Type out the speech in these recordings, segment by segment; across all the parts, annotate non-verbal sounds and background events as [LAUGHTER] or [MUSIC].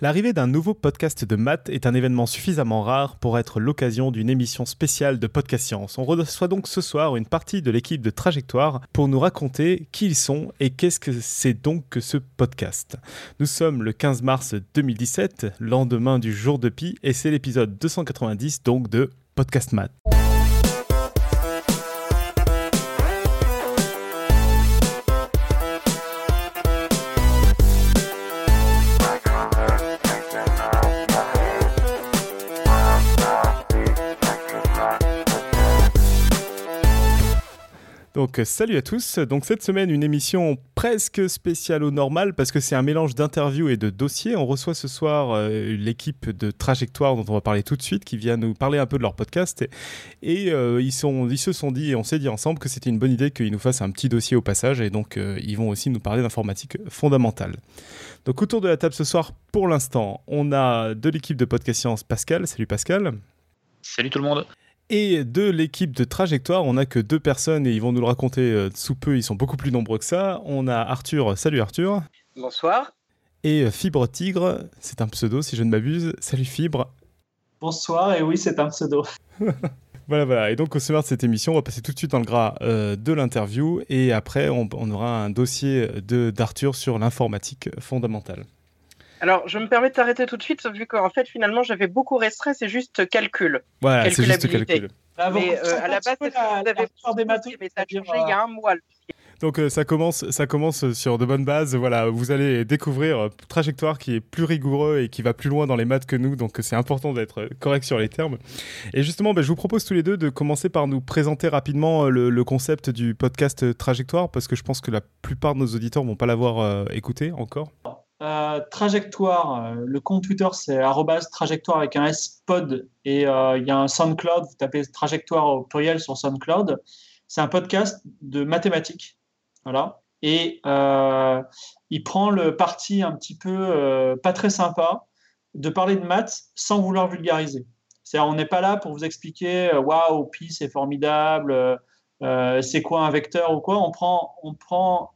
L'arrivée d'un nouveau podcast de maths est un événement suffisamment rare pour être l'occasion d'une émission spéciale de Podcast Science. On reçoit donc ce soir une partie de l'équipe de Trajectoire pour nous raconter qui ils sont et qu'est-ce que c'est donc que ce podcast. Nous sommes le 15 mars 2017, lendemain du jour de Pi, et c'est l'épisode 290 donc de Podcast Maths. Donc salut à tous. Donc cette semaine une émission presque spéciale au normal parce que c'est un mélange d'interviews et de dossiers. On reçoit ce soir euh, l'équipe de Trajectoire dont on va parler tout de suite qui vient nous parler un peu de leur podcast et, euh, ils, sont, se sont dit et on s'est dit ensemble que c'était une bonne idée qu'ils nous fassent un petit dossier au passage et donc euh, ils vont aussi nous parler d'informatique fondamentale. Donc autour de la table ce soir pour l'instant on a de l'équipe de Podcast Science Pascal. Salut Pascal. Salut tout le monde. Et de l'équipe de Trajectoire, on n'a que deux personnes et ils vont nous le raconter euh, sous peu, ils sont beaucoup plus nombreux que ça. On a Arthur, salut Arthur. Bonsoir. Et euh, Fibre Tigre, c'est un pseudo si je ne m'abuse. Salut Fibre. Bonsoir, et oui, c'est un pseudo. [LAUGHS] [LAUGHS] voilà, voilà. Et donc au sommaire de cette émission, on va passer tout de suite dans le gras euh, de l'interview et après on, on, aura un dossier d'Arthur sur l'informatique fondamentale. Alors, je me permets de t'arrêter tout de suite, vu qu'en fait, finalement, j'avais beaucoup restreint, c'est juste calcul. Voilà, c'est juste calcul. mais euh, à la base, vous avez des maths, mais ça a changé il y a un mois. Donc euh, ça commence, ça commence sur de bonnes bases. Voilà, vous allez découvrir euh, trajectoire qui est plus rigoureux et qui va plus loin dans les maths que nous. Donc c'est important d'être correct sur les termes. Et justement, ben, je vous propose tous les deux de commencer par nous présenter rapidement le, le, concept du podcast trajectoire parce que je pense que la plupart de nos auditeurs vont pas l'avoir écouté encore. Euh, trajectoire, euh, le compte Twitter c'est trajectoire avec un S pod et euh, il y a un SoundCloud, vous tapez trajectoire au pluriel sur SoundCloud. C'est un podcast de mathématiques. Voilà. Et il prend le parti un petit peu pas très sympa de parler de maths sans vouloir vulgariser. C'est-à-dire, on n'est pas là pour vous expliquer waouh, pi c'est formidable, c'est quoi un vecteur ou quoi. On prend, on prend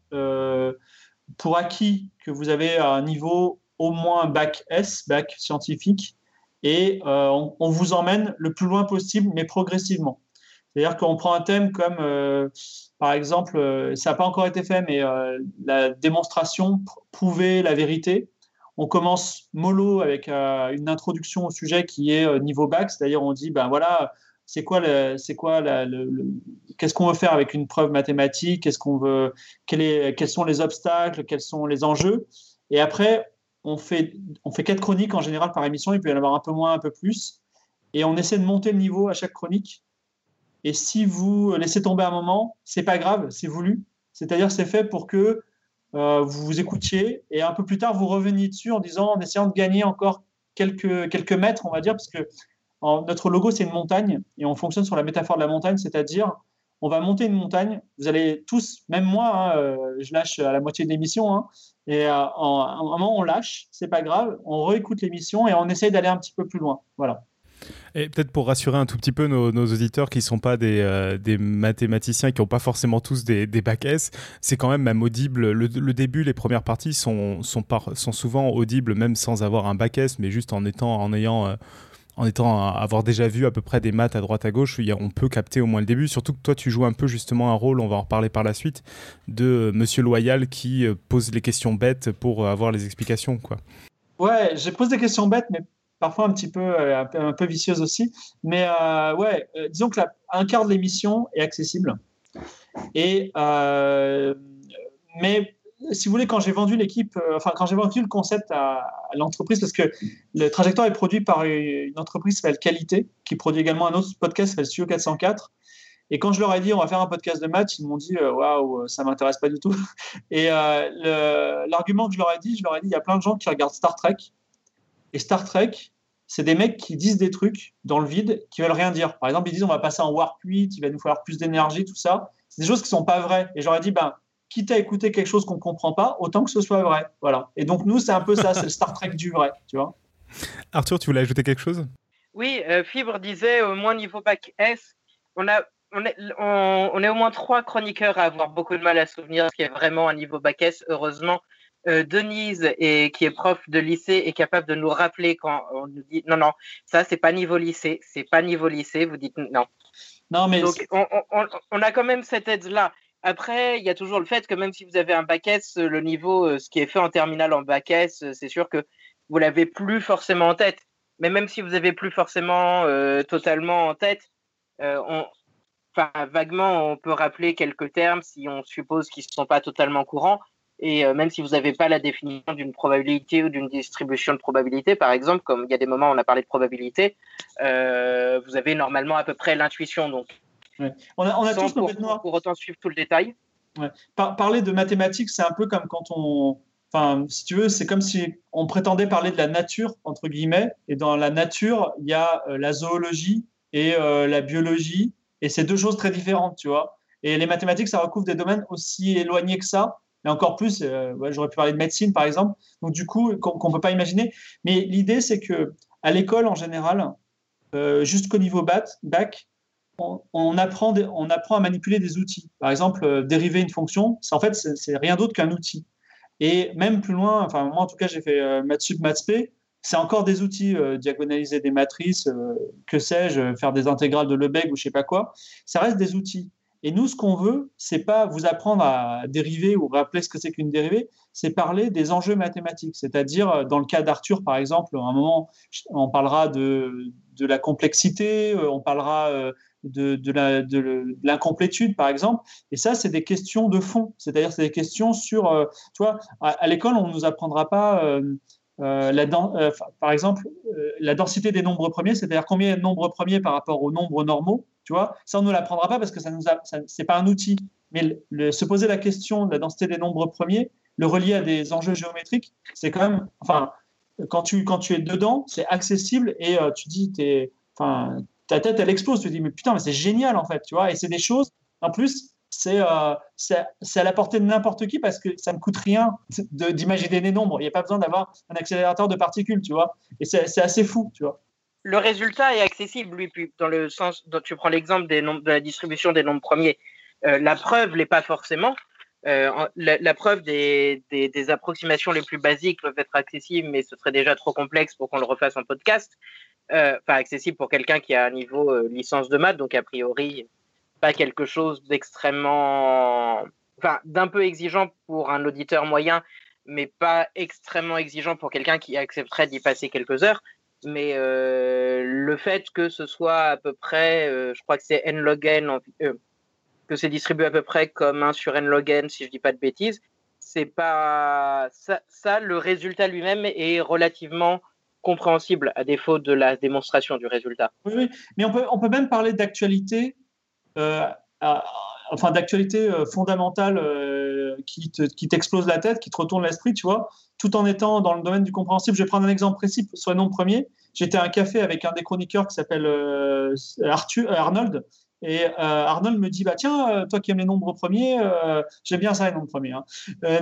pour acquis que vous avez un niveau au moins bac S, bac scientifique, et euh, on, vous emmène le plus loin possible, mais progressivement. C'est-à-dire qu'on prend un thème comme, euh, par exemple, euh, ça n'a pas encore été fait, mais la démonstration, prouver la vérité. On commence mollo avec une introduction au sujet qui est niveau bac, c'est-à-dire on dit, ben voilà, c'est quoi, c'est quoi le, qu'est-ce qu'on veut faire avec une preuve mathématique, qu'est-ce qu'on veut, quels sont les obstacles, quels sont les enjeux? Et après, on fait, on fait quatre chroniques en général par émission, il peut y en avoir un peu moins, un peu plus. Et on essaie de monter le niveau à chaque chronique. Et si vous laissez tomber un moment, c'est pas grave, c'est voulu. C'est-à-dire, c'est fait pour que euh, vous vous écoutiez et un peu plus tard, vous reveniez dessus en disant, en essayant de gagner encore quelques, quelques mètres, on va dire, parce que notre logo, c'est une montagne et on fonctionne sur la métaphore de la montagne, c'est-à-dire on va monter une montagne. Vous allez tous, même moi, hein, euh, je lâche à la moitié de l'émission. Hein, et à euh, un moment, on lâche, c'est pas grave. On réécoute l'émission et on essaye d'aller un petit peu plus loin. Voilà. Et peut-être pour rassurer un tout petit peu nos, auditeurs qui ne sont pas des, euh, mathématiciens, qui n'ont pas forcément tous des, des bacs S, c'est quand même même audible. Le, début, les premières parties sont, souvent audibles, même sans avoir un bac S, mais juste en, étant, en ayant en étant avoir déjà vu à peu près des maths à droite à gauche, on peut capter au moins le début. Surtout que toi, tu joues un peu justement un rôle, on va en reparler par la suite, de Monsieur Loyal qui euh, pose les questions bêtes pour avoir les explications, quoi. Ouais, je pose des questions bêtes, mais parfois un petit peu, euh, un peu, vicieuses aussi. Mais euh, ouais, disons que un quart de l'émission est accessible. Et mais si vous voulez, quand j'ai vendu l'équipe, euh, enfin, quand j'ai vendu le concept à, l'entreprise, parce que le trajectoire est produit par une entreprise qui s'appelle Qualité, qui produit également un autre podcast qui s'appelle Studio 404. Et quand je leur ai dit on va faire un podcast de match, ils m'ont dit euh, waouh, ça m'intéresse pas du tout. [LAUGHS] Et euh, l'argument que je leur ai dit, je leur ai dit il y a plein de gens qui regardent Star Trek. Et Star Trek, c'est des mecs qui disent des trucs dans le vide qui veulent rien dire. Par exemple, ils disent on va passer en Warp 8, il va nous falloir plus d'énergie, tout ça. C'est des choses qui sont pas vraies. Et j'aurais dit ben quitte à écouter quelque chose qu'on ne comprend pas, autant que ce soit vrai. Voilà. Et donc, nous, c'est un peu ça, [LAUGHS] c'est le Star Trek du vrai, tu vois. Arthur, tu voulais ajouter quelque chose? Oui, euh, Fibre disait, au moins niveau bac S, on, a, on, est, on, est au moins trois chroniqueurs à avoir beaucoup de mal à souvenir ce qui est vraiment un niveau bac S, heureusement. Denise, et, qui est prof de lycée, est capable de nous rappeler quand on nous dit non, non, ça, c'est pas niveau lycée, c'est pas niveau lycée, vous dites non. Non, mais. Donc, on, a quand même cette aide-là. Après, il y a toujours le fait que même si vous avez un bac S, le niveau, ce qui est fait en terminale en bac S, c'est sûr que vous l'avez plus forcément en tête. Mais même si vous avez plus forcément totalement en tête, enfin, vaguement, on peut rappeler quelques termes si on suppose qu'ils ne sont pas totalement courants. Et euh, même si vous n'avez pas la définition d'une probabilité ou d'une distribution de probabilité, par exemple, comme il y a des moments où on a parlé de probabilité, euh, vous avez normalement à peu près l'intuition. Donc, on a, on a tous pour, complètement... pour autant suivre tout le détail. parler de mathématiques, c'est un peu comme quand on, enfin, si tu veux, c'est comme si on prétendait parler de la nature entre guillemets. Et dans la nature, il y a euh, la zoologie et la biologie et c'est deux choses très différentes, tu vois. Et les mathématiques, ça recouvre des domaines aussi éloignés que ça. Et encore plus, euh, j'aurais pu parler de médecine, par exemple. Donc, du coup, qu'on ne peut pas imaginer. Mais l'idée, c'est que à l'école, en général, euh, jusqu'au niveau bac, on, apprend on apprend à manipuler des outils. Par exemple, euh, dériver une fonction, en fait, c'est rien d'autre qu'un outil. Et même plus loin, enfin, moi, en tout cas, j'ai fait euh, maths sup, maths c'est encore des outils, euh, diagonaliser des matrices, euh, que sais-je, faire des intégrales de Lebesgue ou je sais pas quoi. Ça reste des outils. Et nous, ce qu'on veut, c'est pas vous apprendre à dériver ou rappeler ce que c'est qu'une dérivée, c'est parler des enjeux mathématiques. C'est-à-dire, dans le cas d'Arthur, par exemple, à un moment, on parlera de, de la complexité, on parlera de, de l'incomplétude, par exemple. Et ça, c'est des questions de fond. C'est-à-dire, c'est des questions sur, tu vois, à, l'école, on ne nous apprendra pas euh, la, euh, par exemple, euh, la densité des nombres premiers, c'est-à-dire combien de nombres premiers par rapport aux nombres normaux, tu vois, ça on ne l'apprendra pas parce que ça nous pas un outil. Mais se poser la question de la densité des nombres premiers, le relier à des enjeux géométriques, c'est quand même, enfin, quand tu, quand tu es dedans, c'est accessible et tu dis, es, enfin, ta tête elle explose, tu te dis mais putain mais c'est génial en fait, tu vois, et c'est des choses, en plus, euh, c'est à la portée de n'importe qui parce que ça ne coûte rien d'imaginer des nombres. Il n'y a pas besoin d'avoir un accélérateur de particules, tu vois. Et c'est assez fou, tu vois. Le résultat est accessible, lui, dans le sens dont tu prends l'exemple de la distribution des nombres premiers. Euh, la preuve l'est pas forcément. Euh, la, preuve des, des, approximations les plus basiques peuvent être accessibles, mais ce serait déjà trop complexe pour qu'on le refasse en podcast. Enfin, accessible pour quelqu'un qui a un niveau licence de maths, donc a priori, pas quelque chose d'extrêmement, enfin, d'un peu exigeant pour un auditeur moyen, mais pas extrêmement exigeant pour quelqu'un qui accepterait d'y passer quelques heures. Mais euh, le fait que ce soit à peu près, euh, je crois que c'est n log n, euh, que c'est distribué à peu près comme 1 sur n log n, si je dis pas de bêtises, c'est pas ça, le résultat lui-même est relativement compréhensible à défaut de la démonstration du résultat. Oui, mais on peut, on peut même parler d'actualité euh, enfin d'actualité euh, fondamentale euh, qui t'explose la tête, qui te retourne l'esprit, tu vois, tout en étant dans le domaine du compréhensible. Je vais prendre un exemple précis sur les noms premiers. J'étais à un café avec un des chroniqueurs qui s'appelle Arthur, Arnold. Et Arnold me dit bah tiens toi qui aimes les nombres premiers j'aime bien ça les nombres premiers hein.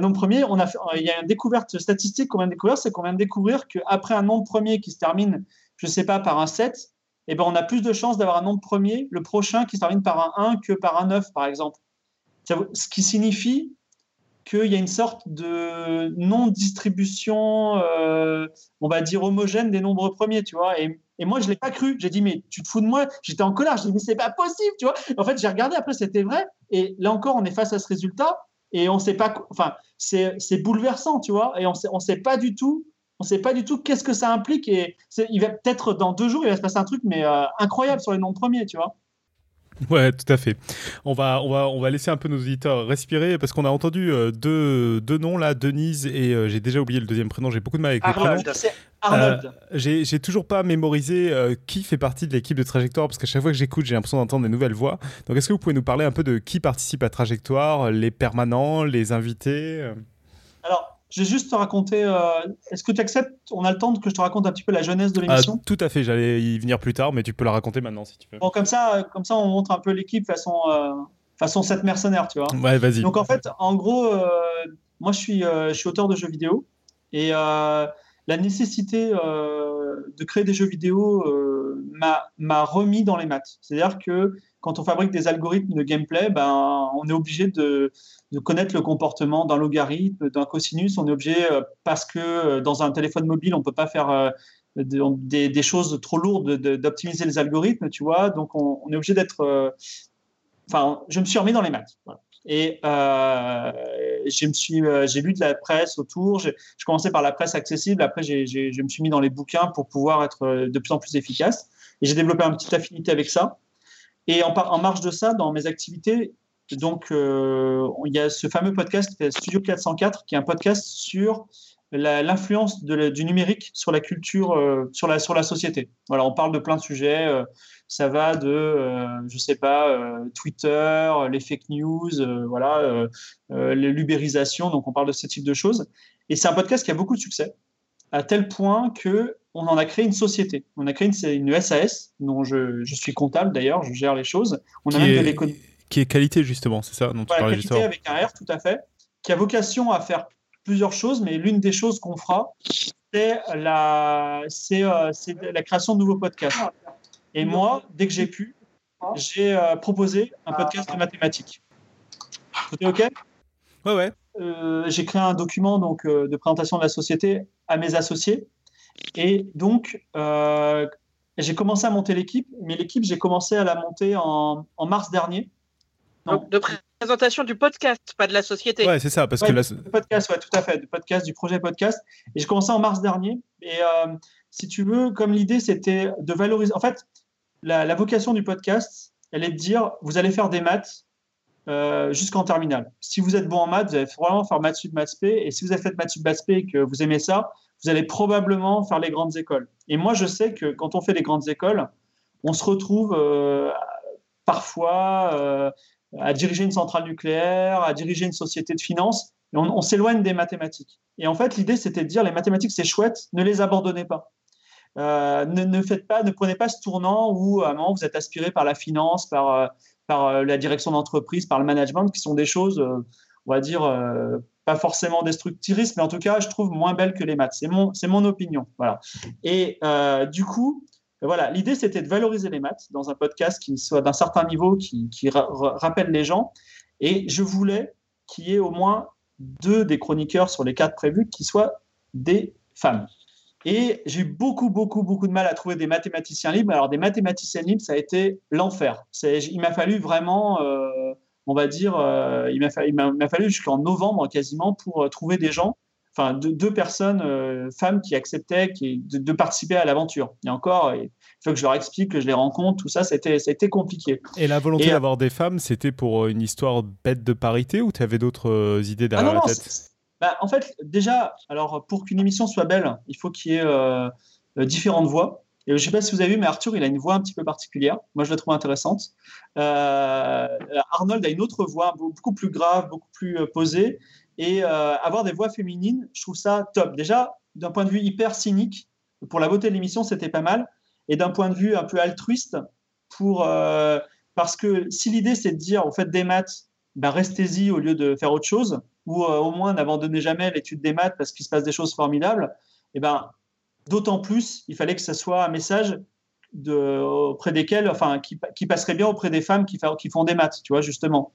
nombres premiers on a il y a une découverte statistique qu'on vient de découvrir c'est qu'on vient de découvrir qu'après un nombre premier qui se termine je sais pas par un 7 eh ben, on a plus de chances d'avoir un nombre premier, le prochain qui se termine par un 1 que par un 9, par exemple. Ce qui signifie qu'il y a une sorte de non-distribution, euh, on va dire, homogène des nombres premiers, tu vois. Et, moi, je ne l'ai pas cru. J'ai dit, mais tu te fous de moi? J'étais en colère. J'ai dit, mais c'est pas possible, tu vois. En fait, j'ai regardé, après, c'était vrai. Et là encore, on est face à ce résultat. Et on sait pas, enfin, c'est bouleversant, tu vois. Et on sait, ne on sait pas du tout on sait pas du tout qu'est-ce que ça implique. Et il va peut-être dans deux jours, il va se passer un truc, mais euh, incroyable sur les noms premiers, tu vois. Ouais, tout à fait. On va, on va, on va laisser un peu nos auditeurs respirer parce qu'on a entendu euh, deux, deux, noms là, Denise et euh, j'ai déjà oublié le deuxième prénom. J'ai beaucoup de mal avec les prénoms. Arnold. j'ai toujours pas mémorisé qui fait partie de l'équipe de Trajectoire parce qu'à chaque fois que j'écoute, j'ai l'impression d'entendre des nouvelles voix. Donc, est-ce que vous pouvez nous parler un peu de qui participe à Trajectoire, les permanents, les invités Alors, je vais juste te raconter. Euh, est-ce que tu acceptes On a le temps que je te raconte un petit peu la jeunesse de l'émission? ah, Tout à fait, j'allais y venir plus tard, mais tu peux la raconter maintenant si tu veux. Bon, comme ça, comme ça on montre un peu l'équipe façon, euh, façon 7 mercenaires, tu vois. Ouais, vas-y. Donc en fait, en gros, euh, moi je suis, je suis auteur de jeux vidéo et la nécessité de créer des jeux vidéo m'a remis dans les maths. C'est-à-dire que quand on fabrique des algorithmes de gameplay, ben, on est obligé de, connaître le comportement d'un logarithme, d'un cosinus. On est obligé, parce que dans un téléphone mobile, on ne peut pas faire des, choses trop lourdes d'optimiser les algorithmes, tu vois. Donc, on, est obligé d'être. Enfin, je me suis remis dans les maths. Et euh, euh, j'ai lu de la presse autour. Je, commençais par la presse accessible. Après, je me suis mis dans les bouquins pour pouvoir être euh, de plus en plus efficace. Et j'ai développé une petite affinité avec ça. Et en, en marge de ça, dans mes activités, donc il y a ce fameux podcast Studio 404, qui est un podcast sur l'influence du numérique sur la culture, sur, la, sur la société. Voilà, on parle de plein de sujets ça va de, euh, je sais pas, euh, Twitter, les fake news, euh, voilà, l'ubérisation. Donc, on parle de ce type de choses. Et c'est un podcast qui a beaucoup de succès, à tel point que on en a créé une société. On a créé une, une SAS, dont je, je suis comptable d'ailleurs, je gère les choses. On qui, a est, qui est qualité justement, c'est ça dont tu parlais qualité avec un R, tout à fait, qui a vocation à faire plusieurs choses, mais l'une des choses qu'on fera, c'est la, la création de nouveaux podcasts. Et moi, dès que j'ai pu, j'ai euh, proposé un podcast de mathématiques. Tout est OK? Ouais, ouais. Euh, j'ai créé un document donc, euh, de présentation de la société à mes associés. Et donc, j'ai commencé à monter l'équipe, mais l'équipe, j'ai commencé à la monter en, en mars dernier. Donc, de présentation du podcast, pas de la société. Ouais, c'est ça, parce que la... podcast, ouais, tout à fait, du podcast, du projet podcast. Et j'ai commencé en mars dernier. Et si tu veux, comme l'idée, c'était de valoriser. En fait, la, vocation du podcast, elle est de dire vous allez faire des maths euh, jusqu'en terminale. Si vous êtes bon en maths, vous allez vraiment faire maths sub maths p. Et si vous avez fait maths sub maths p et que vous aimez ça, vous allez probablement faire les grandes écoles. Et moi, je sais que quand on fait les grandes écoles, on se retrouve euh, parfois euh, à diriger une centrale nucléaire, à diriger une société de finance, et on, s'éloigne des mathématiques. Et en fait, l'idée, c'était de dire les mathématiques, c'est chouette, ne les abandonnez pas. Ne, prenez pas ce tournant où à un moment vous êtes aspiré par la finance, par, par euh, la direction d'entreprise, par le management, qui sont des choses, on va dire, pas forcément destructrices, mais en tout cas, je trouve moins belles que les maths. C'est mon, c'est mon opinion. Voilà. Et du coup, voilà, l'idée c'était de valoriser les maths dans un podcast qui soit d'un certain niveau, qui rappelle les gens. Et je voulais qu'il y ait au moins deux des chroniqueurs sur les quatre prévus qui soient des femmes. Et j'ai eu beaucoup, beaucoup, beaucoup de mal à trouver des mathématiciens libres. Alors, des mathématiciens libres, ça a été l'enfer. Il m'a fallu vraiment, euh, on va dire, euh, il m'a fallu, fallu jusqu'en novembre quasiment pour euh, trouver des gens, enfin, deux, personnes, femmes, qui acceptaient qui, de, participer à l'aventure. Et encore, il faut que je leur explique, que je les rencontre, tout ça, ça a été, ça a été compliqué. Et la volonté d'avoir des femmes, c'était pour une histoire bête de parité ou tu avais d'autres idées derrière ah non, la tête? Bah, en fait, déjà, alors pour qu'une émission soit belle, il faut qu'il y ait euh, euh, différentes voix. Je ne sais pas si vous avez vu, mais Arthur, il a une voix un petit peu particulière. Moi, je la trouve intéressante. Euh, Arnold a une autre voix, beaucoup plus grave, beaucoup plus posée. Et avoir des voix féminines, je trouve ça top. Déjà, d'un point de vue hyper cynique, pour la beauté de l'émission, c'était pas mal. Et d'un point de vue un peu altruiste, pour, parce que si l'idée, c'est de dire, au fait des maths, ben, restez-y au lieu de faire autre chose, ou euh, au moins n'abandonnez jamais l'étude des maths parce qu'il se passe des choses formidables, eh ben, d'autant plus, il fallait que ce soit un message auprès desquels, enfin, qui, qui, passerait bien auprès des femmes qui, font des maths, tu vois, justement.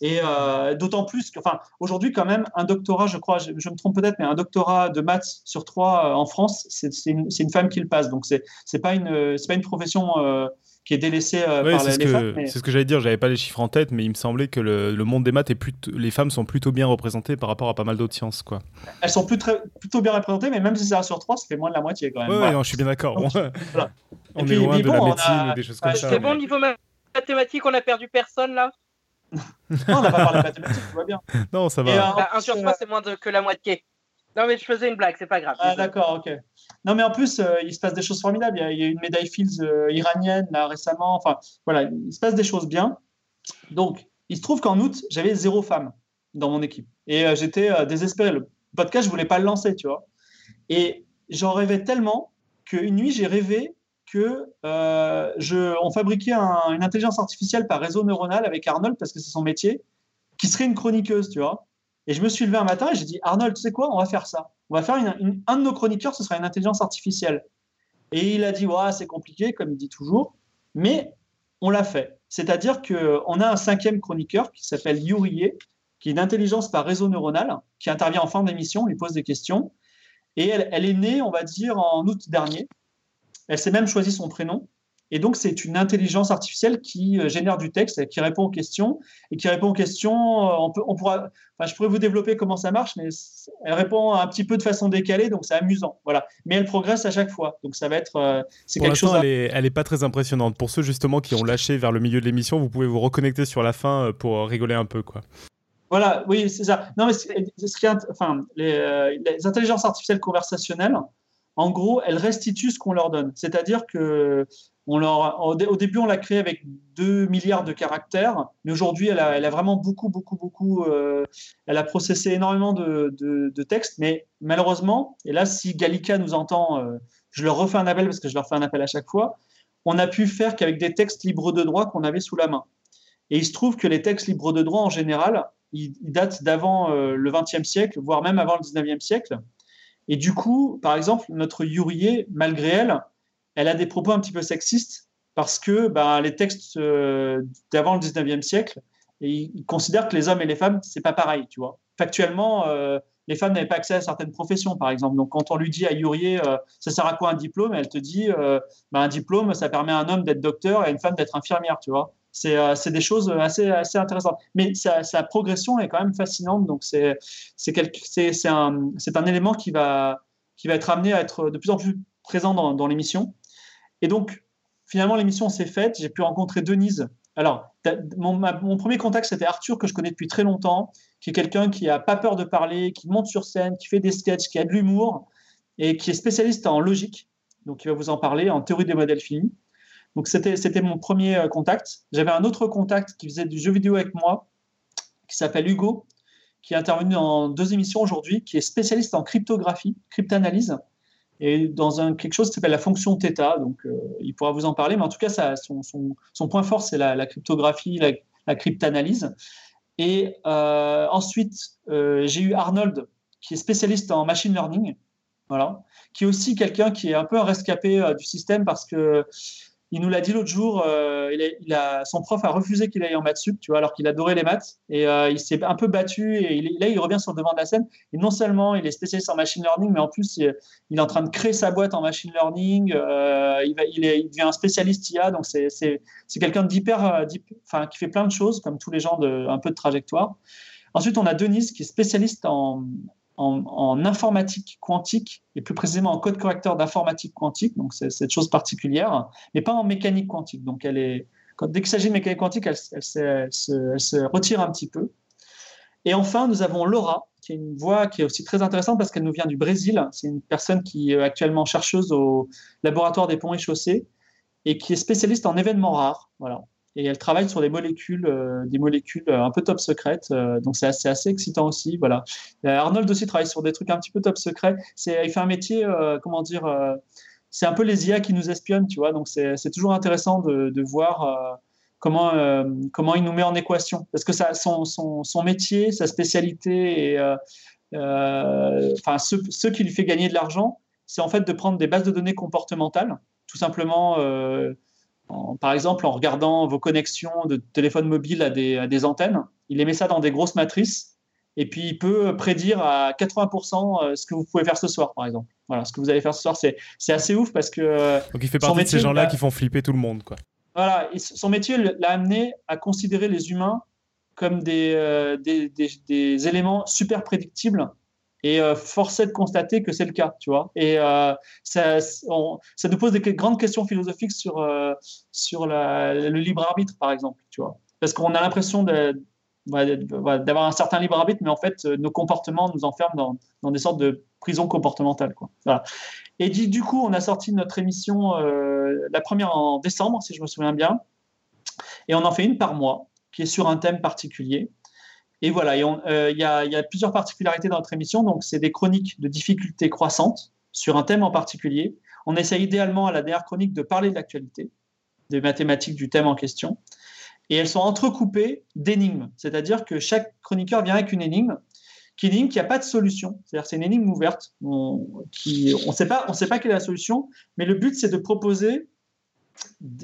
Et euh, d'autant plus que, enfin, aujourd'hui, quand même, un doctorat, je crois, je, me trompe peut-être, mais un doctorat de maths sur trois euh, en France, c'est une, une, femme qui le passe. Donc, c'est pas, pas une profession qui est délaissé euh, par les, que, femmes. C'est ce que j'allais dire, j'avais pas les chiffres en tête, mais il me semblait que le, monde des maths est plutôt, les femmes sont plutôt bien représentées par rapport à pas mal d'autres sciences. Quoi. Elles sont plus très, plutôt bien représentées, mais même si c'est un sur trois, ça fait moins de la moitié quand même. Oui, je suis bien d'accord. [LAUGHS] On est loin de la médecine ou des choses comme ça. C'est bon, niveau mathématiques, on a perdu personne là [LAUGHS] non, on n'a pas parlé de mathématiques, tout va bien. Non, ça va. Euh, bah, un sur trois, c'est moins que la moitié. Non, mais je faisais une blague, c'est pas grave. Ah, d'accord, ok. Non, mais en plus, euh, il se passe des choses formidables. Il y a, une médaille Fields euh, iranienne, là, récemment. Enfin, voilà, il se passe des choses bien. Donc, il se trouve qu'en août, j'avais zéro femme dans mon équipe. Et euh, j'étais désespéré. Le podcast, je voulais pas le lancer, tu vois. Et j'en rêvais tellement qu'une nuit, j'ai rêvé que je, on fabriquait une intelligence artificielle par réseau neuronal avec Arnold, parce que c'est son métier, qui serait une chroniqueuse, tu vois. Et je me suis levé un matin et j'ai dit, Arnold, tu sais quoi, on va faire ça. On va faire une, un de nos chroniqueurs, ce sera une intelligence artificielle. Et il a dit, c'est compliqué, comme il dit toujours, mais on l'a fait. C'est-à-dire qu'on a un cinquième chroniqueur qui s'appelle Yuriye, qui est d'intelligence par réseau neuronal, qui intervient en fin d'émission, lui pose des questions. Et elle, est née, on va dire, en août dernier. Elle s'est même choisi son prénom. Et donc, c'est une intelligence artificielle qui euh, génère du texte, qui répond aux questions. Et qui répond aux questions, euh, on, peut, on pourra, enfin, je pourrais vous développer comment ça marche, mais elle répond un petit peu de façon décalée, donc c'est amusant. Voilà. Mais elle progresse à chaque fois. Donc, ça va être. Euh, c'est quelque chose. Elle, n'est pas très impressionnante. Pour ceux, justement, qui ont lâché vers le milieu de l'émission, vous pouvez vous reconnecter sur la fin pour rigoler un peu, quoi. Voilà, oui, c'est ça. Non, mais ce qui enfin, les, les intelligences artificielles conversationnelles, en gros, elles restituent ce qu'on leur donne. C'est-à-dire que on au, début, on l'a créé avec 2 milliards de caractères, mais aujourd'hui, elle a, vraiment beaucoup, beaucoup, beaucoup. Euh, elle a processé énormément de, de, textes, mais malheureusement, et là, si Gallica nous entend, euh, je leur refais un appel parce que je leur fais un appel à chaque fois, on a pu faire qu'avec des textes libres de droit qu'on avait sous la main. Et il se trouve que les textes libres de droit, en général, ils, datent d'avant euh, le XXe siècle, voire même avant le XIXe siècle. Et du coup, par exemple, notre Yurier, malgré elle, elle a des propos un petit peu sexistes parce que bah, les textes euh, d'avant le 19e siècle, ils considèrent que les hommes et les femmes, c'est pas pareil, tu vois. Factuellement, euh, les femmes n'avaient pas accès à certaines professions, par exemple. Donc, quand on lui dit à Yurier, euh, ça sert à quoi un diplôme? Elle te dit, bah, un diplôme, ça permet à un homme d'être docteur et à une femme d'être infirmière, tu vois. C'est des choses assez, assez intéressantes. Mais sa, progression est quand même fascinante. Donc, c'est un, un élément qui va, qui va être amené à être de plus en plus présent dans l'émission. Et donc, finalement, l'émission s'est faite. J'ai pu rencontrer Denise. Alors, mon, premier contact, c'était Arthur, que je connais depuis très longtemps, qui est quelqu'un qui n'a pas peur de parler, qui monte sur scène, qui fait des sketchs, qui a de l'humour et qui est spécialiste en logique. Donc, il va vous en parler, en théorie des modèles finis. Donc, c'était mon premier euh, contact. J'avais un autre contact qui faisait du jeu vidéo avec moi, qui s'appelle Hugo, qui est intervenu dans deux émissions aujourd'hui, qui est spécialiste en cryptographie, cryptanalyse et dans un, quelque chose qui s'appelle la fonction θ. Donc, euh, il pourra vous en parler, mais en tout cas, son point fort, c'est la, cryptographie, la, la cryptanalyse. Et euh, ensuite, euh, j'ai eu Arnold, qui est spécialiste en machine learning, voilà, qui est aussi quelqu'un qui est un peu un rescapé du système parce que il nous l'a dit l'autre jour, euh, son prof a refusé qu'il aille en maths sup, tu vois, alors qu'il adorait les maths. Et euh, il s'est un peu battu. Et là, il revient sur le devant de la scène. Et non seulement il est spécialiste en machine learning, mais en plus, il, est en train de créer sa boîte en machine learning. Euh, il, devient un spécialiste IA. Donc, c'est quelqu'un d'hyper, enfin, qui fait plein de choses, comme tous les gens de peu de trajectoire. Ensuite, on a Denise, qui est spécialiste en, en, informatique quantique, et plus précisément en code correcteur d'informatique quantique, donc c'est cette chose particulière, mais pas en mécanique quantique. Donc dès qu'il s'agit de mécanique quantique, elle, elle, se, retire un petit peu. Et enfin, nous avons Laura, qui est une voix qui est aussi très intéressante parce qu'elle nous vient du Brésil. C'est une personne qui est actuellement chercheuse au laboratoire des ponts et chaussées et qui est spécialiste en événements rares. Voilà et elle travaille sur des molécules, euh, des molécules euh, un peu top secrètes. Euh, donc c'est assez, excitant aussi. Voilà. Arnold aussi travaille sur des trucs un petit peu top secrets. C'est, il fait un métier, comment dire, c'est un peu les IA qui nous espionnent, tu vois. Donc c'est, toujours intéressant de, de voir comment, comment il nous met en équation. Parce que son, son, son métier, sa spécialité, enfin, ce, ce, qui lui fait gagner de l'argent, c'est en fait de prendre des bases de données comportementales, tout simplement par exemple, en regardant vos connexions de téléphone mobile à des, antennes, il émet ça dans des grosses matrices et puis il peut prédire à 80% euh, ce que vous pouvez faire ce soir, par exemple. Voilà, ce que vous allez faire ce soir, c'est, assez ouf parce que. Donc il fait partie de ces gens-là qui font flipper tout le monde, quoi. Voilà, son métier l'a amené à considérer les humains comme des, euh, des éléments super prédictibles et euh, de constater que c'est le cas, tu vois. Et euh, ça, ça, nous pose des grandes questions philosophiques sur, euh, sur le libre arbitre, par exemple, tu vois. Parce qu'on a l'impression d'avoir un certain libre arbitre, mais en fait, nos comportements nous enferment dans, des sortes de prisons comportementales, quoi. Et du, coup, on a sorti notre émission, la première en décembre, si je me souviens bien, et on en fait une par mois, qui est sur un thème particulier. Et voilà, euh, il y, a, plusieurs particularités dans notre émission. Donc, c'est des chroniques de difficultés croissantes sur un thème en particulier. On essaie idéalement à la dernière chronique de parler de l'actualité, des mathématiques du thème en question. Et elles sont entrecoupées d'énigmes. C'est-à-dire que chaque chroniqueur vient avec une énigme qui énigme qui n'a pas de solution. C'est-à-dire c'est une énigme ouverte. On on sait pas, on sait pas quelle est la solution, mais le but c'est de proposer,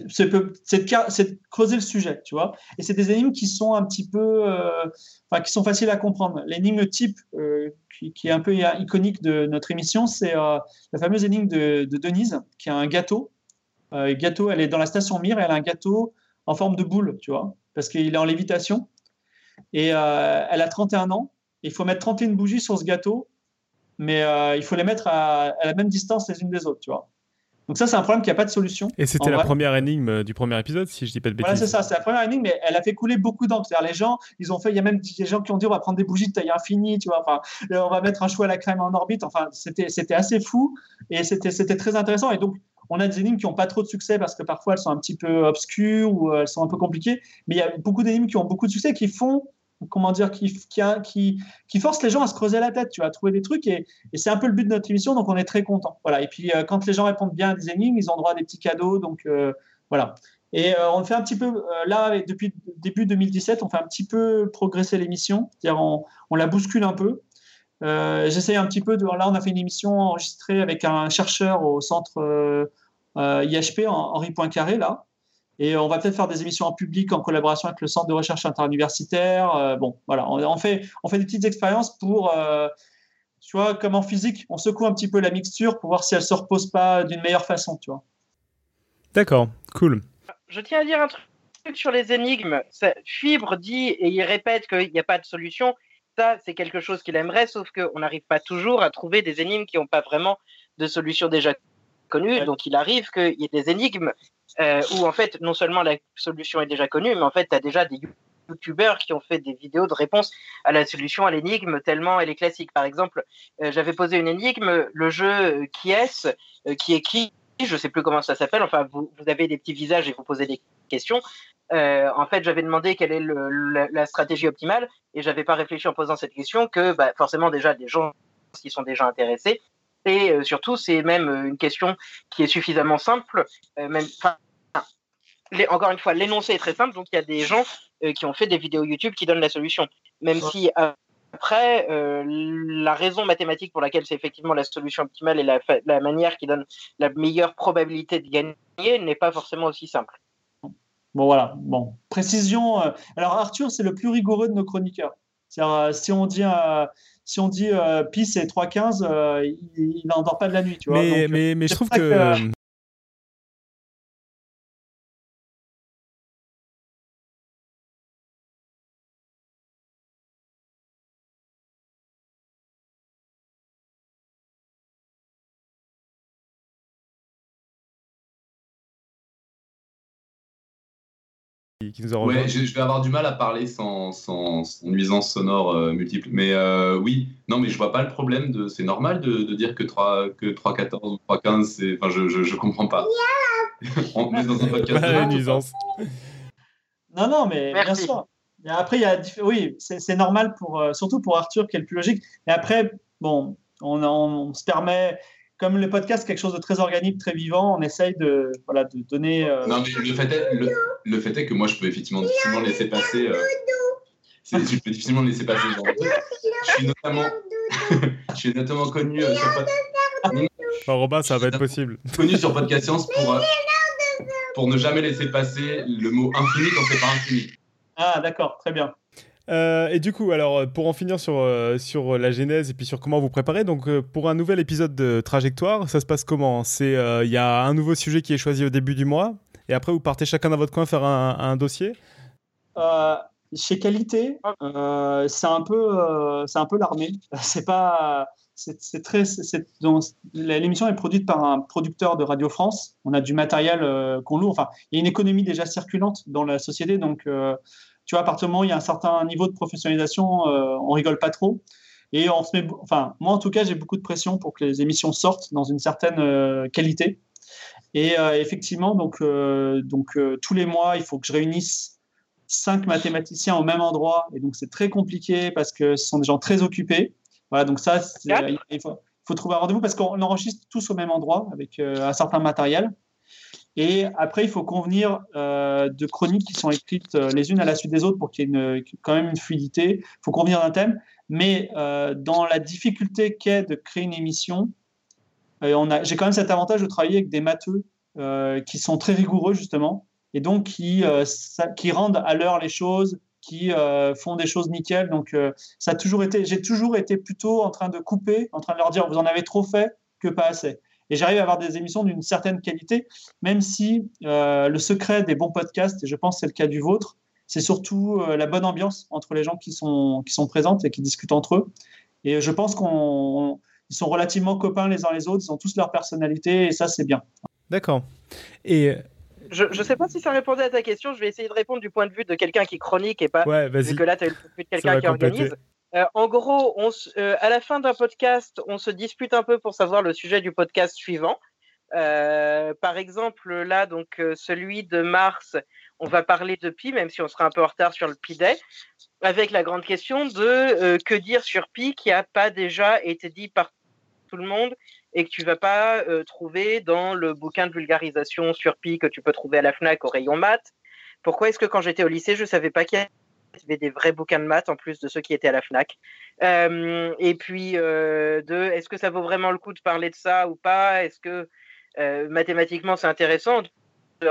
c'est creuser le sujet, tu vois. Et c'est des énigmes qui sont un petit peu, euh, enfin, qui sont faciles à comprendre. L'énigme type euh, qui, est un peu iconique de notre émission, c'est euh, la fameuse énigme de, de, Denise, qui a un gâteau. gâteau, elle est dans la station Mir elle a un gâteau en forme de boule, tu vois, parce qu'il est en lévitation. Et elle a 31 ans il faut mettre 31 bougies sur ce gâteau, mais il faut les mettre à, la même distance les unes des autres, tu vois. Donc ça, c'est un problème qui n'a pas de solution. Et c'était la première énigme euh, du premier épisode, si je dis pas de bêtises. Voilà, c'est ça, c'est la première énigme, mais elle a fait couler beaucoup d'encre. Les gens, ils ont fait, il y a même des gens qui ont dit on va prendre des bougies de taille infinie, tu vois, enfin, euh, on va mettre un chou à la crème en orbite. Enfin, c'était, assez fou et c'était, c'était très intéressant. Et donc, on a des énigmes qui n'ont pas trop de succès parce que parfois elles sont un petit peu obscures ou elles sont un peu compliquées, mais il y a beaucoup d'énigmes qui ont beaucoup de succès qui font comment dire, qui, qui, force les gens à se creuser la tête, tu vois, à trouver des trucs. Et, c'est un peu le but de notre émission, donc on est très content. Voilà. Et puis, euh, quand les gens répondent bien à des énigmes, ils ont droit à des petits cadeaux. Donc, euh, voilà. Et euh, on fait un petit peu, là, depuis début 2017, on fait un petit peu progresser l'émission. C'est-à-dire, on, la bouscule un peu. J'essaye un petit peu de. Là, on a fait une émission enregistrée avec un chercheur au centre IHP, Henri Poincaré, là. Et on va peut-être faire des émissions en public en collaboration avec le Centre de recherche interuniversitaire. Euh, bon, voilà, on, fait, on fait des petites expériences pour, euh, tu vois, comme en physique, on secoue un petit peu la mixture pour voir si elle ne se repose pas d'une meilleure façon, tu vois. D'accord, cool. Je tiens à dire un truc sur les énigmes. Fibre dit et il répète qu'il n'y a pas de solution. Ça, c'est quelque chose qu'il aimerait, sauf qu'on n'arrive pas toujours à trouver des énigmes qui n'ont pas vraiment de solution déjà connue. Donc, il arrive qu'il y ait des énigmes euh, où en fait, non seulement la solution est déjà connue, mais en fait, tu as déjà des youtubeurs qui ont fait des vidéos de réponse à la solution à l'énigme tellement elle est classique. Par exemple, euh, j'avais posé une énigme, le jeu euh, qui est-ce, qui est qui, je sais plus comment ça s'appelle. Enfin, vous, vous, avez des petits visages et vous posez des questions. en fait, j'avais demandé quelle est le, la, stratégie optimale et j'avais pas réfléchi en posant cette question que bah, forcément déjà des gens qui sont déjà intéressés et euh, surtout, c'est même euh, une question qui est suffisamment simple. Euh, encore une fois, l'énoncé est très simple, donc il y a des gens qui ont fait des vidéos YouTube qui donnent la solution. Même si après, la raison mathématique pour laquelle c'est effectivement la solution optimale et la, la, manière qui donne la meilleure probabilité de gagner n'est pas forcément aussi simple. Bon, voilà. Bon, précision. alors, Arthur, c'est le plus rigoureux de nos chroniqueurs. si on dit si on dit euh, pi c'est 3,15, euh, il n'endort pas de la nuit. Tu vois mais, mais, mais je trouve que, qui nous a Ouais, je, vais avoir du mal à parler sans, sans, nuisance sonore euh, multiple. Mais euh, oui, non, mais je vois pas le problème. de. C'est normal de, de, dire que 3, que 3,14 ou 3,15, c'est. Enfin, je, je, je, comprends pas. [LAUGHS] On est dans un podcast. de nuisance. [LAUGHS] Non, non, mais bien sûr. Et après, il y a. Oui, c'est normal, pour, euh, surtout pour Arthur, qui est le plus logique. Et après, bon, on, on se permet comme le podcast, quelque chose de très organique, très vivant, on essaye de, voilà, de donner. Euh, non, mais le fait, est, le, fait est que moi, je peux effectivement difficilement laisser passer. Euh, je peux difficilement laisser passer genre Je suis notamment, [LAUGHS] je suis notamment connu euh, sur podcast. Robin, ça va être possible. Connu sur Podcast Science pour, pour ne jamais laisser passer le mot infini quand c'est pas infini. Ah, d'accord, très bien. Euh, et du coup, alors pour en finir sur, euh, sur la genèse et puis sur comment vous préparez, donc euh, pour un nouvel épisode de Trajectoire, ça se passe comment? C'est il y a un nouveau sujet qui est choisi au début du mois et après vous partez chacun dans votre coin faire un, dossier? Chez Qualité, c'est un peu c'est peu l'armée. [LAUGHS] C'est pas c'est très l'émission est produite par un producteur de Radio France. On a du matériel qu'on loue. Enfin, il y a une économie déjà circulante dans la société, donc tu vois, à partir du moment où il y a un certain niveau de professionnalisation, euh, on rigole pas trop. Et on se met, enfin, moi en tout cas, j'ai beaucoup de pression pour que les émissions sortent dans une certaine euh, qualité. Et euh, effectivement, donc, donc tous les mois, il faut que je réunisse cinq mathématiciens au même endroit. Et donc, c'est très compliqué parce que ce sont des gens très occupés. Voilà, donc ça, il faut, faut, trouver un rendez-vous parce qu'on enregistre tous au même endroit avec un certain matériel. Et après, il faut convenir euh, de chroniques qui sont écrites euh, les unes à la suite des autres pour qu'il y ait quand même une fluidité. Il faut convenir d'un thème. Mais dans la difficulté qu'est de créer une émission, j'ai quand même cet avantage de travailler avec des matheux qui sont très rigoureux, justement, et donc qui, qui rendent à l'heure les choses, qui font des choses nickel. Donc, ça a toujours été, j'ai toujours été plutôt en train de couper, en train de leur dire, vous en avez trop fait que pas assez. Et j'arrive à avoir des émissions d'une certaine qualité, même si euh, le secret des bons podcasts, et je pense que c'est le cas du vôtre, c'est surtout euh, la bonne ambiance entre les gens qui sont, qui sont présents et qui discutent entre eux. Et je pense qu'ils sont relativement copains les uns les autres, ils ont tous leur personnalité, et ça, c'est bien. D'accord. Et je ne sais pas si ça répondait à ta question. Je vais essayer de répondre du point de vue de quelqu'un qui chronique et pas ouais, vu que là, tu as eu le point de vue de quelqu'un qui organise. Euh, en gros, on euh, à la fin d'un podcast, on se dispute un peu pour savoir le sujet du podcast suivant. Euh, par exemple, là, donc celui de mars, on va parler de Pi, même si on sera un peu en retard sur le Pi Day, avec la grande question de que dire sur Pi qui n'a pas déjà été dit par tout le monde et que tu vas pas trouver dans le bouquin de vulgarisation sur Pi que tu peux trouver à la Fnac au rayon maths. Pourquoi est-ce que quand j'étais au lycée, je savais pas qu'il y avait des vrais bouquins de maths en plus de ceux qui étaient à la FNAC. Euh, et puis, euh, de, est-ce que ça vaut vraiment le coup de parler de ça ou pas? Est-ce que euh, mathématiquement c'est intéressant?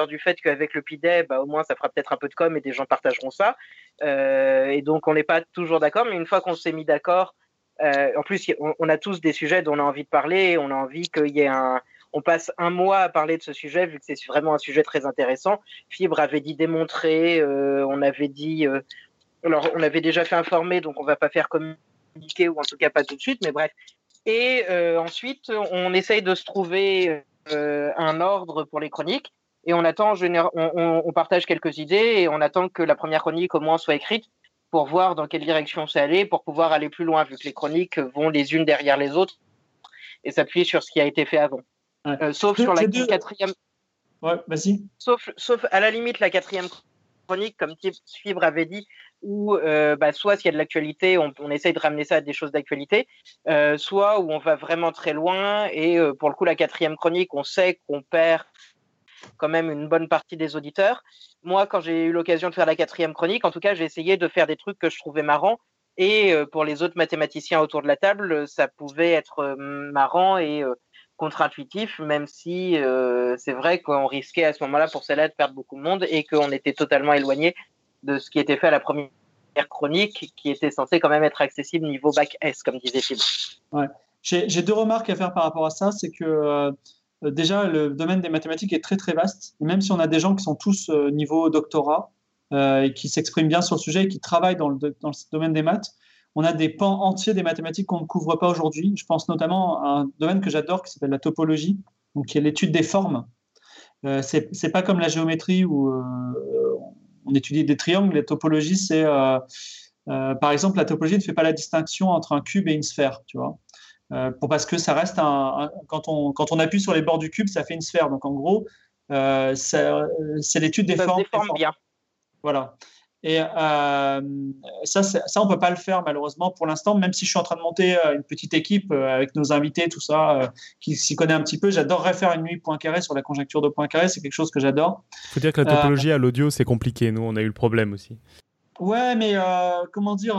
Du fait qu'avec le PIDE, bah, au moins ça fera peut-être un peu de com et des gens partageront ça. et donc on n'est pas toujours d'accord, mais une fois qu'on s'est mis d'accord, en plus on, a tous des sujets dont on a envie de parler, on a envie qu'il y ait un, on passe un mois à parler de ce sujet vu que c'est vraiment un sujet très intéressant. Fibre avait dit démontrer, on avait dit, alors, on avait déjà fait informer, donc on va pas faire communiquer, ou en tout cas pas tout de suite, mais bref. Et euh, ensuite, on essaye de se trouver euh, un ordre pour les chroniques. Et on attend, on, on, partage quelques idées et on attend que la première chronique au moins soit écrite pour voir dans quelle direction c'est aller, pour pouvoir aller plus loin, vu que les chroniques vont les unes derrière les autres et s'appuyer sur ce qui a été fait avant. Euh, sauf sur la quatrième. Ouais, vas-y. Sauf, sauf à la limite la quatrième chronique, comme Fibre avait dit, où euh, bah, soit s'il y a de l'actualité, on, essaye de ramener ça à des choses d'actualité, euh, soit où on va vraiment très loin et euh, pour le coup la quatrième chronique, on sait qu'on perd quand même une bonne partie des auditeurs. Moi, quand j'ai eu l'occasion de faire la quatrième chronique, en tout cas, j'ai essayé de faire des trucs que je trouvais marrants et pour les autres mathématiciens autour de la table, ça pouvait être marrant et contre-intuitif, même si c'est vrai qu'on risquait à ce moment-là pour celle-là de perdre beaucoup de monde et qu'on était totalement éloigné de ce qui était fait à la première chronique, qui était censé quand même être accessible niveau bac S, comme disait Phil. Ouais. J'ai deux remarques à faire par rapport à ça. C'est que euh, déjà, le domaine des mathématiques est très très vaste. Et même si on a des gens qui sont tous euh, niveau doctorat euh, et qui s'expriment bien sur le sujet et qui travaillent dans le, dans le domaine des maths, on a des pans entiers des mathématiques qu'on ne couvre pas aujourd'hui. Je pense notamment à un domaine que j'adore qui s'appelle la topologie, donc qui est l'étude des formes. Euh, c'est pas comme la géométrie où on étudie des triangles. Les topologies, c'est euh, euh, par exemple, la topologie ne fait pas la distinction entre un cube et une sphère, tu vois. Euh, pour, parce que ça reste un, quand, on, quand on appuie sur les bords du cube, ça fait une sphère. Donc en gros, c'est l'étude des formes. bien. Voilà. Et ça, ça, on peut pas le faire malheureusement pour l'instant, même si je suis en train de monter une petite équipe avec nos invités, tout ça, qui s'y connaît un petit peu. J'adorerais faire une nuit point carré sur la conjecture de point carré, c'est quelque chose que j'adore. Il faut dire que la topologie à l'audio, c'est compliqué. Nous, on a eu le problème aussi. Ouais, mais comment dire,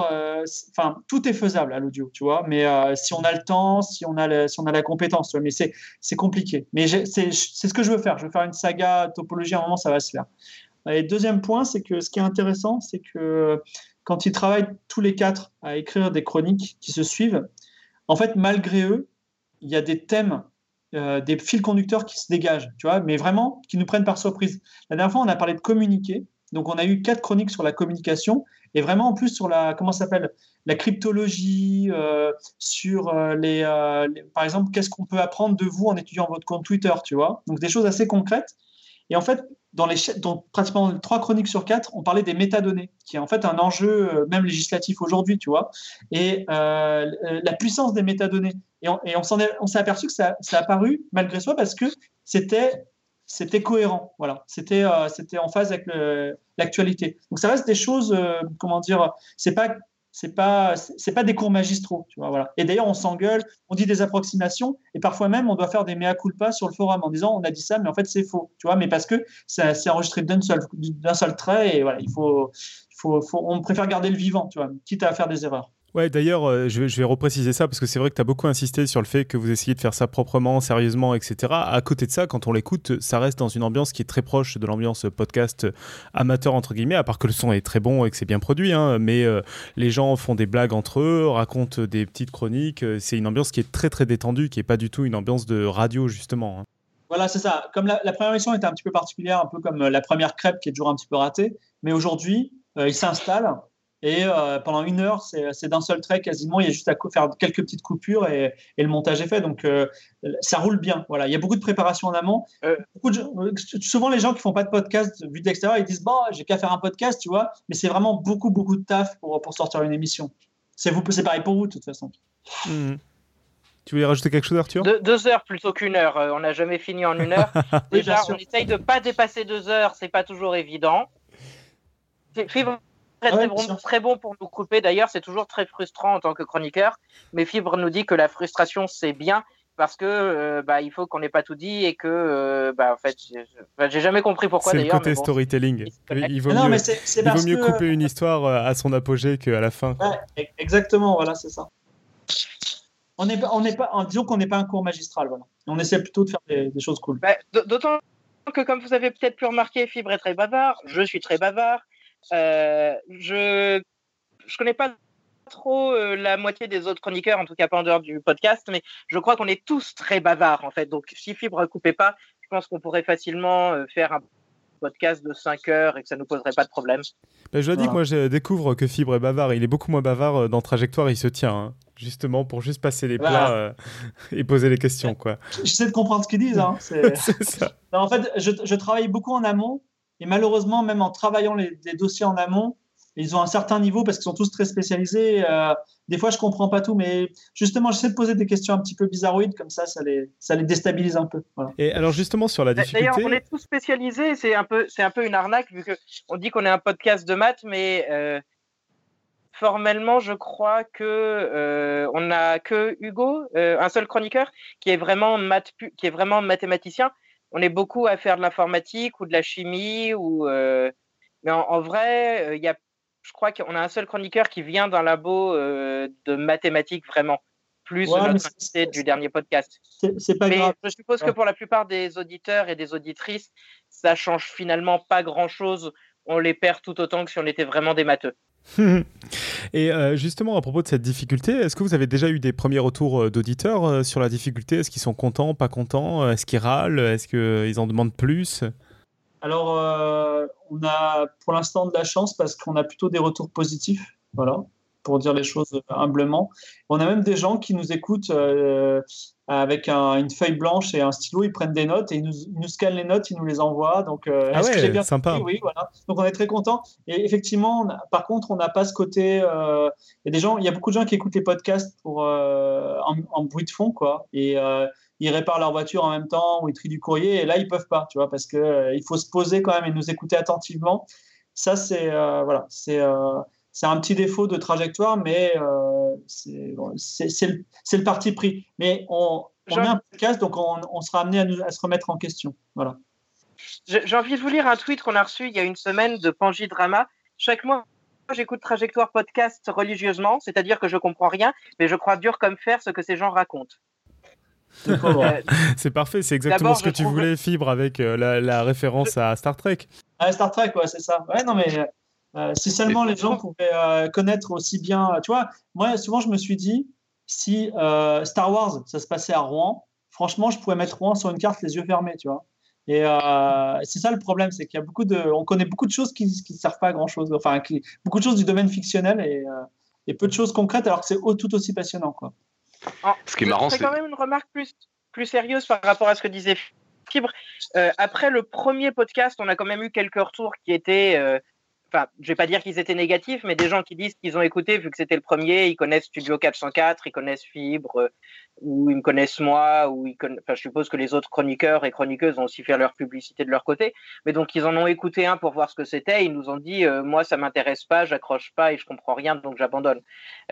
enfin, tout est faisable à l'audio, tu vois. Mais si on a le temps, si on a, si on a la compétence, tu vois, mais c'est compliqué. Mais c'est ce que je veux faire. Je veux faire une saga topologie. À un moment, ça va se faire. Et deuxième point, c'est que ce qui est intéressant, c'est que quand ils travaillent tous les quatre à écrire des chroniques qui se suivent, en fait, malgré eux, il y a des thèmes, euh, des fils conducteurs qui se dégagent, tu vois, mais vraiment qui nous prennent par surprise. La dernière fois, on a parlé de communiquer. Donc, on a eu quatre chroniques sur la communication et vraiment en plus sur la, comment s'appelle, la cryptologie, euh, sur euh, les, par exemple, qu'est-ce qu'on peut apprendre de vous en étudiant votre compte Twitter, tu vois. Donc, des choses assez concrètes. Et en fait, dans, les, dans pratiquement trois chroniques sur quatre, on parlait des métadonnées, qui est en fait un enjeu euh, même législatif aujourd'hui, tu vois, et euh, la puissance des métadonnées. Et on, et on s'est aperçu que ça, ça a apparu malgré soi parce que c'était c'était cohérent, voilà, c'était euh, c'était en phase avec l'actualité. Donc ça reste des choses, comment dire, c'est pas c'est pas c'est pas des cours magistraux tu vois voilà. Et d'ailleurs on s'engueule on dit des approximations et parfois même on doit faire des mea culpa sur le forum en disant on a dit ça mais en fait c'est faux tu vois. Mais parce que c'est enregistré d'un seul d'un seul trait et voilà il faut, faut, faut, on préfère garder le vivant tu vois quitte à faire des erreurs Ouais, d'ailleurs, euh, je, vais repréciser ça parce que c'est vrai que tu as beaucoup insisté sur le fait que vous essayez de faire ça proprement, sérieusement, etc. À côté de ça, quand on l'écoute, ça reste dans une ambiance qui est très proche de l'ambiance podcast amateur, entre guillemets, à part que le son est très bon et que c'est bien produit. Hein, mais euh, les gens font des blagues entre eux, racontent des petites chroniques. Euh, c'est une ambiance qui est très, très détendue, qui n'est pas du tout une ambiance de radio, justement. Hein. Voilà, c'est ça. Comme la, première émission était un petit peu particulière, un peu comme la première crêpe qui est toujours un petit peu ratée. Mais aujourd'hui, il s'installe et euh, pendant une heure, c'est d'un seul trait quasiment. Il y a juste à faire quelques petites coupures et, le montage est fait. Donc, euh, ça roule bien. Voilà. Il y a beaucoup de préparation en amont. Euh. souvent, les gens qui font pas de podcast vu de l'extérieur, ils disent Bon, j'ai qu'à faire un podcast, tu vois. Mais c'est vraiment beaucoup, beaucoup de taf pour, pour sortir une émission. C'est pareil pour vous, de toute façon. Mmh. Tu voulais rajouter quelque chose, Arthur? Deux heures plutôt qu'une heure. on n'a jamais fini en une heure. [LAUGHS] Déjà, on essaye de pas dépasser deux heures. C'est pas toujours évident très, bon, très bon pour nous couper. D'ailleurs, c'est toujours très frustrant en tant que chroniqueur. Mais Fibre nous dit que la frustration, c'est bien parce que euh, bah, il faut qu'on n'ait pas tout dit et que euh, bah, en fait j'ai jamais compris pourquoi d'ailleurs. C'est le côté storytelling. Il, vaut mieux, il vaut mieux couper une histoire euh, à son apogée qu'à la fin. E-, exactement, voilà, c'est ça. On n'est pas, on n'est pas, disons qu'on n'est pas un cours magistral, voilà. On essaie plutôt de faire des, choses cool. Bah, d'autant que comme vous avez peut-être pu remarquer, Fibre est très bavard, je suis très bavard. Euh, je ne connais pas trop euh, la moitié des autres chroniqueurs, en tout cas pas en dehors du podcast, mais je crois qu'on est tous très bavards en fait. Donc si Fibre ne coupait pas, je pense qu'on pourrait facilement euh, faire un podcast de 5 heures et que ça ne nous poserait pas de problème. Ben, je dois dire que moi je découvre que Fibre est bavard. Il est beaucoup moins bavard dans Trajectoire, il se tient. Hein, justement pour juste passer les plats [LAUGHS] et poser les questions. quoi. J'essaie de comprendre ce qu'ils disent. Hein. [LAUGHS] C'est ça. en fait, je, je, travaille beaucoup en amont et malheureusement, même en travaillant les, dossiers en amont, ils ont un certain niveau parce qu'ils sont tous très spécialisés. Euh, des fois, je comprends pas tout, mais justement, j'essaie de poser des questions un petit peu bizarroïdes, comme ça, ça les, ça les déstabilise un peu. Et alors, justement, sur la difficulté. D'ailleurs, on est tous spécialisés, c'est un, peu, un peu une arnaque, vu qu'on dit qu'on est un podcast de maths, mais euh, formellement, je crois que euh, on n'a que Hugo, un seul chroniqueur, qui est vraiment, math, qui est vraiment mathématicien on est beaucoup à faire de l'informatique ou de la chimie ou euh, mais en, vrai euh, il y a je crois qu'on a un seul chroniqueur qui vient d'un labo euh, de mathématiques vraiment plus ouais, du dernier podcast. C'est pas grave. Je suppose que pour la plupart des auditeurs et des auditrices, ça change finalement pas grand chose. On les perd tout autant que si on était vraiment des matheux. [LAUGHS] Et euh, justement, à propos de cette difficulté, est-ce que vous avez déjà eu des premiers retours euh, d'auditeurs euh, sur la difficulté? Est-ce qu'ils sont contents, pas contents? Est-ce qu'ils râlent? Est-ce qu'ils en demandent plus? Alors, on a pour l'instant de la chance parce qu'on a plutôt des retours positifs. Voilà pour dire les choses humblement. On a même des gens qui nous écoutent euh, avec une feuille blanche et un stylo, ils prennent des notes et ils nous, scannent les notes, ils nous les envoient. Donc, euh, ah ouais, bien sympa. Oui, voilà. Donc on est très content. Et effectivement, par contre, on n'a pas ce côté. Euh, il y a des gens, il y a beaucoup de gens qui écoutent les podcasts pour en, bruit de fond, quoi. Et ils réparent leur voiture en même temps ou ils trient du courrier. Et là, ils peuvent pas, tu vois, parce que il faut se poser quand même et nous écouter attentivement. Ça, c'est voilà, c'est c'est un petit défaut de trajectoire, mais euh, c'est le, parti pris. Mais on, on met un podcast, donc on, sera amené à, se remettre en question. Voilà. J'ai envie de vous lire un tweet qu'on a reçu il y a une semaine de Panji Drama. Chaque mois, j'écoute Trajectoire Podcast religieusement, c'est-à-dire que je comprends rien, mais je crois dur comme fer ce que ces gens racontent. Euh, [LAUGHS] c'est parfait, c'est exactement ce que tu voulais, Fibre, avec euh, la, référence à Star Trek. À Star Trek, ouais, c'est ça. Ouais, non, mais euh, si seulement les gens pouvaient euh, connaître aussi bien, tu vois, moi souvent je me suis dit, si euh, Star Wars ça se passait à Rouen, franchement je pourrais mettre Rouen sur une carte les yeux fermés, tu vois. Et c'est ça le problème, c'est qu'il y a beaucoup de, on connaît beaucoup de choses qui ne servent pas à grand chose, enfin beaucoup de choses du domaine fictionnel et, et peu de choses concrètes, alors que c'est tout aussi passionnant, quoi. Ce qui est marrant, c'est quand même une remarque plus, plus sérieuse par rapport à ce que disait Fibre. après le premier podcast, on a quand même eu quelques retours qui étaient enfin, je vais pas dire qu'ils étaient négatifs, mais des gens qui disent qu'ils ont écouté, vu que c'était le premier, ils connaissent Studio 404, ils connaissent Fibre, ou ils me connaissent moi, ou je suppose que les autres chroniqueurs et chroniqueuses ont aussi fait leur publicité de leur côté. Mais donc, ils en ont écouté un pour voir ce que c'était. Ils nous ont dit, euh, moi, ça m'intéresse pas, j'accroche pas et je comprends rien, donc j'abandonne.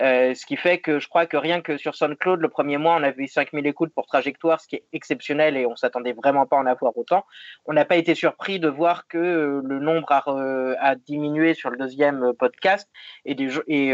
Euh, ce qui fait que je crois que rien que sur SoundCloud, le premier mois, on avait eu 5000 écoutes pour Trajectoire, ce qui est exceptionnel et on s'attendait vraiment pas à en avoir autant. On n'a pas été surpris de voir que euh, le nombre a, diminué sur le deuxième podcast et, des, et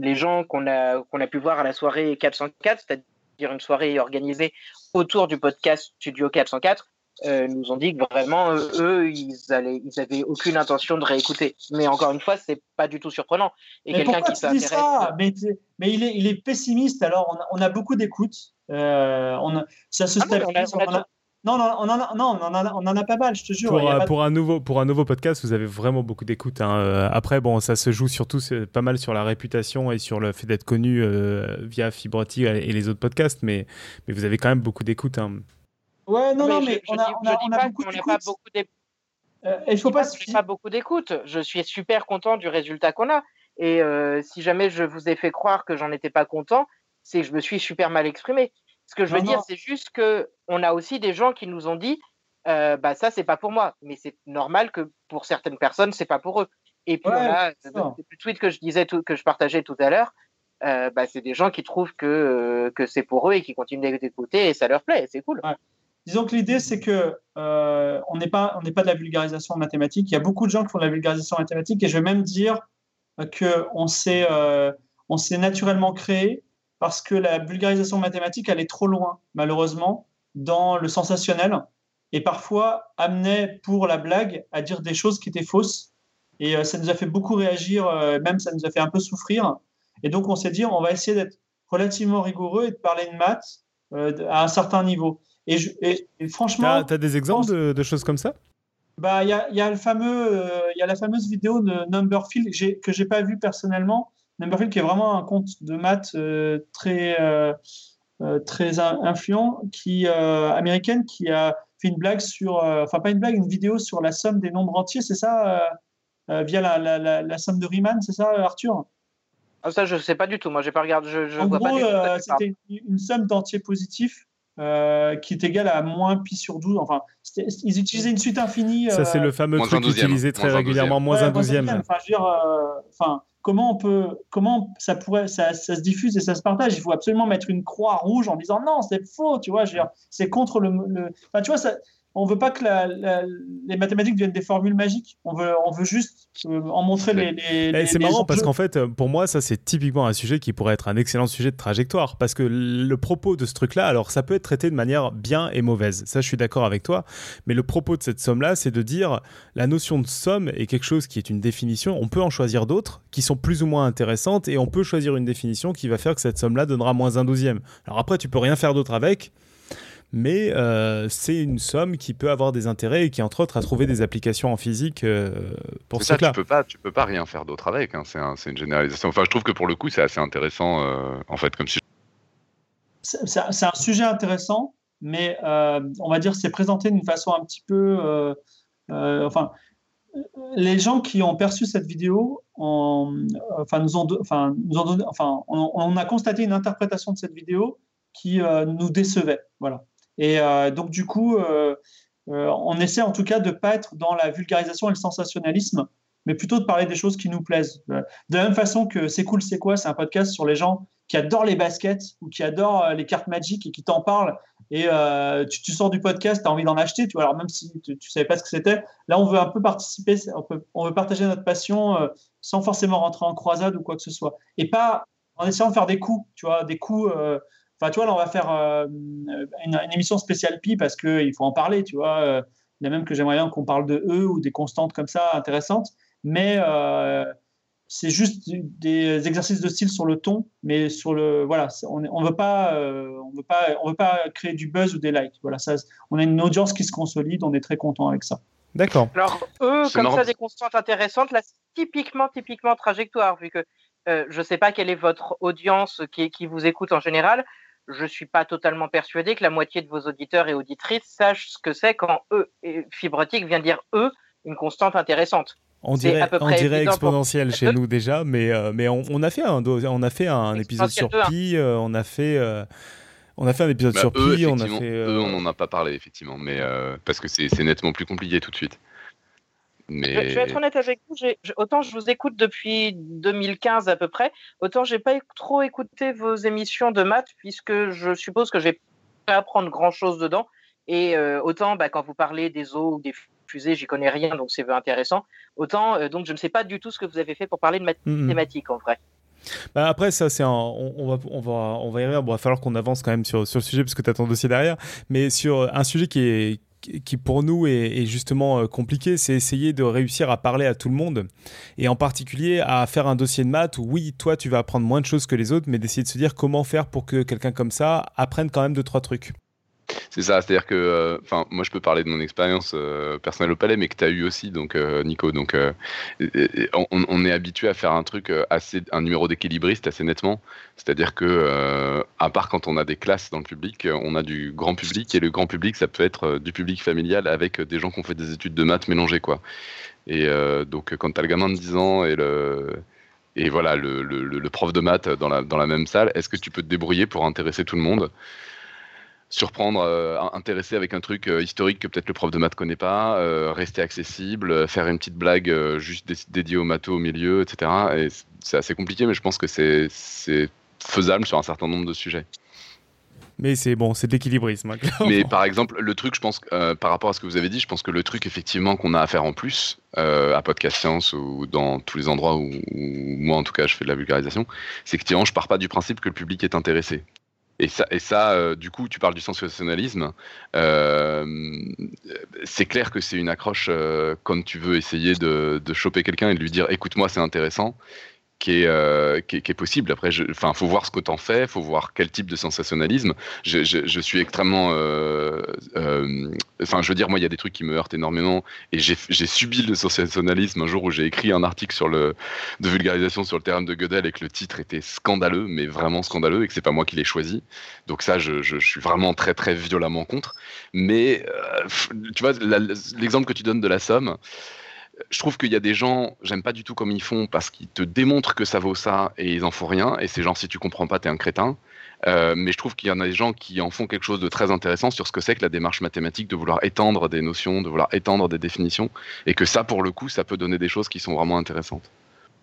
les gens qu'on a, qu'on a pu voir à la soirée 404, c'est-à-dire une soirée organisée autour du podcast Studio 404, euh, nous ont dit que vraiment, eux, ils, allaient, ils avaient aucune intention de réécouter. Mais encore une fois, c'est pas du tout surprenant. Et quelqu'un qui s'intéresse. Mais, mais il, est, il est pessimiste. Alors, on a, beaucoup d'écoutes. Euh, on ça se ah non, non, on en a, non, on en a, pas mal, je te jure. Pour, pour un, nouveau, pour un nouveau podcast, vous avez vraiment beaucoup d'écoute. Hein. Euh, après, bon, ça se joue surtout pas mal sur la réputation et sur le fait d'être connu euh, via Fibroti et les autres podcasts, mais, mais vous avez quand même beaucoup d'écoute. Hein. Ouais, non, non, mais on a, on a, beaucoup d'écoute. Euh, il faut pas, pas beaucoup d'écoute. Je suis super content du résultat qu'on a. Et si jamais je vous ai fait croire que j'en étais pas content, c'est que je me suis super mal exprimé. Ce que je veux dire, c'est juste que on a aussi des gens qui nous ont dit, euh, bah ça c'est pas pour moi, mais c'est normal que pour certaines personnes c'est pas pour eux. Et puis ouais, le tweet que je disais, que je partageais tout à l'heure, euh, bah, c'est des gens qui trouvent que, euh, que c'est pour eux et qui continuent d'écouter et ça leur plaît, c'est cool. Disons que l'idée c'est que on n'est pas on n'est pas de la vulgarisation mathématique. Il y a beaucoup de gens qui font de la vulgarisation mathématique et je vais même dire que on s'est on s'est naturellement créé parce que la vulgarisation mathématique allait trop loin, malheureusement, dans le sensationnel, et parfois amenait pour la blague à dire des choses qui étaient fausses. Et euh, ça nous a fait beaucoup réagir, euh, même ça nous a fait un peu souffrir. Et donc on s'est dit, on va essayer d'être relativement rigoureux et de parler de maths euh, à un certain niveau. Et, franchement... Tu as, des exemples de, choses comme ça? Bah, il y, a, y, a le fameux, y a la fameuse vidéo de Numberfield que j'ai pas vue personnellement, Numberfield qui est vraiment un compte de maths euh, très, euh, euh, très influent, qui, américaine, qui a fait une blague sur, enfin pas une blague, une vidéo sur la somme des nombres entiers, c'est ça via la, la, la, somme de Riemann, c'est ça, Arthur? Ah, Ça, je ne sais pas du tout. Moi, j'ai pas regardé. Je, en gros, c'était une, somme d'entiers positifs qui est égale à moins pi sur 12. Enfin, ils utilisaient une suite infinie. Ça, c'est le fameux truc utilisé très régulièrement, moins un douzième. Enfin, je veux dire, enfin, comment on peut, comment ça pourrait, ça, se diffuse et ça se partage. Il faut absolument mettre une croix rouge en disant non, c'est faux, tu vois. C'est contre le, le... Enfin, tu vois, ça, on veut pas que les mathématiques deviennent des formules magiques. On veut, on veut juste euh, en montrer les. Eh, c'est marrant parce qu'en fait, pour moi, ça c'est typiquement un sujet qui pourrait être un excellent sujet de trajectoire. Parce que le propos de ce truc-là, alors ça peut être traité de manière bien et mauvaise. Ça, je suis d'accord avec toi. Mais le propos de cette somme-là, c'est de dire la notion de somme est quelque chose qui est une définition. On peut en choisir d'autres qui sont plus ou moins intéressantes et on peut choisir une définition qui va faire que cette somme-là donnera moins un douzième. Alors après, tu peux rien faire d'autre avec mais euh, c'est une somme qui peut avoir des intérêts et qui, entre autres, a trouvé des applications en physique euh, pour ça. Tu peux pas, tu peux pas rien faire d'autre avec. Hein. C'est une généralisation. Enfin, je trouve que pour le coup, c'est assez intéressant, euh, en fait, comme si. C'est un sujet intéressant, mais on va dire c'est présenté d'une façon un petit peu, enfin. Les gens qui ont perçu cette vidéo, enfin, nous ont, enfin, nous ont donné, enfin, on, on, a constaté une interprétation de cette vidéo qui nous décevait. Voilà. Et euh, donc, du coup, euh, euh, on essaie en tout cas de ne pas être dans la vulgarisation et le sensationnalisme, mais plutôt de parler des choses qui nous plaisent. De la même façon que C'est cool, c'est quoi C'est un podcast sur les gens qui adorent les baskets ou qui adorent les cartes magiques et qui t'en parlent. Et tu, sors du podcast, tu as envie d'en acheter, tu vois, alors même si tu ne savais pas ce que c'était. Là, on veut un peu participer, on, veut partager notre passion sans forcément rentrer en croisade ou quoi que ce soit. Et pas en essayant de faire des coups, tu vois, des coups Enfin, tu vois, là, on va faire euh, une, émission spéciale Pi parce qu'il faut en parler, tu vois. Euh, il y a même que j'aimerais bien qu'on parle de eux ou des constantes comme ça intéressantes. Mais euh, c'est juste des exercices de style sur le ton, mais sur le voilà, on ne veut pas, on veut pas, on veut pas créer du buzz ou des likes. Voilà, ça, on a une audience qui se consolide, on est très content avec ça. D'accord. Alors eux, comme ça, des constantes intéressantes, là, typiquement, typiquement trajectoire, vu que je ne sais pas quelle est votre audience qui, qui vous écoute en général je ne suis pas totalement persuadé que la moitié de vos auditeurs et auditrices sachent ce que c'est quand eux, et Fibrotique vient dire eux, une constante intéressante. On dirait, on dirait exponentiel [LAUGHS] chez nous déjà, mais, euh, mais on, a fait un, on a fait un épisode sur Pi, euh, on a fait. On a fait un épisode bah, sur Pi, on a fait. Eux, on n'en a pas parlé, effectivement, mais parce que c'est nettement plus compliqué tout de suite. Mais... Je, vais être honnête avec vous, autant je vous écoute depuis 2015 à peu près, autant j'ai pas trop écouté vos émissions de maths, puisque je suppose que je vais pas apprendre grand chose dedans. Et euh, autant bah, quand vous parlez des eaux ou des fusées, j'y connais rien, donc c'est intéressant. Autant euh, donc je ne sais pas du tout ce que vous avez fait pour parler de mmh. mathématiques en vrai. Bah après, ça, c'est on, va, on, va, on va y arriver. Bon, il va falloir qu'on avance quand même sur, sur le sujet parce que tu as ton dossier derrière. Mais sur un sujet qui est, qui pour nous est, justement euh, compliqué, c'est essayer de réussir à parler à tout le monde et en particulier à faire un dossier de maths où oui, toi tu vas apprendre moins de choses que les autres, mais d'essayer de se dire comment faire pour que quelqu'un comme ça apprenne quand même deux trois trucs. C'est ça, c'est-à-dire que, euh, moi je peux parler de mon expérience euh, personnelle au palais, mais que tu as eu aussi, donc euh, Nico. Donc, on, est habitué à faire un truc assez, un numéro d'équilibriste assez nettement. C'est-à-dire que, à part quand on a des classes dans le public, on a du grand public et le grand public, ça peut être du public familial avec des gens qui ont fait des études de maths mélangées, quoi. Et donc, quand tu as le gamin de 10 ans et le et voilà le, le, prof de maths dans la, dans la même salle, est-ce que tu peux te débrouiller pour intéresser tout le monde? Surprendre, euh, intéresser avec un truc euh, historique que peut-être le prof de maths connaît pas, euh, rester accessible, faire une petite blague juste dédiée au maths au milieu, etc. Et c'est assez compliqué, mais je pense que c'est faisable sur un certain nombre de sujets. Mais c'est bon, c'est de l'équilibrisme. Hein, mais par exemple, le truc, je pense, par rapport à ce que vous avez dit, je pense que le truc effectivement qu'on a à faire en plus à Podcast Science ou dans tous les endroits où, où, moi en tout cas je fais de la vulgarisation, c'est que je pars pas du principe que le public est intéressé. Et ça, euh, du coup, tu parles du sensationnalisme. Euh, c'est clair que c'est une accroche euh, quand tu veux essayer de choper quelqu'un et de lui dire écoute-moi, c'est intéressant qui est, euh, qui, est, possible. Après, enfin, faut voir ce que t'en fais, faut voir quel type de sensationnalisme. Je, suis extrêmement, euh, euh, enfin, je veux dire, moi, il y a des trucs qui me heurtent énormément, et j'ai subi le sensationnalisme un jour où j'ai écrit un article sur le de vulgarisation sur le théorème de Gödel et que le titre était scandaleux, mais vraiment scandaleux, et que c'est pas moi qui l'ai choisi. Donc ça, je, suis vraiment très très violemment contre. Mais tu vois, l'exemple que tu donnes de la somme je trouve qu'il y a des gens, j'aime pas du tout comme ils font parce qu'ils te démontrent que ça vaut ça et ils en font rien. Et ces gens, si tu comprends pas, t'es un crétin. Euh, mais je trouve qu'il y en a des gens qui en font quelque chose de très intéressant sur ce que c'est que la démarche mathématique, de vouloir étendre des notions, de vouloir étendre des définitions, et que ça, pour le coup, ça peut donner des choses qui sont vraiment intéressantes.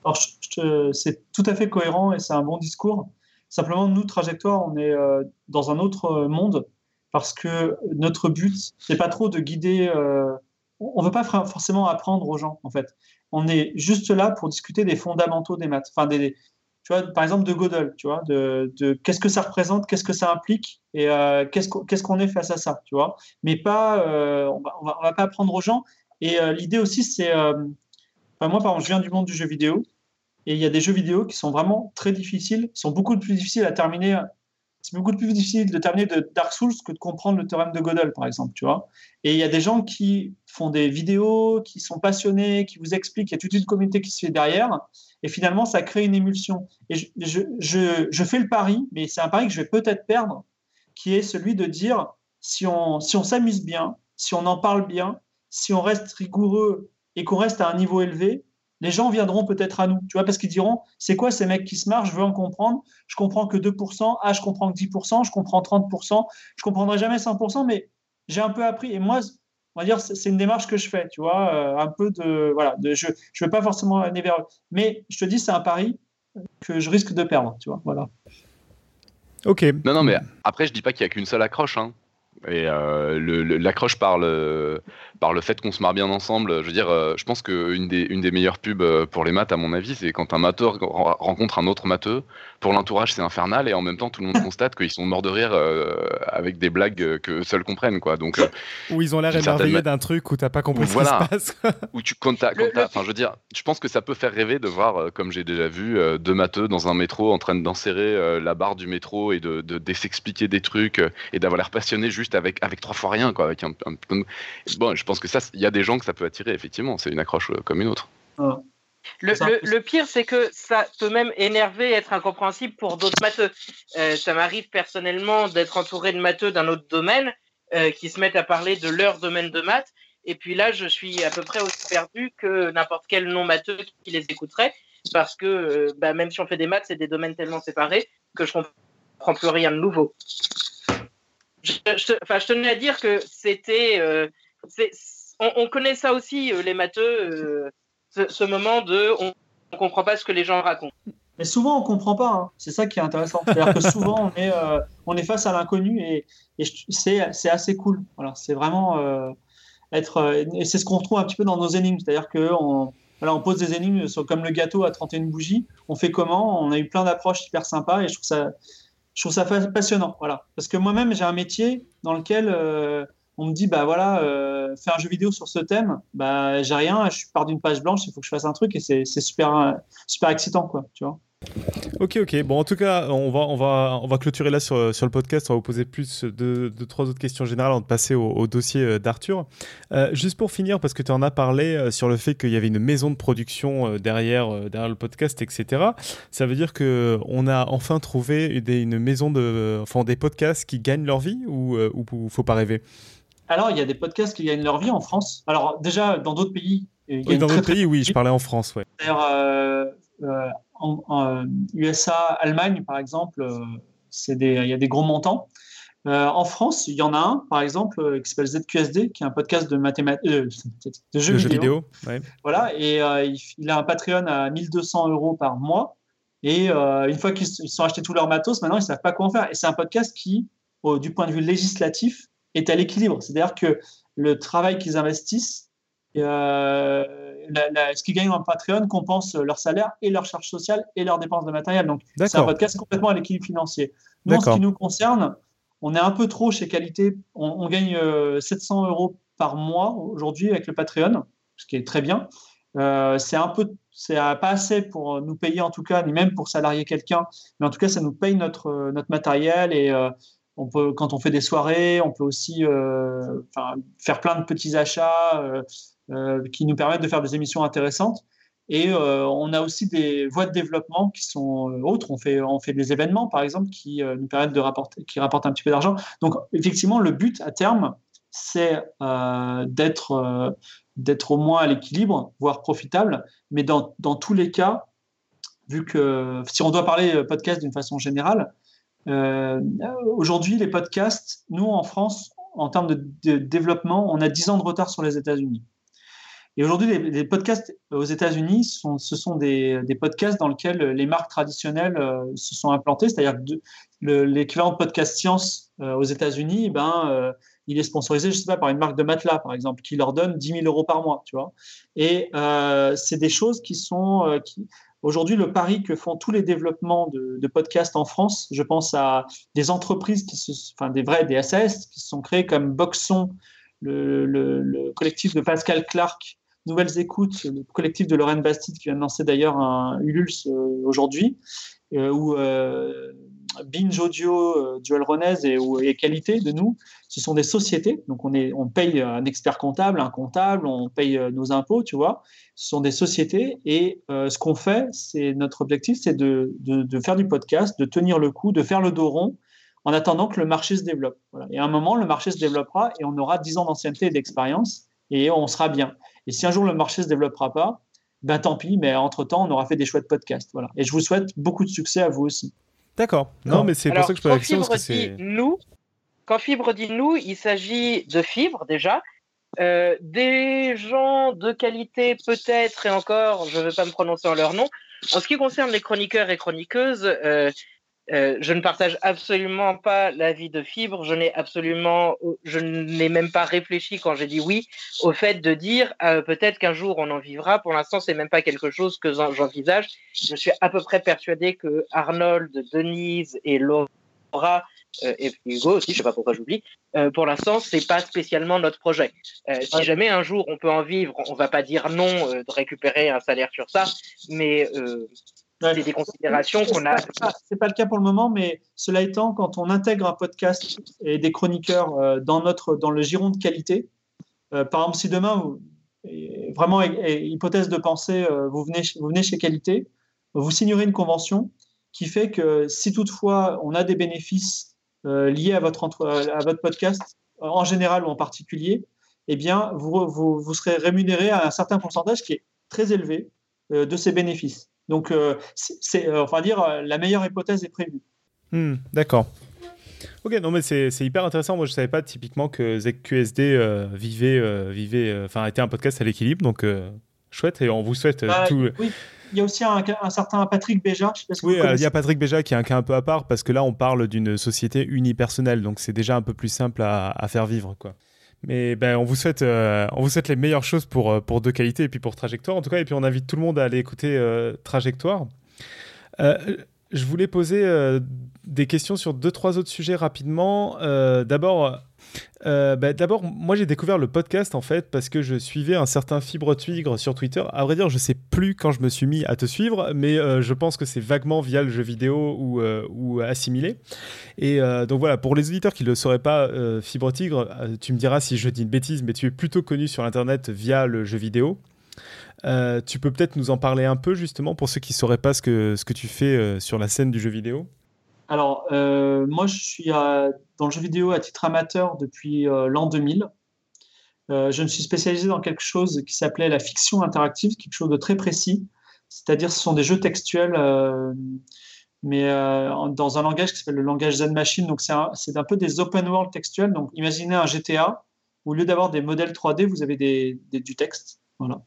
Alors, c'est tout à fait cohérent et c'est un bon discours. Simplement, nous, Trajectoire, on est euh, dans un autre monde parce que notre but, c'est pas trop de guider euh, on ne veut pas forcément apprendre aux gens, en fait. On est juste là pour discuter des fondamentaux des maths. Enfin, des, tu vois, par exemple, de Gödel, tu vois, de, qu'est-ce que ça représente, qu'est-ce que ça implique et euh, qu'est-ce qu'on est face à ça, tu vois. Mais pas, euh, on va, va, pas apprendre aux gens. Et euh, l'idée aussi, c'est, moi, par exemple, je viens du monde du jeu vidéo et il y a des jeux vidéo qui sont vraiment très difficiles, sont beaucoup plus difficiles à terminer c'est beaucoup plus difficile de terminer Dark Souls que de comprendre le théorème de Gödel, par exemple, tu vois. Et il y a des gens qui font des vidéos, qui sont passionnés, qui vous expliquent, il y a toute une communauté qui se fait derrière, et finalement, ça crée une émulsion. Et je, je, je, fais le pari, mais c'est un pari que je vais peut-être perdre, qui est celui de dire, si on si on s'amuse bien, si on en parle bien, si on reste rigoureux et qu'on reste à un niveau élevé, les gens viendront peut-être à nous, tu vois, parce qu'ils diront, c'est quoi ces mecs qui se marrent, je veux en comprendre, je comprends que 2%, ah, je comprends que 10%, je comprends 30%, je comprendrai jamais 100%, mais j'ai un peu appris, et moi, on va dire, c'est une démarche que je fais, tu vois, euh, un peu de, voilà, de, je ne veux pas forcément aller vers mais je te dis, c'est un pari que je risque de perdre, tu vois, voilà. Ok. Non, non, mais après, je dis pas qu'il y a qu'une seule accroche, hein. Et euh, l'accroche par le, par le fait qu'on se marre bien ensemble. Je veux dire, euh, je pense qu'une des, une des meilleures pubs euh, pour les maths, à mon avis, c'est quand un matheux rencontre un autre matheux. Pour l'entourage, c'est infernal et en même temps, tout le monde constate qu'ils sont morts de rire avec des blagues que seuls comprennent. Quoi. Donc, où ils ont l'air émerveillés d'un truc où t'as pas compris voilà. ce qui se passe. où tu, quand enfin, je veux dire, je pense que ça peut faire rêver de voir, comme j'ai déjà vu, deux matheux dans un métro en train d'enserrer la barre du métro et de, de, de s'expliquer des trucs et d'avoir l'air passionné juste avec, avec trois fois rien. Quoi, avec un, Bon, je pense que ça, il y a des gens que ça peut attirer, effectivement. C'est une accroche euh, comme une autre. Le, pire, c'est que ça peut même énerver, être incompréhensible pour d'autres matheux. Euh, ça m'arrive personnellement d'être entouré de matheux d'un autre domaine euh, qui se mettent à parler de leur domaine de maths. Et puis là, je suis à peu près aussi perdu que n'importe quel non-matheux qui les écouterait. Parce que bah, même si on fait des maths, c'est des domaines tellement séparés que je comprends plus rien de nouveau. Je, je, tenais à dire que c'était. On, connaît ça aussi, les matheux, ce, moment de on ne comprend pas ce que les gens racontent. Mais souvent, on ne comprend pas. Hein. C'est ça qui est intéressant. C'est-à-dire que souvent, on est, face à l'inconnu et, c'est assez cool. Voilà, c'est vraiment être. et c'est ce qu'on retrouve un petit peu dans nos énigmes. C'est-à-dire qu'on on pose des énigmes comme le gâteau à 31 bougies. On fait comment? On a eu plein d'approches hyper sympas et je trouve ça, je trouve ça passionnant. Voilà. Parce que moi-même, j'ai un métier dans lequel euh, on me dit bah voilà, euh, faire un jeu vidéo sur ce thème, bah j'ai rien, je pars d'une page blanche, il faut que je fasse un truc et c'est super, super excitant, quoi. Tu vois Ok, ok. Bon, en tout cas, on va, on va, on va clôturer là sur, sur le podcast. On va vous poser plus de, de trois autres questions générales avant de passer au, dossier euh, d'Arthur. Euh, juste pour finir, parce que tu en as parlé euh, sur le fait qu'il y avait une maison de production derrière, derrière le podcast, etc. Ça veut dire que on a enfin trouvé des, une maison de, enfin, des podcasts qui gagnent leur vie ou ou faut pas rêver? Alors, il y a des podcasts qui gagnent leur vie en France. Alors déjà, dans d'autres pays. Oui, dans d'autres pays, oui. Je parlais en France, ouais. D'ailleurs en, USA, Allemagne, par exemple, euh, il y a des gros montants. Euh, en France, il y en a un, par exemple, euh, qui s'appelle ZQSD, qui est un podcast de mathématiques, de jeux, vidéo. Voilà, et il, a un Patreon à 1200 euros par mois. Et une fois qu'ils sont achetés tous leurs matos, maintenant ils ne savent pas quoi en faire. Et c'est un podcast qui, du point de vue législatif, est à l'équilibre. C'est-à-dire que le travail qu'ils investissent ce qu'ils gagnent en Patreon compense leur salaire et leurs charges sociales et leurs dépenses de matériel. Donc, c'est un podcast complètement à l'équilibre financier. Nous, en ce qui nous concerne, on est un peu trop chez Qualité. On, gagne 700 euh, euros par mois aujourd'hui avec le Patreon, ce qui est très bien. Euh, c'est un peu, c'est pas assez pour nous payer en tout cas, ni même pour salarier quelqu'un. Mais en tout cas, ça nous paye notre, notre matériel et euh, on peut, quand on fait des soirées, on peut aussi faire plein de petits achats. Euh, qui nous permettent de faire des émissions intéressantes. Et euh, on a aussi des voies de développement qui sont euh, autres. On fait, on fait des événements, par exemple, qui nous permettent de rapporter, qui rapportent un petit peu d'argent. Donc, effectivement, le but à terme, c'est d'être d'être au moins à l'équilibre, voire profitable. Mais dans, dans, tous les cas, vu que si on doit parler podcast d'une façon générale, aujourd'hui, les podcasts, nous en France, en termes de, de, développement, on a 10 ans de retard sur les États-Unis. Et aujourd'hui, les, podcasts aux États-Unis, ce sont des, podcasts dans lesquels les marques traditionnelles euh, se sont implantées. C'est-à-dire que l'équivalent de podcast science euh, aux États-Unis, eh ben, euh, il est sponsorisé, je sais pas, par une marque de matelas, par exemple, qui leur donne 10 000 euros par mois, tu vois. Et c'est des choses qui sont... Aujourd'hui, le pari que font tous les développements de, podcasts en France, je pense à des entreprises, enfin des vrais, des SAS, qui se sont créées comme Boxon, le, le collectif de Pascal Clark, Nouvelles Écoutes, le collectif de Lorraine Bastide qui vient de lancer d'ailleurs un Ulule euh, aujourd'hui, euh, ou euh, Binge Audio, Duel Renez et, Qualité de nous, ce sont des sociétés. Donc on, paye un expert comptable, un comptable, on paye nos impôts, tu vois. Ce sont des sociétés et ce qu'on fait, c'est notre objectif, c'est de, faire du podcast, de tenir le coup, de faire le dos rond en attendant que le marché se développe. Et à un moment, le marché se développera et on aura 10 ans d'ancienneté et d'expérience et on sera bien. Et si un jour le marché se développera pas, ben tant pis, mais entre-temps, on aura fait des chouettes podcasts. Voilà. Et je vous souhaite beaucoup de succès à vous aussi. D'accord. Non, mais c'est pour ça que je pose la question. nous, quand Fibre dit nous, il s'agit de Fibre déjà. Euh, des gens de qualité peut-être, et encore, je ne vais pas me prononcer en leur nom. En ce qui concerne les chroniqueurs et chroniqueuses, euh, euh, je ne partage absolument pas l'avis de Fibre. Je n'ai absolument, je n'ai même pas réfléchi quand j'ai dit oui au fait de dire euh, peut-être qu'un jour on en vivra. Pour l'instant, c'est même pas quelque chose que j'envisage. Je suis à peu près persuadé que Arnold, Denise et Laura euh, et Hugo aussi, je sais pas pourquoi j'oublie. pour l'instant, c'est pas spécialement notre projet. si jamais un jour on peut en vivre, on va pas dire non de récupérer un salaire sur ça, mais c'est des considérations qu'on a. C'est pas le cas pour le moment, mais cela étant, quand on intègre un podcast et des chroniqueurs euh, dans, notre, dans le giron de qualité, euh, par exemple, si demain, vraiment, hypothèse de pensée, euh, vous, venez, vous venez chez Qualité, vous signerez une convention qui fait que si toutefois on a des bénéfices liés à votre, à votre podcast, en général ou en particulier, eh bien, vous, vous, vous serez rémunéré à un certain pourcentage qui est très élevé de ces bénéfices. Donc, euh, c'est, euh, enfin dire, euh, la meilleure hypothèse est prévue. Hmm, d'accord. Ok, non mais c'est hyper intéressant. Moi, je savais pas typiquement que ZQSD euh, vivait, euh, vivait, enfin, était un podcast à l'équilibre, donc chouette. Et on vous souhaite bah, tout. Oui. Il y a aussi un, certain Patrick Béja. oui, il y a Patrick Béja qui est un cas un peu à part parce que là, on parle d'une société unipersonnelle, donc c'est déjà un peu plus simple à, à faire vivre, quoi. Mais ben, on, vous souhaite, euh, on vous souhaite les meilleures choses pour, euh, pour deux qualités et puis pour Trajectoire en tout cas. Et puis on invite tout le monde à aller écouter euh, Trajectoire. je voulais poser des questions sur deux, trois autres sujets rapidement. D'abord, euh, bah, d'abord, moi j'ai découvert le podcast en fait parce que je suivais un certain Fibre Tigre sur Twitter. À vrai dire, je sais plus quand je me suis mis à te suivre, mais euh, je pense que c'est vaguement via le jeu vidéo ou, euh, assimilé. Et donc voilà, pour les auditeurs qui ne le sauraient pas, Fibre Tigre, tu me diras si je dis une bêtise, mais tu es plutôt connu sur Internet via le jeu vidéo. tu peux peut-être nous en parler un peu justement pour ceux qui ne sauraient pas ce que, ce que tu fais sur la scène du jeu vidéo? Alors, euh, moi, je suis dans le jeu vidéo à titre amateur depuis euh, l'an 2000. Euh, je me suis spécialisé dans quelque chose qui s'appelait la fiction interactive, quelque chose de très précis. C'est-à-dire, ce sont des jeux textuels, mais dans un langage qui s'appelle le langage Zen Machine. Donc, c'est un, peu des open world textuels. Donc, imaginez un GTA où, au lieu d'avoir des modèles 3D, vous avez du texte. Voilà.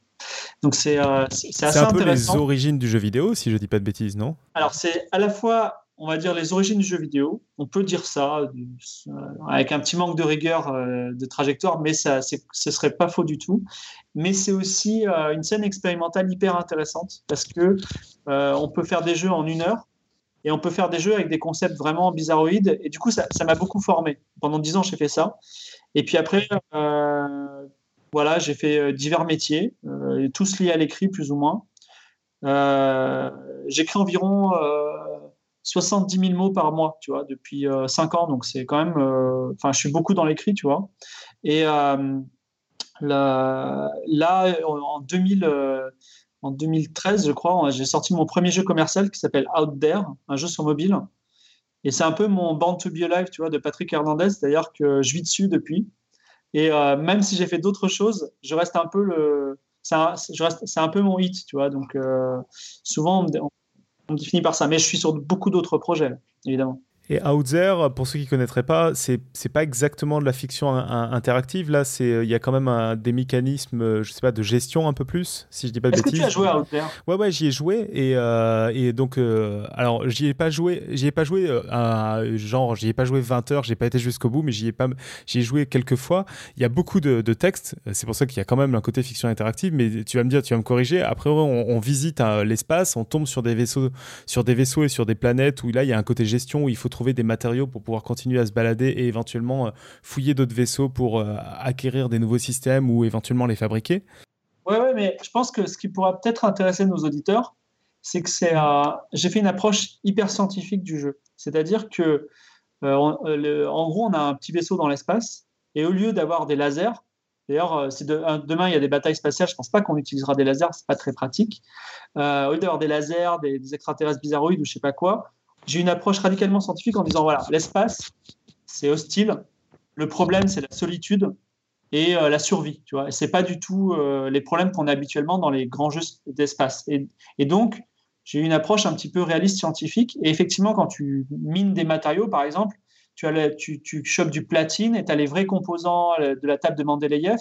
Donc c'est assez C'est un peu les origines du jeu vidéo, si je dis pas de bêtises, non? Alors c'est à la fois on va dire, les origines du jeu vidéo. On peut dire ça, euh, avec un petit manque de rigueur euh, de trajectoire, mais ça, ce serait pas faux du tout. Mais c'est aussi euh, une scène expérimentale hyper intéressante parce que on peut faire des jeux en une heure et on peut faire des jeux avec des concepts vraiment bizarroïdes. Et du coup, ça m'a beaucoup formé. Pendant dix ans, j'ai fait ça. Et puis après, voilà, j'ai fait divers métiers, tous liés à l'écrit plus ou moins. J'écris environ 70 000 mots par mois, tu vois, depuis 5 euh, ans. Donc, c'est quand même. Euh, enfin, je suis beaucoup dans l'écrit, tu vois. Et euh, là, en, 2000, en 2013, je crois, j'ai sorti mon premier jeu commercial qui s'appelle Out There, un jeu sur mobile. Et c'est un peu mon Band to Be Alive, tu vois, de Patrick Hernandez, d'ailleurs que je vis dessus depuis. Et même si j'ai fait d'autres choses, je reste un peu le. C'est un, peu mon hit, tu vois. Donc, souvent, on, on définit par ça. Mais je suis sur beaucoup d'autres projets, évidemment. Et Out There, pour ceux qui ne connaîtraient pas, c'est n'est pas exactement de la fiction interactive. Là, il euh, y a quand même un, des mécanismes, euh, je sais pas, de gestion un peu plus, si je dis pas de bêtises. Est-ce que tu as joué à Out There Ouais, ouais, j'y ai joué. Et, euh, et donc, alors, j'y ai pas joué, j'y ai pas joué, à, genre, j'y ai pas joué 20 heures, j'ai pas été jusqu'au bout, mais j'y ai, pas, ai joué quelques fois. Il y a beaucoup de, de textes, c'est pour ça qu'il y a quand même un côté fiction interactive, mais tu vas me dire, tu vas me corriger. Après, on, on visite l'espace, on tombe sur des, vaisseaux, sur des vaisseaux et sur des planètes où là, il y a un côté gestion où il faut trouver des matériaux pour pouvoir continuer à se balader et éventuellement euh, fouiller d'autres vaisseaux pour euh, acquérir des nouveaux systèmes ou éventuellement les fabriquer. Oui, mais je pense que ce qui pourra peut-être intéresser nos auditeurs, c'est que j'ai fait une approche hyper scientifique du jeu. C'est-à-dire que, euh, en gros, on a un petit vaisseau dans l'espace et au lieu d'avoir des lasers, D'ailleurs, si demain il y a des batailles spatiales, je ne pense pas qu'on utilisera des lasers, c'est pas très pratique. au lieu d'avoir des lasers, des, extraterrestres bizarroïdes ou je sais pas quoi, j'ai une approche radicalement scientifique en disant voilà, l'espace, c'est hostile. Le problème, c'est la solitude et euh, la survie. Tu vois, c'est pas du tout euh, les problèmes qu'on a habituellement dans les grands jeux d'espace. Et, donc, j'ai une approche un petit peu réaliste scientifique. Et effectivement, quand tu mines des matériaux, par exemple, tu, as tu chopes du platine et tu as les vrais composants euh, de la table de Mendeleïev.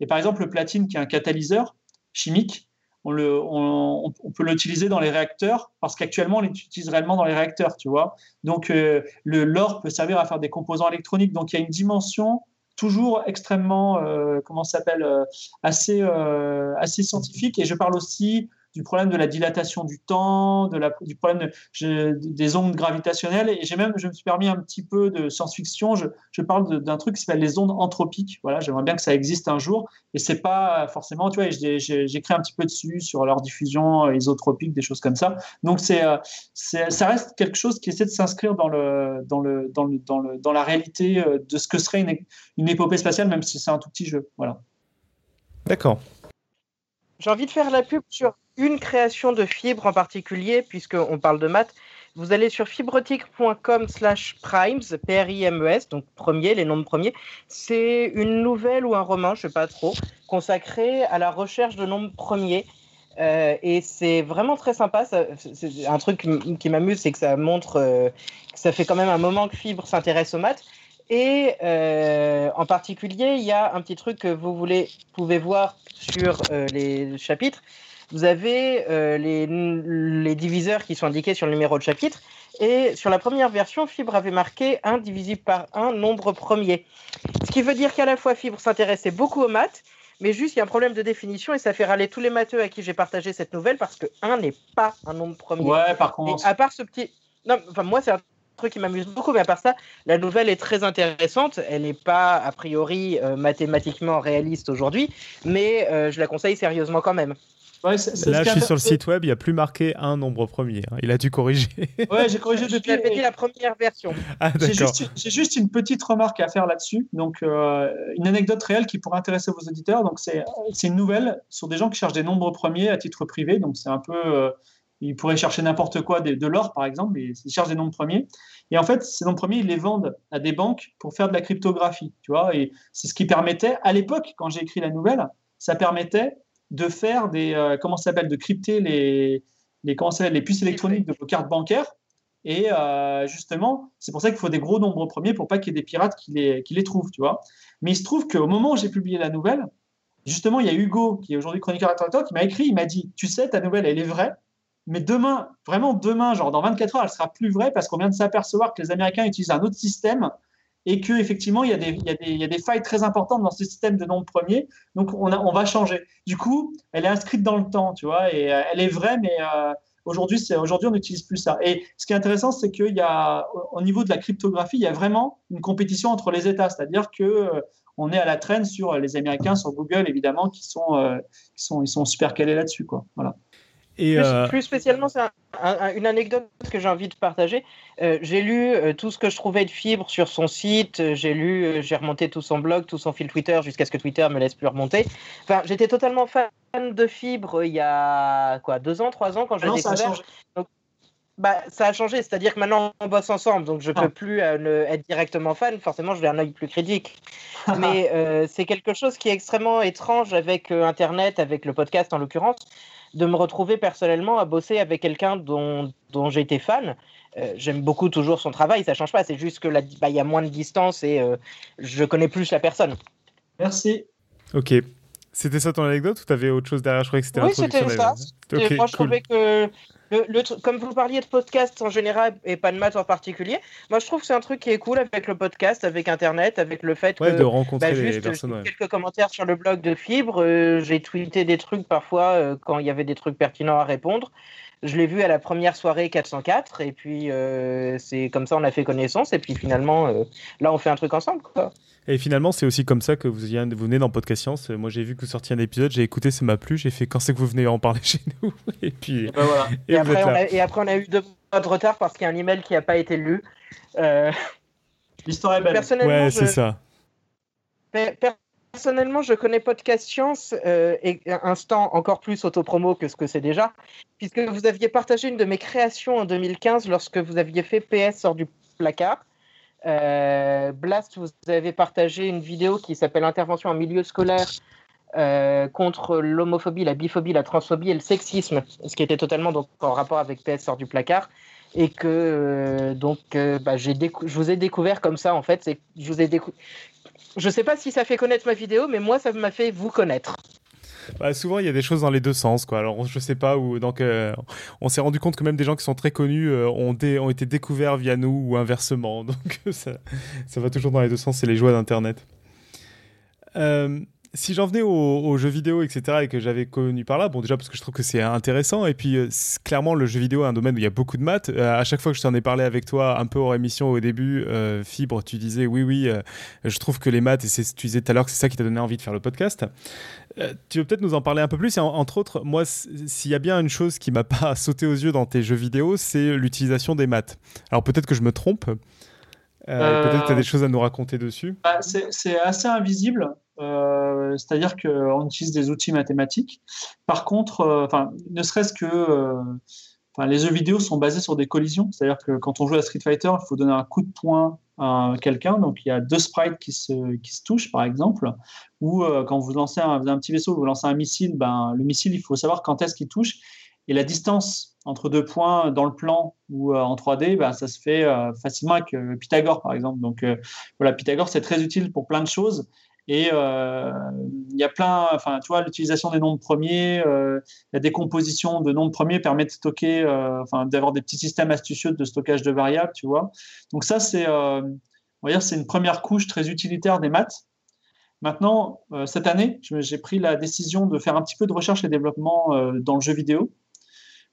Et par exemple, le platine, qui est un catalyseur chimique, on, peut l'utiliser dans les réacteurs parce qu'actuellement, on l'utilise réellement dans les réacteurs, tu vois. Donc, euh, le l'or peut servir à faire des composants électroniques. Donc, il y a une dimension toujours extrêmement, euh, comment s'appelle, euh, assez, assez scientifique. Et je parle aussi du problème de la dilatation du temps, de la, du problème des ondes gravitationnelles. Et j'ai même, je me suis permis un petit peu de science-fiction. Je, je parle d'un truc qui s'appelle les ondes anthropiques. Voilà, j'aimerais bien que ça existe un jour. Et c'est pas forcément, tu vois, j'écris un petit peu dessus sur leur diffusion euh, isotropique, des choses comme ça. Donc euh, c'est, ça reste quelque chose qui essaie de s'inscrire dans le, dans le, dans le, dans le, dans la réalité euh, de ce que serait une, une épopée spatiale, même si c'est un tout petit jeu. Voilà. D'accord. J'ai envie de faire la pub sur une création de fibre en particulier, puisqu'on parle de maths. Vous allez sur fibrotique.com slash primes, P-R-I-M-E-S, donc premier, les nombres premiers. C'est une nouvelle ou un roman, je ne sais pas trop, consacré à la recherche de nombres premiers. et c'est vraiment très sympa. C'est un truc qui m'amuse, c'est que ça montre que ça fait quand même un moment que Fibre s'intéresse aux maths. Et en particulier, il y a un petit truc que vous voulez, pouvez voir sur les chapitres. Vous avez les, les, diviseurs qui sont indiqués sur le numéro de chapitre. Et sur la première version, Fibre avait marqué 1 divisible par 1 nombre premier. Ce qui veut dire qu'à la fois Fibre s'intéressait beaucoup aux maths, mais juste il y a un problème de définition et ça fait râler tous les matheux à qui j'ai partagé cette nouvelle parce que 1 n'est pas un nombre premier. Ouais, par contre. à part ce petit. Non, enfin, moi, c'est un truc qui m'amuse beaucoup, mais à part ça, la nouvelle est très intéressante. Elle n'est pas, a priori, euh, mathématiquement réaliste aujourd'hui, mais euh, je la conseille sérieusement quand même. Là, je suis sur le site web, il n'y a plus marqué un nombre premier. Hein. Il a dû corriger. [LAUGHS] Ouais, j'ai corrigé depuis. J'avais dit la première version. [LAUGHS] Ah, j'ai juste, une petite remarque à faire là-dessus. Donc, euh, une anecdote réelle qui pourrait intéresser vos auditeurs. Donc, c'est une nouvelle sur des gens qui cherchent des nombres premiers à titre privé. Donc, c'est un peu. Euh, ils pourraient chercher n'importe quoi, de, de l'or par exemple, mais ils cherchent des nombres premiers. Et en fait, ces nombres premiers, ils les vendent à des banques pour faire de la cryptographie. Tu vois, et c'est ce qui permettait, à l'époque, quand j'ai écrit la nouvelle, ça permettait de faire des, euh, comment ça s'appelle, de crypter les, les, comment les puces électroniques de vos cartes bancaires. Et euh, justement, c'est pour ça qu'il faut des gros nombres premiers pour pas qu'il y ait des pirates qui les, qui les trouvent, tu vois. Mais il se trouve qu'au moment où j'ai publié la nouvelle, justement, il y a Hugo, qui est aujourd'hui chroniqueur à qui m'a écrit, il m'a dit, tu sais, ta nouvelle, elle est vraie, mais demain, vraiment demain, genre dans 24 heures, elle sera plus vraie parce qu'on vient de s'apercevoir que les Américains utilisent un autre système et qu'effectivement, il, y a des, il, y a des, failles très importantes dans ce système de nombre premier. Donc, on, va changer. Du coup, elle est inscrite dans le temps, tu vois, et euh, elle est vraie, mais euh, aujourd'hui, on n'utilise plus ça. Et ce qui est intéressant, c'est qu'il y a, au niveau de la cryptographie, il y a vraiment une compétition entre les États, c'est-à-dire que euh, on est à la traîne sur les Américains, sur Google, évidemment, qui sont, sont, super calés là-dessus. Voilà. Et euh, plus, spécialement, c'est une anecdote que j'ai envie de partager. Euh, j'ai lu euh, tout ce que je trouvais de fibre sur son site. J'ai lu, j'ai remonté tout son blog, tout son fil Twitter jusqu'à ce que Twitter me laisse plus remonter. Enfin, j'étais totalement fan de fibre il y a quoi, deux ans, trois ans quand je l'ai découvert. Ça a changé. bah, ça a changé, c'est-à-dire que maintenant on bosse ensemble, donc je ne ah. peux plus être directement fan. Forcément, j'ai un œil plus critique. [LAUGHS] Mais c'est quelque chose qui est extrêmement étrange avec Internet, avec le podcast en l'occurrence de me retrouver personnellement à bosser avec quelqu'un dont, dont j'ai été fan. Euh, j'aime beaucoup toujours son travail, ça change pas. C'est juste que bah, il y a moins de distance et euh, je connais plus la personne. Merci. Ok. C'était ça ton anecdote ou tu avais autre chose derrière? Je croyais que c'était Oui, c'était ça. moi, je trouvais que comme vous parliez de podcast en général et pas de maths en particulier, moi je trouve que c'est un truc qui est cool avec le podcast, avec Internet, avec le fait que de rencontrer bah, les personnes. Quelques commentaires sur le blog de Fibre, euh, j'ai tweeté des trucs parfois euh, quand il y avait des trucs pertinents à répondre. Je l'ai vu à la première soirée 404 et puis euh, c'est comme ça on a fait connaissance et puis finalement là on fait un truc ensemble quoi. Et finalement, c'est aussi comme ça que vous, venez dans Podcast Science. Moi, j'ai vu que vous sortiez un épisode, j'ai écouté, ça m'a plu, j'ai fait quand c'est que vous venez en parler [LAUGHS] chez nous? Et puis. Et, ben voilà. et, après, on a, eu deux mois de retard parce qu'il y a un email qui n'a pas été lu. Euh, L'histoire est belle. Personnellement, ouais, c'est ça. Personnellement, je connais Podcast Science euh, et instant encore plus autopromo que ce que c'est déjà, puisque vous aviez partagé une de mes créations en 2015 lorsque vous aviez fait PS sort du placard. Euh, Blast, vous avez partagé une vidéo qui s'appelle Intervention en milieu scolaire euh, contre l'homophobie, la biphobie, la transphobie et le sexisme, ce qui était totalement donc, en rapport avec PS sort du placard. Et que euh, donc bah, je vous ai découvert comme ça en fait. Je vous ai Je sais pas si ça fait connaître ma vidéo, mais moi ça m'a fait vous connaître. Bah, souvent, il y a des choses dans les deux sens. Quoi. Alors, je sais pas où. Donc, euh, on s'est rendu compte que même des gens qui sont très connus euh, ont, été découverts via nous ou inversement. [LAUGHS] Donc, ça, ça va toujours dans les deux sens. C'est les joies d'Internet. Euh, si j'en venais aux, jeux vidéo, etc., et que j'avais connu par là, bon, déjà parce que je trouve que c'est intéressant, et puis clairement, le jeu vidéo est un domaine où il y a beaucoup de maths. à chaque fois que je t'en ai parlé avec toi, un peu hors émission au début, Fibre, tu disais oui, oui, je trouve que les maths, et tu disais tout à l'heure que c'est ça qui t'a donné envie de faire le podcast. Euh, tu veux peut-être nous en parler un peu plus et entre autres, moi, s'il y a bien une chose qui m'a [LAUGHS] pas sauté aux yeux dans tes jeux vidéo, c'est l'utilisation des maths. Alors peut-être que je me trompe. Euh, peut-être que tu as des choses à nous raconter dessus. Bah, c'est assez invisible. Euh, c'est-à-dire qu'on utilise des outils mathématiques. Par contre, enfin, ne serait-ce que enfin, les jeux vidéo sont basés sur des collisions. C'est-à-dire que quand on joue à Street Fighter, il faut donner un coup de poing à quelqu'un. Donc il y a deux sprites qui se, qui se touchent, par exemple. Ou euh, quand vous lancez un, un, petit vaisseau, vous lancez un missile, ben, le missile, il faut savoir quand est-ce qu'il touche. Et la distance entre deux points dans le plan ou euh, en 3D, ben, ça se fait euh, facilement avec Pythagore, par exemple. Donc voilà, Pythagore, c'est très utile pour plein de choses. Et il y a plein, enfin, tu vois, l'utilisation des nombres premiers, la décomposition de nombres premiers permet de stocker, enfin, d'avoir des petits systèmes astucieux de stockage de variables, tu vois. Donc ça, c'est, on va dire, c'est une première couche très utilitaire des maths. Maintenant, cette année, j'ai pris la décision de faire un petit peu de recherche et développement dans le jeu vidéo.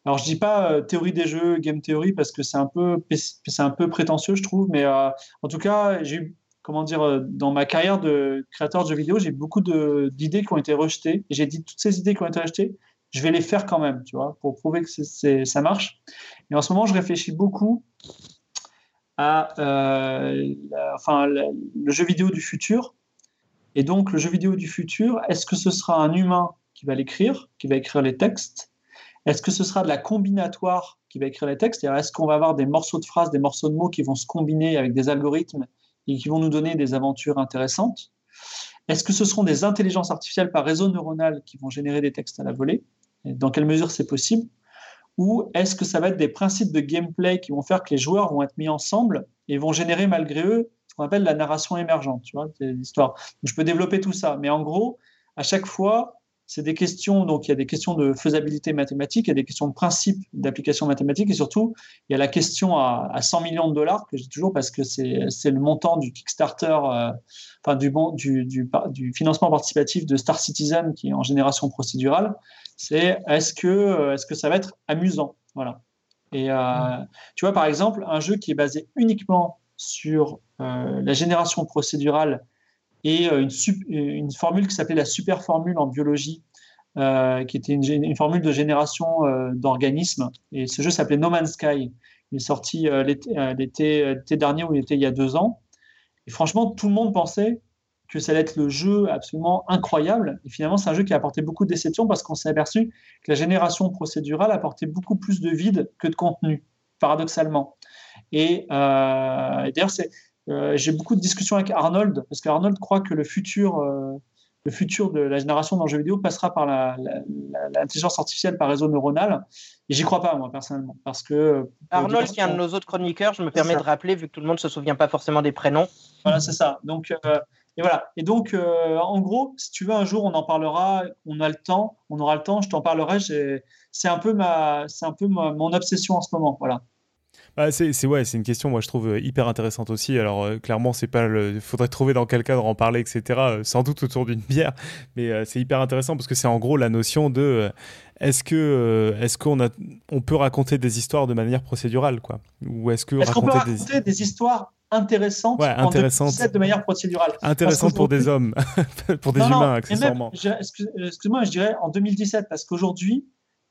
Alors, je dis pas théorie des jeux, game theory, parce que c'est un peu, c'est un peu prétentieux, je trouve, mais en tout cas, j'ai eu comment dire, euh, dans ma carrière de créateur de jeux vidéo, j'ai beaucoup d'idées qui ont été rejetées. Et j'ai dit toutes ces idées qui ont été rejetées, je vais les faire quand même, tu vois, pour prouver que ça marche. Et en ce moment, je réfléchis beaucoup à euh, enfin, le jeu vidéo du futur. Et donc, le jeu vidéo du futur, est-ce que ce sera un humain qui va l'écrire, qui va écrire les textes? Est-ce que ce sera de la combinatoire qui va écrire les textes? Est-ce qu'on va avoir des morceaux de phrases, des morceaux de mots qui vont se combiner avec des algorithmes et qui vont nous donner des aventures intéressantes. Est-ce que ce seront des intelligences artificielles par réseau neuronal qui vont générer des textes à la volée? Dans quelle mesure c'est possible? Ou est-ce que ça va être des principes de gameplay qui vont faire que les joueurs vont être mis ensemble et vont générer malgré eux ce qu'on appelle la narration émergente, tu vois, l'histoire. Je peux développer tout ça, mais en gros, à chaque fois, c'est des questions, donc il y a des questions de faisabilité mathématique, il y a des questions de principe d'application mathématique, et surtout, il y a la question à, 100 millions de dollars, que j'ai toujours parce que c'est le montant du Kickstarter, euh, enfin du, du, du, du, financement participatif de Star Citizen, qui est en génération procédurale, c'est est-ce que, est -ce que ça va être amusant? Voilà. Et euh, tu vois, par exemple, un jeu qui est basé uniquement sur euh, la génération procédurale et euh, une, formule qui s'appelait la super formule en biologie, euh, qui était une, formule de génération euh, d'organismes. Et ce jeu s'appelait No Man's Sky. Il est sorti l'été dernier ou l'été il y a deux ans. Et franchement, tout le monde pensait que ça allait être le jeu absolument incroyable. Et finalement, c'est un jeu qui a apporté beaucoup de déceptions parce qu'on s'est aperçu que la génération procédurale apportait beaucoup plus de vide que de contenu, paradoxalement. Et, d'ailleurs, c'est j'ai beaucoup de discussions avec Arnold, parce qu'Arnold croit que le futur, euh, le futur de la génération dans le jeu vidéo passera par l'intelligence artificielle par réseau neuronal. Et j'y crois pas, moi, personnellement. Parce que, euh, Arnold, qui est un de nos autres chroniqueurs, je me permets de rappeler, vu que tout le monde ne se souvient pas forcément des prénoms. Voilà, c'est ça. Donc, et voilà. Et donc, en gros, si tu veux, un jour, on en parlera, on a le temps, on aura le temps, je t'en parlerai. C'est un peu, ma, un peu mon obsession en ce moment. Voilà. Ah, c'est ouais, c'est une question moi je trouve euh, hyper intéressante aussi. Alors euh, clairement c'est pas le, faudrait trouver dans quel cadre en parler etc. Euh, sans doute autour d'une bière, mais c'est hyper intéressant parce que c'est en gros la notion de est-ce que est-ce qu'on a on peut raconter des histoires de manière procédurale quoi? Ou est-ce que qu'on peut raconter des... histoires intéressantes, ouais, intéressantes. de manière procédurale? Intéressantes pour des hommes, [LAUGHS] pour des humains accessoirement. Excuse-moi, je dirais en 2017 parce qu'aujourd'hui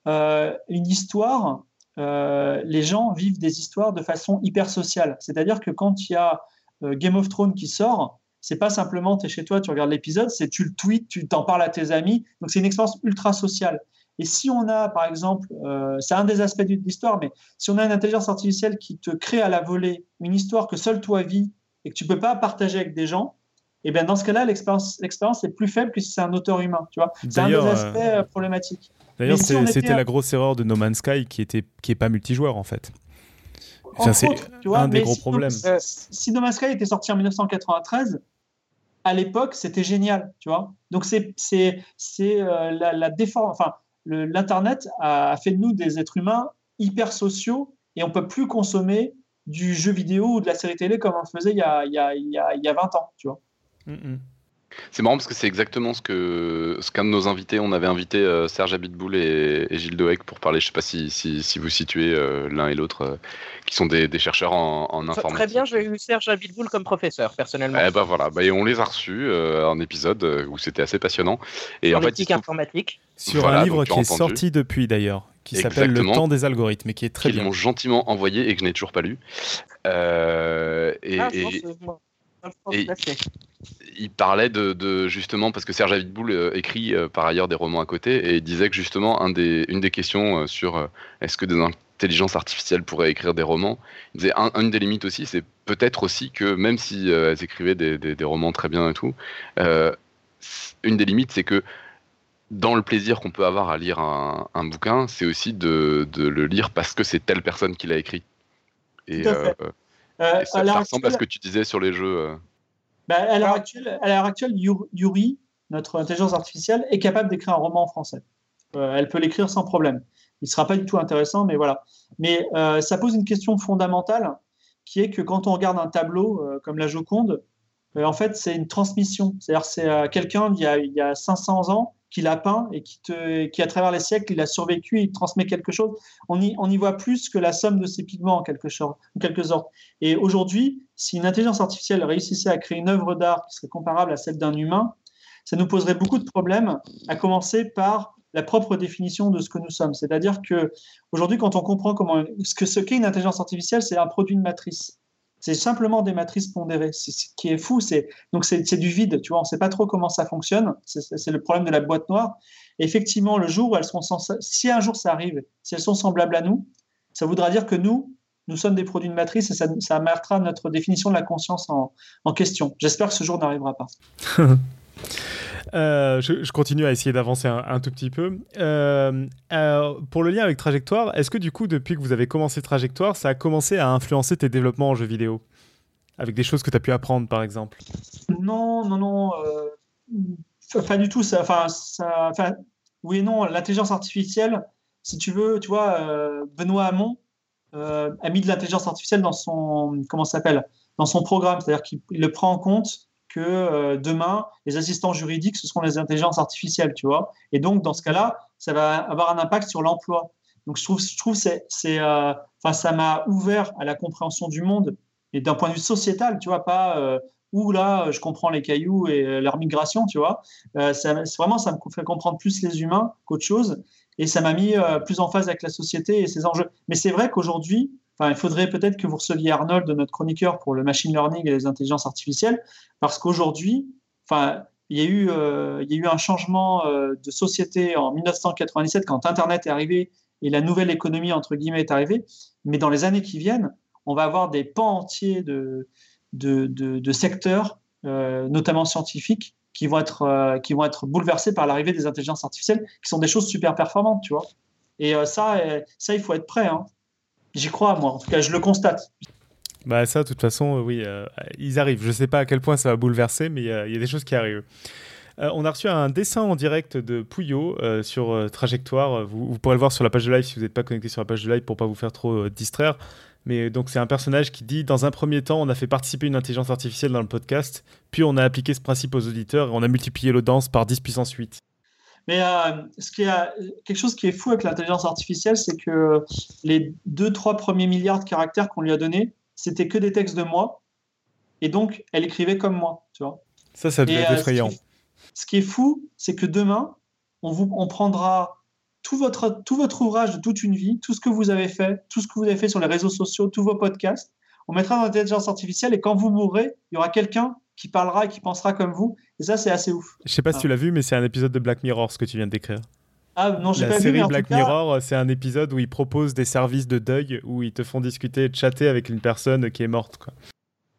une histoire euh, les gens vivent des histoires de façon hyper sociale. C'est-à-dire que quand il y a euh, Game of Thrones qui sort, c'est pas simplement tu es chez toi, tu regardes l'épisode, c'est tu le tweets, tu t'en parles à tes amis. Donc c'est une expérience ultra sociale. Et si on a, par exemple, euh, c'est un des aspects de l'histoire, mais si on a une intelligence artificielle qui te crée à la volée une histoire que seul toi vis et que tu peux pas partager avec des gens, et eh bien dans ce cas-là, l'expérience est plus faible que si c'est un auteur humain. Tu vois, c'est un des aspects problématiques. D'ailleurs, c'était la grosse erreur de No Man's Sky qui était qui est pas multijoueur en fait. c'est un des gros problèmes. Euh, si No Man's Sky était sorti en 1993, à l'époque, c'était génial, tu vois. Donc c'est c'est c'est euh, la, la défense. Enfin, l'internet a fait de nous des êtres humains hyper sociaux et on peut plus consommer du jeu vidéo ou de la série télé comme on le faisait il y a, il y a, il y a, 20 ans, tu vois. Mm, mm. C'est marrant parce que c'est exactement ce que ce qu'un de nos invités, on avait invité euh, Serge Abitboul et, et, Gilles Doec pour parler, je sais pas si, si, vous situez euh, l'un et l'autre, euh, qui sont des, des chercheurs en, en, informatique. Très bien, j'ai eu Serge Abitboul comme professeur, personnellement. Eh ben voilà, bah, et on les a reçus en épisode où c'était assez passionnant. Et en fait, informatique. Sur un livre qui est sorti depuis d'ailleurs, qui s'appelle Le temps des algorithmes, et qui est très bien. Ils m'ont gentiment envoyé et que je n'ai toujours pas lu. et, ah, et il parlait de, justement parce que Serge Avidboul euh, écrit euh, par ailleurs des romans à côté et il disait que justement un des, une des questions euh, sur est-ce que des l'intelligence artificielle pourrait écrire des romans. Il disait une des limites aussi, c'est peut-être aussi que même si elles écrivaient des, romans très bien et tout, une des limites, c'est que dans le plaisir qu'on peut avoir à lire un, bouquin, c'est aussi de, le lire parce que c'est telle personne qui l'a écrit. Et, euh, ça, ressemble à ce que tu disais sur les jeux. Euh. Bah, à l'heure actuelle, actuelle, Yuri, notre intelligence artificielle, est capable d'écrire un roman en français. Euh, elle peut l'écrire sans problème. Il ne sera pas du tout intéressant, mais voilà. Mais ça pose une question fondamentale, qui est que quand on regarde un tableau comme la Joconde, en fait, c'est une transmission. C'est-à-dire, c'est quelqu'un il, il y a 500 ans qu'il a peint et qui, te, qui, à travers les siècles, il a survécu, il transmet quelque chose. On y, on y voit plus que la somme de ses pigments, en quelque, sorte. En quelque sorte. Et aujourd'hui, si une intelligence artificielle réussissait à créer une œuvre d'art qui serait comparable à celle d'un humain, ça nous poserait beaucoup de problèmes, à commencer par la propre définition de ce que nous sommes. C'est-à-dire que aujourd'hui, quand on comprend comment ce que ce qu'est une intelligence artificielle, c'est un produit de matrice. C'est simplement des matrices pondérées. Ce qui est fou, c'est donc c'est du vide. Tu vois, on ne sait pas trop comment ça fonctionne. C'est le problème de la boîte noire. effectivement, le jour où elles sont, si un jour ça arrive, si elles sont semblables à nous, ça voudra dire que nous, nous sommes des produits de matrice et ça, ça notre définition de la conscience en, en question. J'espère que ce jour n'arrivera pas. [LAUGHS] Euh, je, continue à essayer d'avancer un, tout petit peu. Euh, euh, pour le lien avec Trajectoire, est-ce que du coup, depuis que vous avez commencé Trajectoire, ça a commencé à influencer tes développements en jeu vidéo? Avec des choses que tu as pu apprendre, par exemple? Non, non, non. pas du tout. Ça, ça, oui et non. L'intelligence artificielle, si tu veux, tu vois, Benoît Hamon a mis de l'intelligence artificielle dans son, comment s'appelle? Dans son programme. C'est-à-dire qu'il le prend en compte que euh, demain, les assistants juridiques, ce seront les intelligences artificielles, tu vois. Et donc, dans ce cas-là, ça va avoir un impact sur l'emploi. Donc, je trouve, je trouve c'est, euh, ça m'a ouvert à la compréhension du monde et d'un point de vue sociétal, tu vois, pas euh, où là, je comprends les cailloux et leur migration, tu vois. vraiment, ça me fait comprendre plus les humains qu'autre chose. Et ça m'a mis plus en phase avec la société et ses enjeux. Mais c'est vrai qu'aujourd'hui, il faudrait peut-être que vous receviez Arnold, notre chroniqueur, pour le machine learning et les intelligences artificielles, parce qu'aujourd'hui, enfin, il y, a eu, euh, un changement euh, de société en 1997 quand Internet est arrivé et la nouvelle économie, entre guillemets, est arrivée. Mais dans les années qui viennent, on va avoir des pans entiers de, de, de, secteurs, euh, notamment scientifiques, qui vont, être, qui vont être bouleversés par l'arrivée des intelligences artificielles, qui sont des choses super performantes, tu vois. Et ça, ça, il faut être prêt. Hein. J'y crois, moi. En tout cas, je le constate. Bah ça, de toute façon, euh, oui, euh, ils arrivent. Je ne sais pas à quel point ça va bouleverser, mais il y, a des choses qui arrivent. Euh, on a reçu un dessin en direct de Pouillot sur Trajectoire. Vous, pourrez le voir sur la page de live si vous n'êtes pas connecté sur la page de live pour pas vous faire trop distraire. Mais donc c'est un personnage qui dit dans un premier temps, on a fait participer une intelligence artificielle dans le podcast, puis on a appliqué ce principe aux auditeurs et on a multiplié l'audience par 10 puissance 8. Mais euh, ce qui a, quelque chose qui est fou avec l'intelligence artificielle, c'est que les 2-3 premiers milliards de caractères qu'on lui a donnés, c'était que des textes de moi. Et donc, elle écrivait comme moi. Tu vois ça, ça devient euh, effrayant. Ce qui, est, fou, c'est que demain, on, vous, on prendra tout votre, tout votre ouvrage de toute une vie, tout ce que vous avez fait, tout ce que vous avez fait sur les réseaux sociaux, tous vos podcasts, on mettra dans l'intelligence artificielle et quand vous mourrez, il y aura quelqu'un qui parlera et qui pensera comme vous. Et ça, c'est assez ouf. Je sais pas si tu ah. l'as vu, mais c'est un épisode de Black Mirror, ce que tu viens de décrire. Ah non, j'ai pas vu. La série Black Mirror, c'est un épisode où ils proposent des services de deuil, où ils te font discuter, chatter avec une personne qui est morte. Quoi.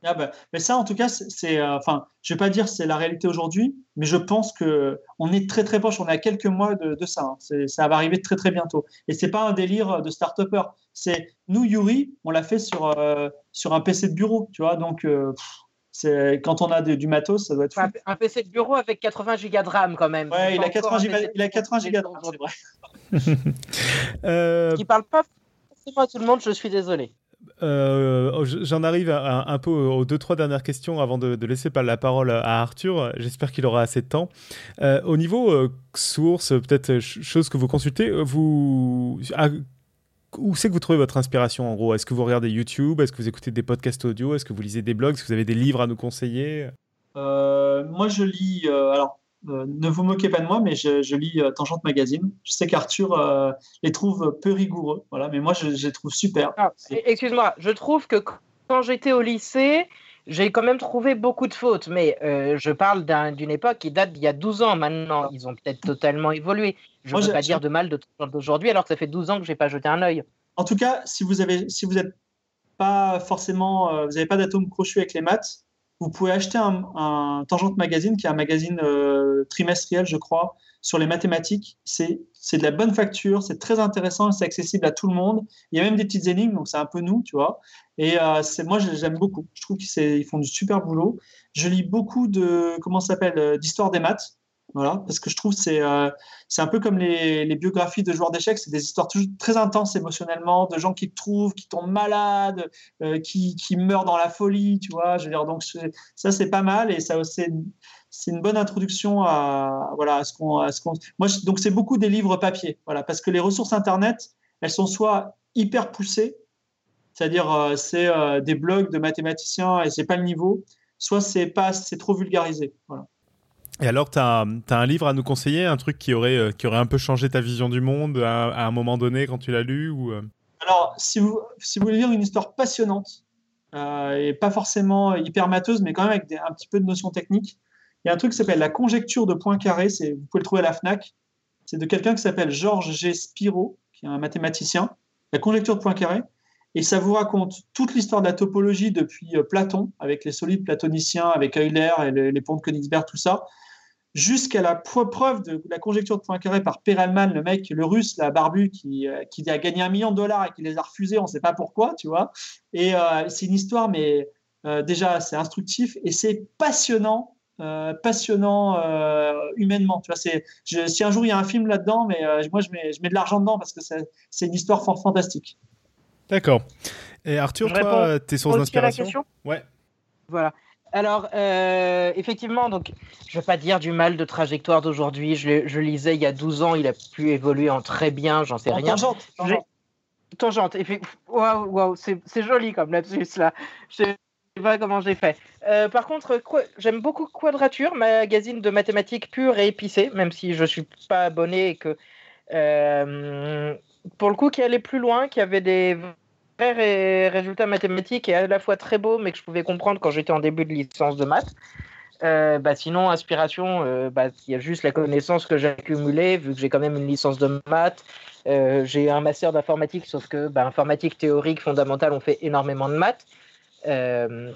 Ah bah, mais ça, en tout cas, c'est, euh, enfin, je vais pas dire c'est la réalité aujourd'hui, mais je pense que on est très très proche. On est à quelques mois de, ça. Hein. Ça va arriver très très bientôt. Et c'est pas un délire de start-upper. C'est nous, Yuri, on l'a fait sur euh, sur un PC de bureau, tu vois. Donc euh, quand on a du matos, ça doit être fou. Un, PC de bureau avec 80 gigas de RAM quand même. Ouais, il a, 80 gigas, il a 80 gigas de RAM, c'est vrai. [LAUGHS] euh... Qui parle pas forcément à tout le monde, je suis désolé. Euh, oh, j'en arrive un peu aux deux, trois dernières questions avant de, laisser la parole à Arthur. J'espère qu'il aura assez de temps. Euh, au niveau euh, source, peut-être chose que vous consultez, vous, où c'est que vous trouvez votre inspiration en gros? Est-ce que vous regardez YouTube? Est-ce que vous écoutez des podcasts audio? Est-ce que vous lisez des blogs? Est-ce que vous avez des livres à nous conseiller? Euh, Moi, je lis. Euh, alors, euh, ne vous moquez pas de moi, mais je, lis Tangente Magazine. Je sais qu'Arthur les trouve peu rigoureux, voilà, mais moi, je, les trouve super. Ah, excuse-moi, je trouve que quand j'étais au lycée, j'ai quand même trouvé beaucoup de fautes, mais je parle d'une époque qui date d'il y a 12 ans maintenant. Ils ont peut-être totalement évolué. Je ne peux pas dire de mal d'aujourd'hui alors que ça fait 12 ans que je n'ai pas jeté un œil. en tout cas, si vous avez, si vous n'êtes pas forcément, vous n'avez pas d'atome crochu avec les maths, vous pouvez acheter un, un Tangente Magazine, qui est un magazine trimestriel, je crois, sur les mathématiques. C'est de la bonne facture, c'est très intéressant, c'est accessible à tout le monde. Il y a même des petites énigmes, donc c'est un peu nous, tu vois. Et euh, moi, j'aime beaucoup. Je trouve qu'ils font du super boulot. Je lis beaucoup de, comment s'appelle, euh, d'histoire des maths. Voilà, parce que je trouve que c'est euh, c'est un peu comme les, les biographies de joueurs d'échecs, c'est des histoires très intenses émotionnellement, de gens qui trouvent, qui tombent malades, qui, qui, meurent dans la folie, tu vois. Je dire, donc ça c'est pas mal et ça c'est une bonne introduction à voilà à ce qu'on qu'on moi donc c'est beaucoup des livres papier voilà parce que les ressources internet elles sont soit hyper poussées c'est-à-dire euh, c'est euh, des blogs de mathématiciens et c'est pas le niveau soit c'est trop vulgarisé voilà et alors, tu as, un livre à nous conseiller, un truc qui aurait, euh, qui aurait un peu changé ta vision du monde à, un moment donné quand tu l'as lu ou... Alors, si vous, si vous voulez lire une histoire passionnante, et pas forcément hyper mateuse, mais quand même avec un petit peu de notions techniques, il y a un truc qui s'appelle la conjecture de Poincaré, vous pouvez le trouver à la FNAC. C'est de quelqu'un qui s'appelle Georges G. Spiro, qui est un mathématicien. La conjecture de Poincaré. Et ça vous raconte toute l'histoire de la topologie depuis euh, Platon, avec les solides platoniciens, avec Euler et les, ponts de Königsberg, tout ça, jusqu'à la preuve de la conjecture de Poincaré par Perelman, le mec, le russe, la barbu, qui, euh, qui a gagné un million de dollars et qui les a refusés, on ne sait pas pourquoi, tu vois. Et euh, c'est une histoire, mais déjà, c'est instructif et c'est passionnant euh, passionnant euh, humainement. Tu vois, si un jour il y a un film là-dedans, mais euh, moi je mets, je mets de l'argent dedans parce que c'est, une histoire fort fantastique. D'accord. Et Arthur, toi, tes sources d'inspiration? Ouais. Voilà. Alors, effectivement, donc, je ne vais pas dire du mal de trajectoire d'aujourd'hui. Je, je, lisais il y a 12 ans, il a pu évoluer en très bien, j'en sais rien. Tangente. Tangente. Tangente. Waouh, wow, c'est joli comme là-dessus, là. Je pas comment j'ai fait. Euh, par contre, j'aime beaucoup Quadrature, magazine de mathématiques pure et épicé, même si je suis pas abonné et que euh, pour le coup, qui allait plus loin, qui avait des vrais résultats mathématiques et à la fois très beaux, mais que je pouvais comprendre quand j'étais en début de licence de maths. Euh, bah sinon, inspiration, bah, il y a juste la connaissance que j'ai accumulée, vu que j'ai quand même une licence de maths. j'ai un master d'informatique, sauf que bah, informatique théorique fondamentale, on fait énormément de maths. Euh,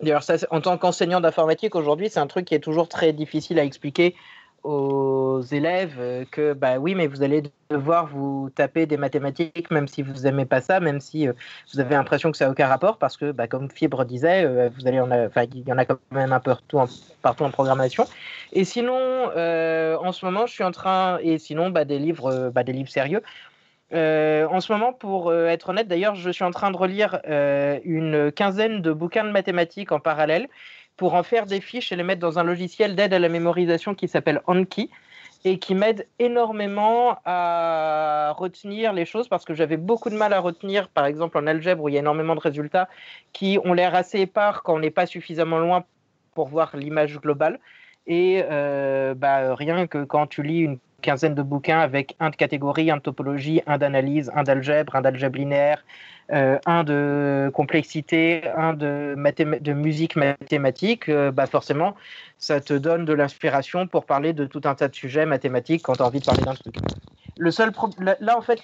d'ailleurs, en tant qu'enseignant d'informatique aujourd'hui, c'est un truc qui est toujours très difficile à expliquer aux élèves euh, que bah oui mais vous allez devoir vous taper des mathématiques même si vous n'aimez pas ça même si euh, vous avez l'impression que ça n'a aucun rapport parce que bah, comme Fibre disait vous allez en il y en a quand même un peu partout en, programmation. Et sinon en ce moment je suis en train et sinon bah, des livres bah, des livres sérieux. Euh, en ce moment, pour euh, être honnête, d'ailleurs, je suis en train de relire euh, une quinzaine de bouquins de mathématiques en parallèle pour en faire des fiches et les mettre dans un logiciel d'aide à la mémorisation qui s'appelle Anki et qui m'aide énormément à retenir les choses parce que j'avais beaucoup de mal à retenir, par exemple en algèbre où il y a énormément de résultats qui ont l'air assez épars quand on n'est pas suffisamment loin pour voir l'image globale. Et bah, rien que quand tu lis une quinzaine de bouquins avec un de catégorie, un de topologie, un d'analyse, un d'algèbre, un d'algèbre linéaire, euh, un de complexité, un de, de musique mathématique, euh, bah forcément, ça te donne de l'inspiration pour parler de tout un tas de sujets mathématiques quand tu as envie de parler d'un truc. Le seul là, en fait,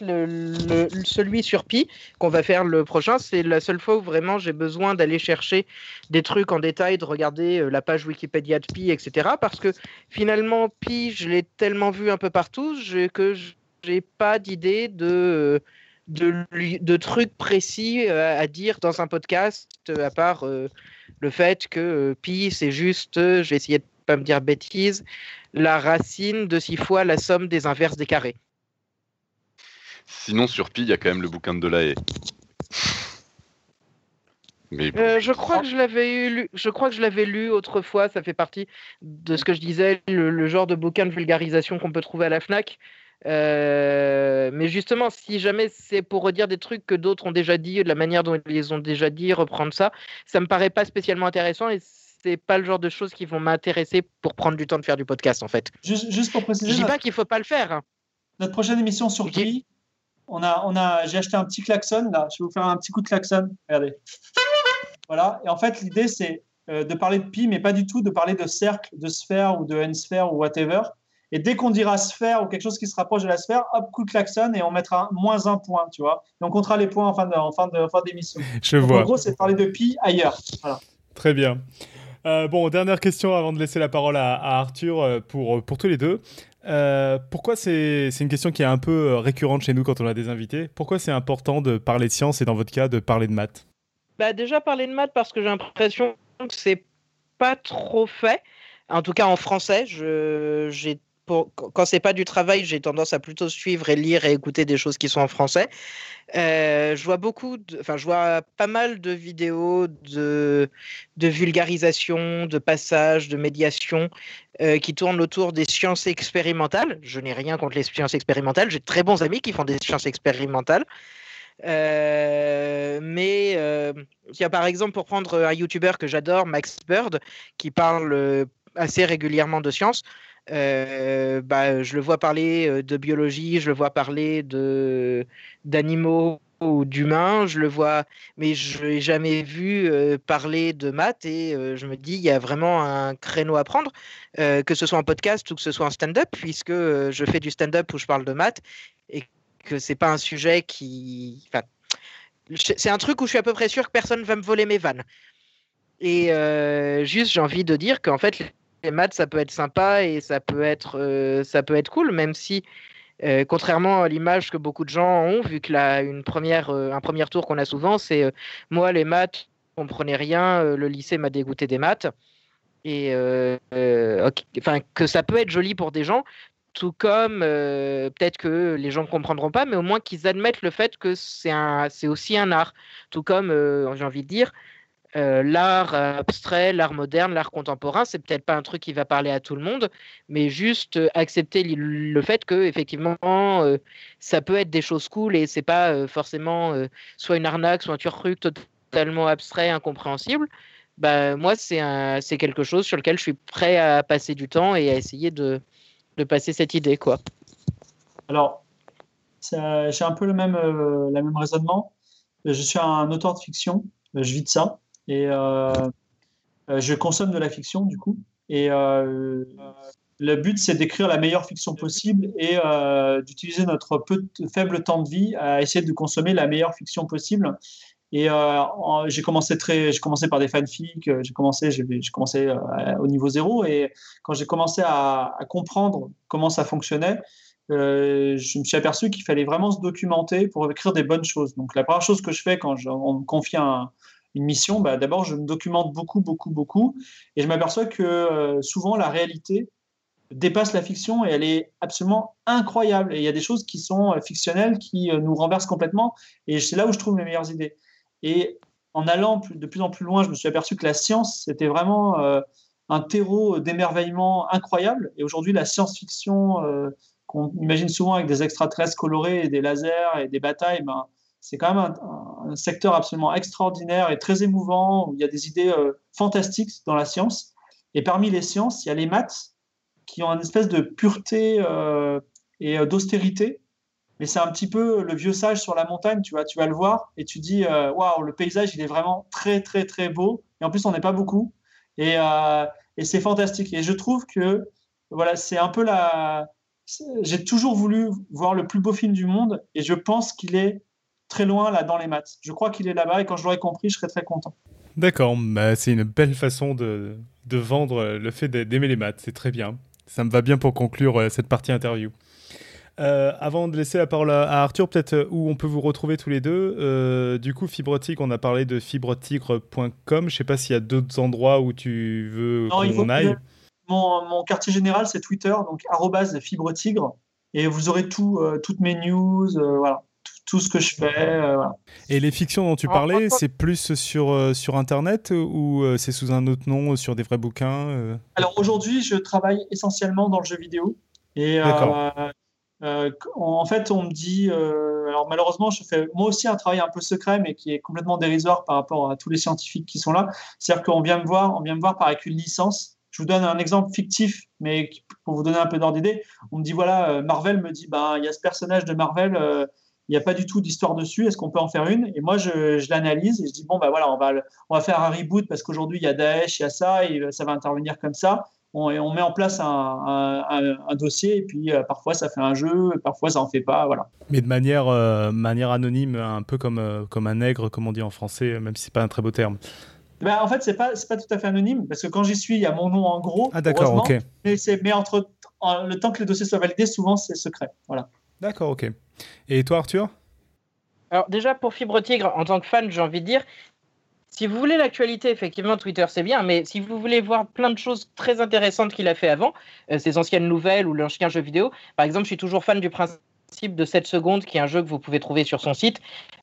celui sur Pi qu'on va faire le prochain, c'est la seule fois où vraiment j'ai besoin d'aller chercher des trucs en détail, de regarder euh, la page Wikipédia de Pi, etc. Parce que finalement, Pi, je l'ai tellement vu un peu partout que j'ai pas d'idée de, de, de, trucs précis euh, à dire dans un podcast, à part euh, le fait que Pi, c'est juste, je vais essayer de pas me dire bêtises, la racine de six fois la somme des inverses des carrés. Sinon, sur Pi, il y a quand même le bouquin de Delahaye. Mais euh, je crois que je l'avais lu. Je crois que je l'avais lu autrefois. Ça fait partie de ce que je disais, le, genre de bouquin de vulgarisation qu'on peut trouver à la Fnac. Euh, mais justement, si jamais c'est pour redire des trucs que d'autres ont déjà dit, de la manière dont ils les ont déjà dit, reprendre ça, ça me paraît pas spécialement intéressant et c'est pas le genre de choses qui vont m'intéresser pour prendre du temps de faire du podcast en fait. Juste, pour préciser. Je dis pas qu'il faut pas le faire. Notre prochaine émission sur Pi, on a, on a, j'ai acheté un petit klaxon là. Je vais vous faire un petit coup de klaxon. Regardez. Voilà. Et en fait, l'idée c'est euh, de parler de pi, mais pas du tout de parler de cercle, de sphère ou de n sphère ou whatever. Et dès qu'on dira sphère ou quelque chose qui se rapproche de la sphère, hop, coup de klaxon et on mettra moins un point, tu vois. Et on comptera les points en fin de, en fin de, fin d'émission. Je vois. En gros, c'est parler de pi ailleurs. Voilà. Très bien. Euh, bon, dernière question avant de laisser la parole à, Arthur euh, pour, pour tous les deux. Euh, pourquoi c'est une question qui est un peu récurrente chez nous quand on a des invités Pourquoi c'est important de parler de science et dans votre cas de parler de maths? Bah Déjà parler de maths parce que j'ai l'impression que c'est pas trop fait. En tout cas en français, j'ai quand c'est pas du travail, j'ai tendance à plutôt suivre et lire et écouter des choses qui sont en français. Euh, je vois beaucoup, enfin, je vois pas mal de vidéos de, vulgarisation, de passage, de médiation euh, qui tournent autour des sciences expérimentales. Je n'ai rien contre les sciences expérimentales. J'ai de très bons amis qui font des sciences expérimentales. Euh, mais il y a par exemple, pour prendre un YouTuber que j'adore, Max Bird, qui parle assez régulièrement de sciences. Bah, je le vois parler de biologie, je le vois parler de d'animaux ou d'humains, je le vois, mais je l'ai jamais vu parler de maths et je me dis il y a vraiment un créneau à prendre, que ce soit en podcast ou que ce soit en stand-up, puisque je fais du stand-up où je parle de maths et que c'est pas un sujet qui, c'est un truc où je suis à peu près sûr que personne va me voler mes vannes. Et juste, j'ai envie de dire qu'en fait, les maths, ça peut être sympa et ça peut être, euh, ça peut être cool, même si, euh, contrairement à l'image que beaucoup de gens ont, vu que là, une première, euh, un premier tour qu'on a souvent, c'est moi, les maths, on comprenait rien, le lycée m'a dégoûté des maths. Et que ça peut être joli pour des gens, tout comme peut-être que les gens ne comprendront pas, mais au moins qu'ils admettent le fait que c'est aussi un art. Tout comme, j'ai envie de dire, euh, l'art abstrait, l'art moderne, l'art contemporain, c'est peut-être pas un truc qui va parler à tout le monde, mais juste euh, accepter le fait que effectivement euh, ça peut être des choses cool et c'est pas forcément soit une arnaque, soit un truc totalement abstrait, incompréhensible. Bah, moi, c'est c'est quelque chose sur lequel je suis prêt à passer du temps et à essayer de, de passer cette idée. quoi. Alors, j'ai un peu le même, la même raisonnement. Je suis un auteur de fiction, je vis de ça. Et euh, euh, je consomme de la fiction, du coup. Et euh, le but, c'est d'écrire la meilleure fiction possible et d'utiliser notre peu, faible temps de vie à essayer de consommer la meilleure fiction possible. Et j'ai commencé très, j'ai commencé par des fanfics, j'ai commencé, j'ai commencé au niveau zéro. Et quand j'ai commencé à, comprendre comment ça fonctionnait, je me suis aperçu qu'il fallait vraiment se documenter pour écrire des bonnes choses. Donc la première chose que je fais quand on me confie un, une mission, bah, d'abord, je me documente beaucoup, beaucoup, beaucoup. Et je m'aperçois que euh, souvent, la réalité dépasse la fiction et elle est absolument incroyable. Et il y a des choses qui sont euh, fictionnelles qui euh, nous renversent complètement. Et c'est là où je trouve mes meilleures idées. Et en allant de plus en plus loin, je me suis aperçu que la science, c'était vraiment un terreau d'émerveillement incroyable. Et aujourd'hui, la science-fiction qu'on imagine souvent avec des extraterrestres colorés et des lasers et des batailles, ben, c'est quand même un, secteur absolument extraordinaire et très émouvant, où il y a des idées euh, fantastiques dans la science. Et parmi les sciences, il y a les maths, qui ont une espèce de pureté euh, et euh, d'austérité. Mais c'est un petit peu le vieux sage sur la montagne, tu vois, tu vas le voir et tu dis, waouh, le paysage, il est vraiment très, très, très beau. Et en plus, on n'est pas beaucoup. Et, et c'est fantastique. Et je trouve que, voilà, c'est un peu la... J'ai toujours voulu voir le plus beau film du monde et je pense qu'il est très loin là dans les maths. Je crois qu'il est là-bas et quand je l'aurai compris, je serai très content. D'accord, bah, c'est une belle façon de, de vendre le fait d'aimer les maths, c'est très bien. Ça me va bien pour conclure euh, cette partie interview. Euh, avant de laisser la parole à, Arthur, peut-être euh, où on peut vous retrouver tous les deux? du coup, Fibrotique, on a parlé de fibretigre.com. Je sais pas s'il y a d'autres endroits où tu veux qu'on aille. Mon, mon, quartier général, c'est Twitter, donc fibretigre. Et vous aurez tout, toutes mes news. voilà tout ce que je fais. Euh, Et les fictions dont tu parlais, c'est plus sur, euh, sur Internet ou euh, c'est sous un autre nom, sur des vrais bouquins Alors aujourd'hui, je travaille essentiellement dans le jeu vidéo. Et en fait, on me dit, alors malheureusement, je fais moi aussi un travail un peu secret, mais qui est complètement dérisoire par rapport à tous les scientifiques qui sont là. C'est-à-dire qu'on vient me voir, on vient me voir par avec une licence. Je vous donne un exemple fictif, mais pour vous donner un peu d'ordre d'idée. On me dit voilà, Marvel me dit, ben il y a ce personnage de Marvel n'y a pas du tout d'histoire dessus, est-ce qu'on peut en faire une? Et moi, je, l'analyse et je dis, bon, bah voilà, on va, on va faire un reboot parce qu'aujourd'hui, il y a Daesh, il y a ça, et ça va intervenir comme ça. on, on, met en place un, un, dossier et puis parfois ça fait un jeu, parfois ça en fait pas, voilà. Mais de manière, manière anonyme, un peu comme, comme un nègre, comme on dit en français, même si c'est pas un très beau terme. Ben, en fait, c'est pas, pas tout à fait anonyme parce que quand j'y suis, il y a mon nom en gros. Ah, d'accord, ok. Mais, mais entre le temps que les dossiers soient validés, souvent c'est secret. Voilà. D'accord, ok. Et toi, Arthur? Alors, déjà, pour Fibre Tigre, en tant que fan, j'ai envie de dire si vous voulez l'actualité, effectivement, Twitter c'est bien, mais si vous voulez voir plein de choses très intéressantes qu'il a fait avant, euh, ses anciennes nouvelles ou l'ancien jeu vidéo, par exemple, je suis toujours fan du principe de 7 secondes, qui est un jeu que vous pouvez trouver sur son site.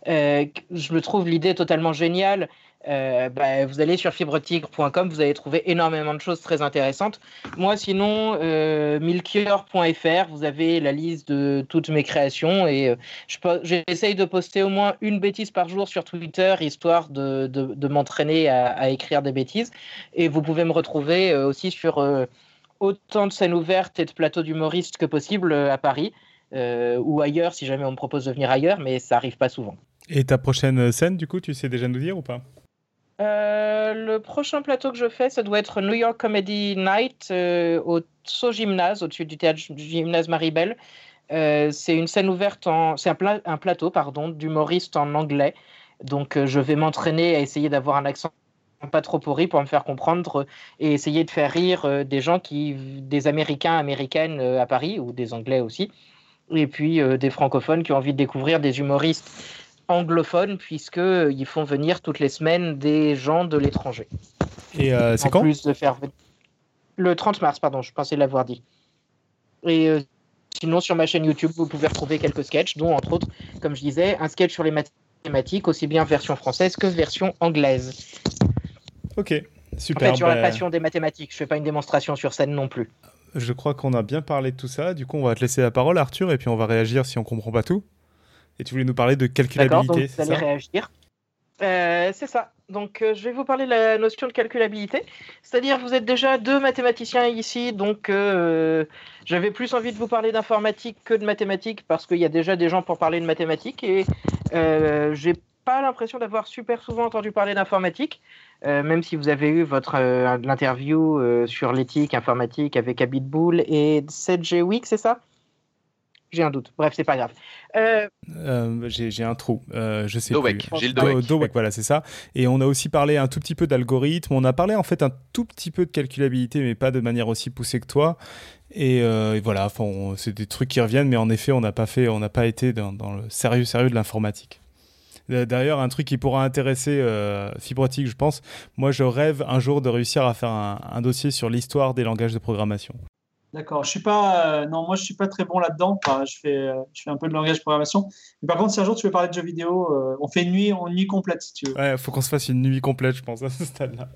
Euh, je me trouve l'idée totalement géniale euh, bah, vous allez sur fibretigre.com, vous allez trouver énormément de choses très intéressantes. Moi, sinon, euh, milkier.fr, vous avez la liste de toutes mes créations et euh, j'essaye de poster au moins une bêtise par jour sur Twitter, histoire de, m'entraîner à, à, écrire des bêtises. Et vous pouvez me retrouver euh, aussi sur autant de scènes ouvertes et de plateaux d'humoristes que possible à Paris. ou ailleurs si jamais on me propose de venir ailleurs, mais ça arrive pas souvent. Et ta prochaine scène, du coup, tu sais déjà nous dire ou pas? Euh, le prochain plateau que je fais, ça doit être New York Comedy Night euh, au So Gymnase, au-dessus du théâtre du gymnase Maribel. Euh, c'est une scène ouverte en. C'est un, un, plateau, pardon, d'humoriste en anglais. Donc, je vais m'entraîner à essayer d'avoir un accent pas trop pourri pour me faire comprendre et essayer de faire rire des gens qui. des Américains, Américaines à Paris, ou des Anglais aussi. Et puis des francophones qui ont envie de découvrir des humoristes anglophone puisqu'ils font venir toutes les semaines des gens de l'étranger. Et euh, c'est quand plus de faire Le 30 mars, pardon, je pensais l'avoir dit. Et euh, sinon, sur ma chaîne YouTube, vous pouvez retrouver quelques sketchs, dont entre autres, comme je disais, un sketch sur les mathématiques, aussi bien version française que version anglaise. Ok, super. En fait, sur la bah, passion des mathématiques, je fais pas une démonstration sur scène non plus. Je crois qu'on a bien parlé de tout ça. Du coup, on va te laisser la parole, Arthur, et puis on va réagir si on comprend pas tout. Et tu voulais nous parler de calculabilité, c'est ça réagir. Euh, c'est ça. Donc, euh, je vais vous parler de la notion de calculabilité. C'est-à-dire, vous êtes déjà deux mathématiciens ici, donc euh, j'avais plus envie de vous parler d'informatique que de mathématiques parce qu'il y a déjà des gens pour parler de mathématiques et j'ai pas l'impression d'avoir super souvent entendu parler d'informatique, même si vous avez eu votre l'interview sur l'éthique informatique avec Abitbull et 7G Week, c'est ça? J'ai un doute. Bref, c'est pas grave. Euh... Euh, j'ai un trou. Euh, je sais Dowek. Gilles Dowek. Dowek, voilà, c'est ça. Et on a aussi parlé un tout petit peu d'algorithme. On a parlé en fait un tout petit peu de calculabilité, mais pas de manière aussi poussée que toi. Et, euh, voilà, c'est des trucs qui reviennent, mais en effet, on n'a pas fait, on n'a pas été dans, le sérieux, sérieux de l'informatique. D'ailleurs, un truc qui pourra intéresser euh, Fibrotique, je pense. Moi, je rêve un jour de réussir à faire un, un dossier sur l'histoire des langages de programmation. D'accord. Je suis pas. Euh, non, moi, je suis pas très bon là-dedans. je fais, euh, je fais un peu de langage de programmation. Mais par contre, si un jour tu veux parler de jeux vidéo, euh, on fait une nuit, en nuit complète si tu veux. Ouais, faut qu'on se fasse une nuit complète, je pense, à ce stade-là.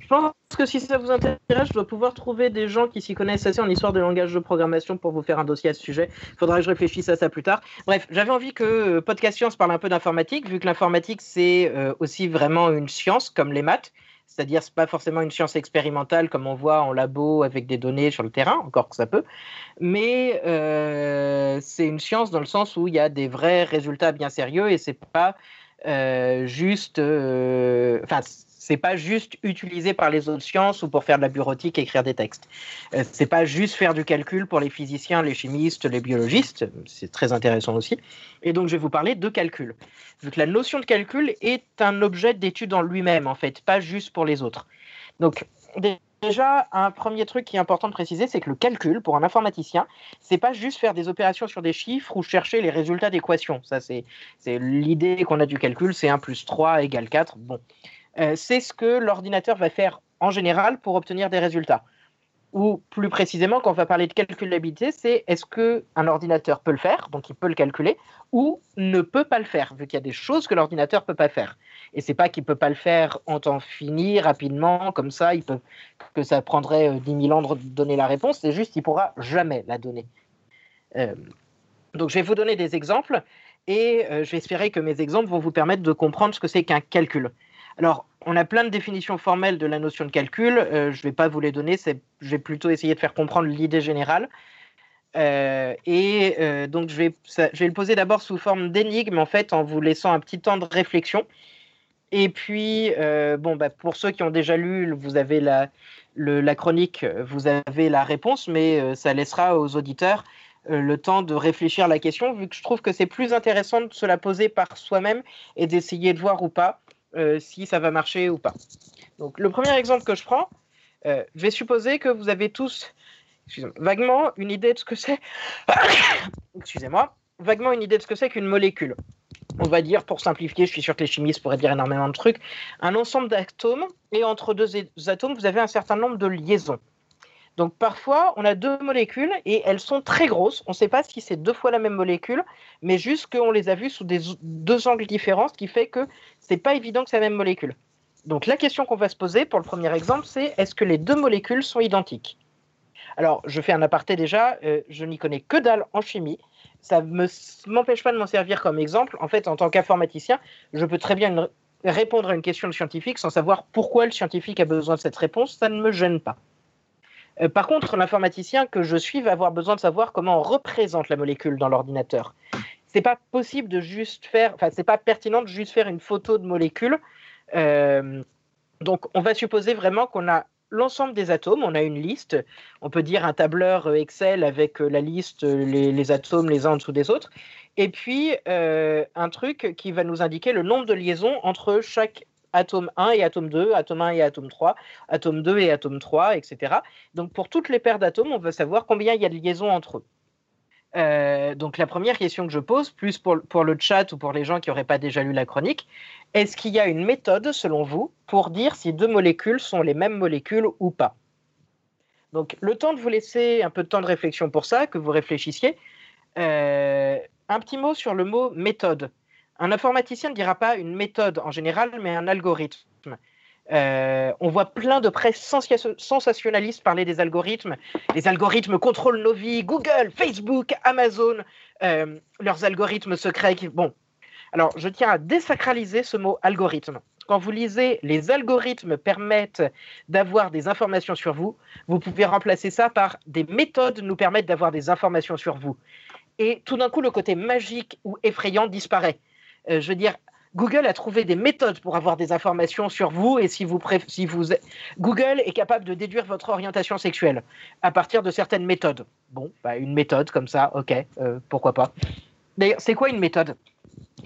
Je pense que si ça vous intéresse, je dois pouvoir trouver des gens qui s'y connaissent assez en histoire de langage de programmation pour vous faire un dossier à ce sujet. Il faudra que je réfléchisse à ça plus tard. Bref, j'avais envie que Podcast Science parle un peu d'informatique, vu que l'informatique, c'est aussi vraiment une science, comme les maths. C'est-à-dire, c'est pas forcément une science expérimentale comme on voit en labo avec des données sur le terrain, encore que ça peut, mais euh, c'est une science dans le sens où il y a des vrais résultats bien sérieux et c'est pas euh, juste, euh, enfin, c'est pas juste utilisé par les autres sciences ou pour faire de la bureautique, écrire des textes. Euh, c'est pas juste faire du calcul pour les physiciens, les chimistes, les biologistes. C'est très intéressant aussi. Et donc, je vais vous parler de calcul. Vu que la notion de calcul est un objet d'étude en lui-même, en fait, pas juste pour les autres. Donc, Déjà, un premier truc qui est important de préciser, c'est que le calcul, pour un informaticien, c'est pas juste faire des opérations sur des chiffres ou chercher les résultats d'équations. Ça, c'est l'idée qu'on a du calcul, c'est 1 plus 3 égale 4. Bon. Euh, c'est ce que l'ordinateur va faire en général pour obtenir des résultats. Ou plus précisément, quand on va parler de calculabilité, c'est est-ce qu'un ordinateur peut le faire, donc il peut le calculer, ou ne peut pas le faire, vu qu'il y a des choses que l'ordinateur ne peut pas faire. Et c'est pas qu'il ne peut pas le faire en temps fini, rapidement, comme ça, il peut, que ça prendrait 10 euh, 000 ans de donner la réponse, c'est juste qu'il ne pourra jamais la donner. Euh, donc je vais vous donner des exemples, et je vais espérer que mes exemples vont vous permettre de comprendre ce que c'est qu'un calcul. Alors, on a plein de définitions formelles de la notion de calcul. Euh, je ne vais pas vous les donner, je vais plutôt essayer de faire comprendre l'idée générale. Euh, et euh, donc, je vais, le poser d'abord sous forme d'énigme, en fait, en vous laissant un petit temps de réflexion. Et puis, bon, bah, pour ceux qui ont déjà lu, vous avez la, la chronique, vous avez la réponse, mais ça laissera aux auditeurs le temps de réfléchir à la question, vu que je trouve que c'est plus intéressant de se la poser par soi-même et d'essayer de voir ou pas si ça va marcher ou pas. Donc, le premier exemple que je prends, je vais supposer que vous avez tous vaguement une idée de ce que c'est. [COUGHS] Excusez-moi. Vaguement une idée de ce que c'est qu'une molécule. On va dire, pour simplifier, je suis sûr que les chimistes pourraient dire énormément de trucs, un ensemble d'atomes, et entre deux atomes, vous avez un certain nombre de liaisons. Donc parfois, on a deux molécules et elles sont très grosses. On ne sait pas si c'est deux fois la même molécule, mais juste qu'on les a vues sous deux angles différents, ce qui fait que c'est pas évident que c'est la même molécule. Donc la question qu'on va se poser pour le premier exemple, c'est est-ce que les deux molécules sont identiques? Alors, je fais un aparté déjà, euh, je n'y connais que dalle en chimie. Ça ne m'empêche pas de m'en servir comme exemple. En fait, en tant qu'informaticien, je peux très bien répondre à une question de scientifique sans savoir pourquoi le scientifique a besoin de cette réponse. Ça ne me gêne pas. Euh, par contre, l'informaticien que je suis va avoir besoin de savoir comment on représente la molécule dans l'ordinateur. C'est pas possible de juste faire, enfin, c'est pas pertinent de juste faire une photo de molécule. Euh, donc, on va supposer vraiment qu'on a l'ensemble des atomes. On a une liste. On peut dire un tableur euh, Excel avec la liste, les, atomes les uns en dessous des autres. Et puis, un truc qui va nous indiquer le nombre de liaisons entre chaque atome 1 et atome 2, atome 1 et atome 3, atome 2 et atome 3, etc. Donc, pour toutes les paires d'atomes, on veut savoir combien il y a de liaisons entre eux. Euh, donc la première question que je pose, plus pour, le chat ou pour les gens qui n'auraient pas déjà lu la chronique, est-ce qu'il y a une méthode, selon vous, pour dire si deux molécules sont les mêmes molécules ou pas? Donc le temps de vous laisser un peu de temps de réflexion pour ça, que vous réfléchissiez. Euh, un petit mot sur le mot méthode. Un informaticien ne dira pas une méthode en général, mais un algorithme. Euh, on voit plein de presse sensationnalistes parler des algorithmes. Les algorithmes contrôlent nos vies. Google, Facebook, Amazon, euh, leurs algorithmes secrets. Bon, alors je tiens à désacraliser ce mot algorithme. Quand vous lisez les algorithmes permettent d'avoir des informations sur vous, vous pouvez remplacer ça par des méthodes nous permettent d'avoir des informations sur vous. Et tout d'un coup, le côté magique ou effrayant disparaît. Euh, je veux dire, Google a trouvé des méthodes pour avoir des informations sur vous et si vous, Google est capable de déduire votre orientation sexuelle à partir de certaines méthodes. Bon, bah, une méthode comme ça, ok, euh, pourquoi pas. D'ailleurs, c'est quoi une méthode?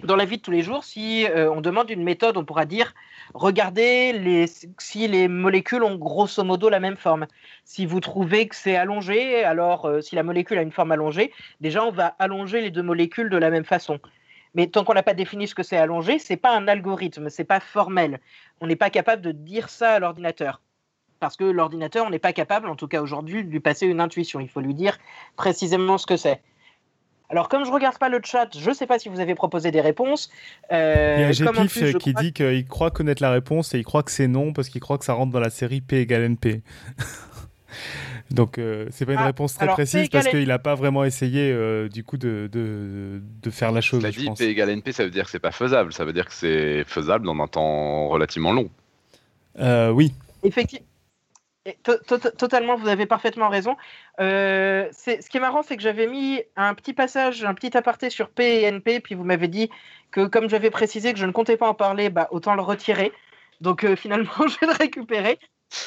Dans la vie de tous les jours, si euh, on demande une méthode, on pourra dire regardez si les molécules ont grosso modo la même forme. Si vous trouvez que c'est allongé, alors si la molécule a une forme allongée, déjà on va allonger les deux molécules de la même façon. Mais tant qu'on n'a pas défini ce que c'est allongé, c'est pas un algorithme, c'est pas formel. On n'est pas capable de dire ça à l'ordinateur. Parce que l'ordinateur, on n'est pas capable, en tout cas aujourd'hui, de lui passer une intuition. Il faut lui dire précisément ce que c'est. Alors, comme je regarde pas le chat, je ne sais pas si vous avez proposé des réponses. Euh, il y a Gpif qui dit qu'il croit connaître la réponse et il croit que c'est non parce qu'il croit que ça rentre dans la série P égale NP. [LAUGHS] Donc euh, c'est pas une ah, réponse très précise parce qu'il n'a pas vraiment essayé euh, du coup de, de, de, faire la chose. Il a dit P égale NP, ça veut dire que c'est pas faisable. Ça veut dire que c'est faisable dans un temps relativement long. Euh, oui. Effectivement. Totalement, vous avez parfaitement raison. ce qui est marrant, c'est que j'avais mis un petit passage, un petit aparté sur P et NP, puis vous m'avez dit que comme j'avais précisé que je ne comptais pas en parler, bah, autant le retirer. Donc [LAUGHS] finalement, [LAUGHS] je vais le récupérer.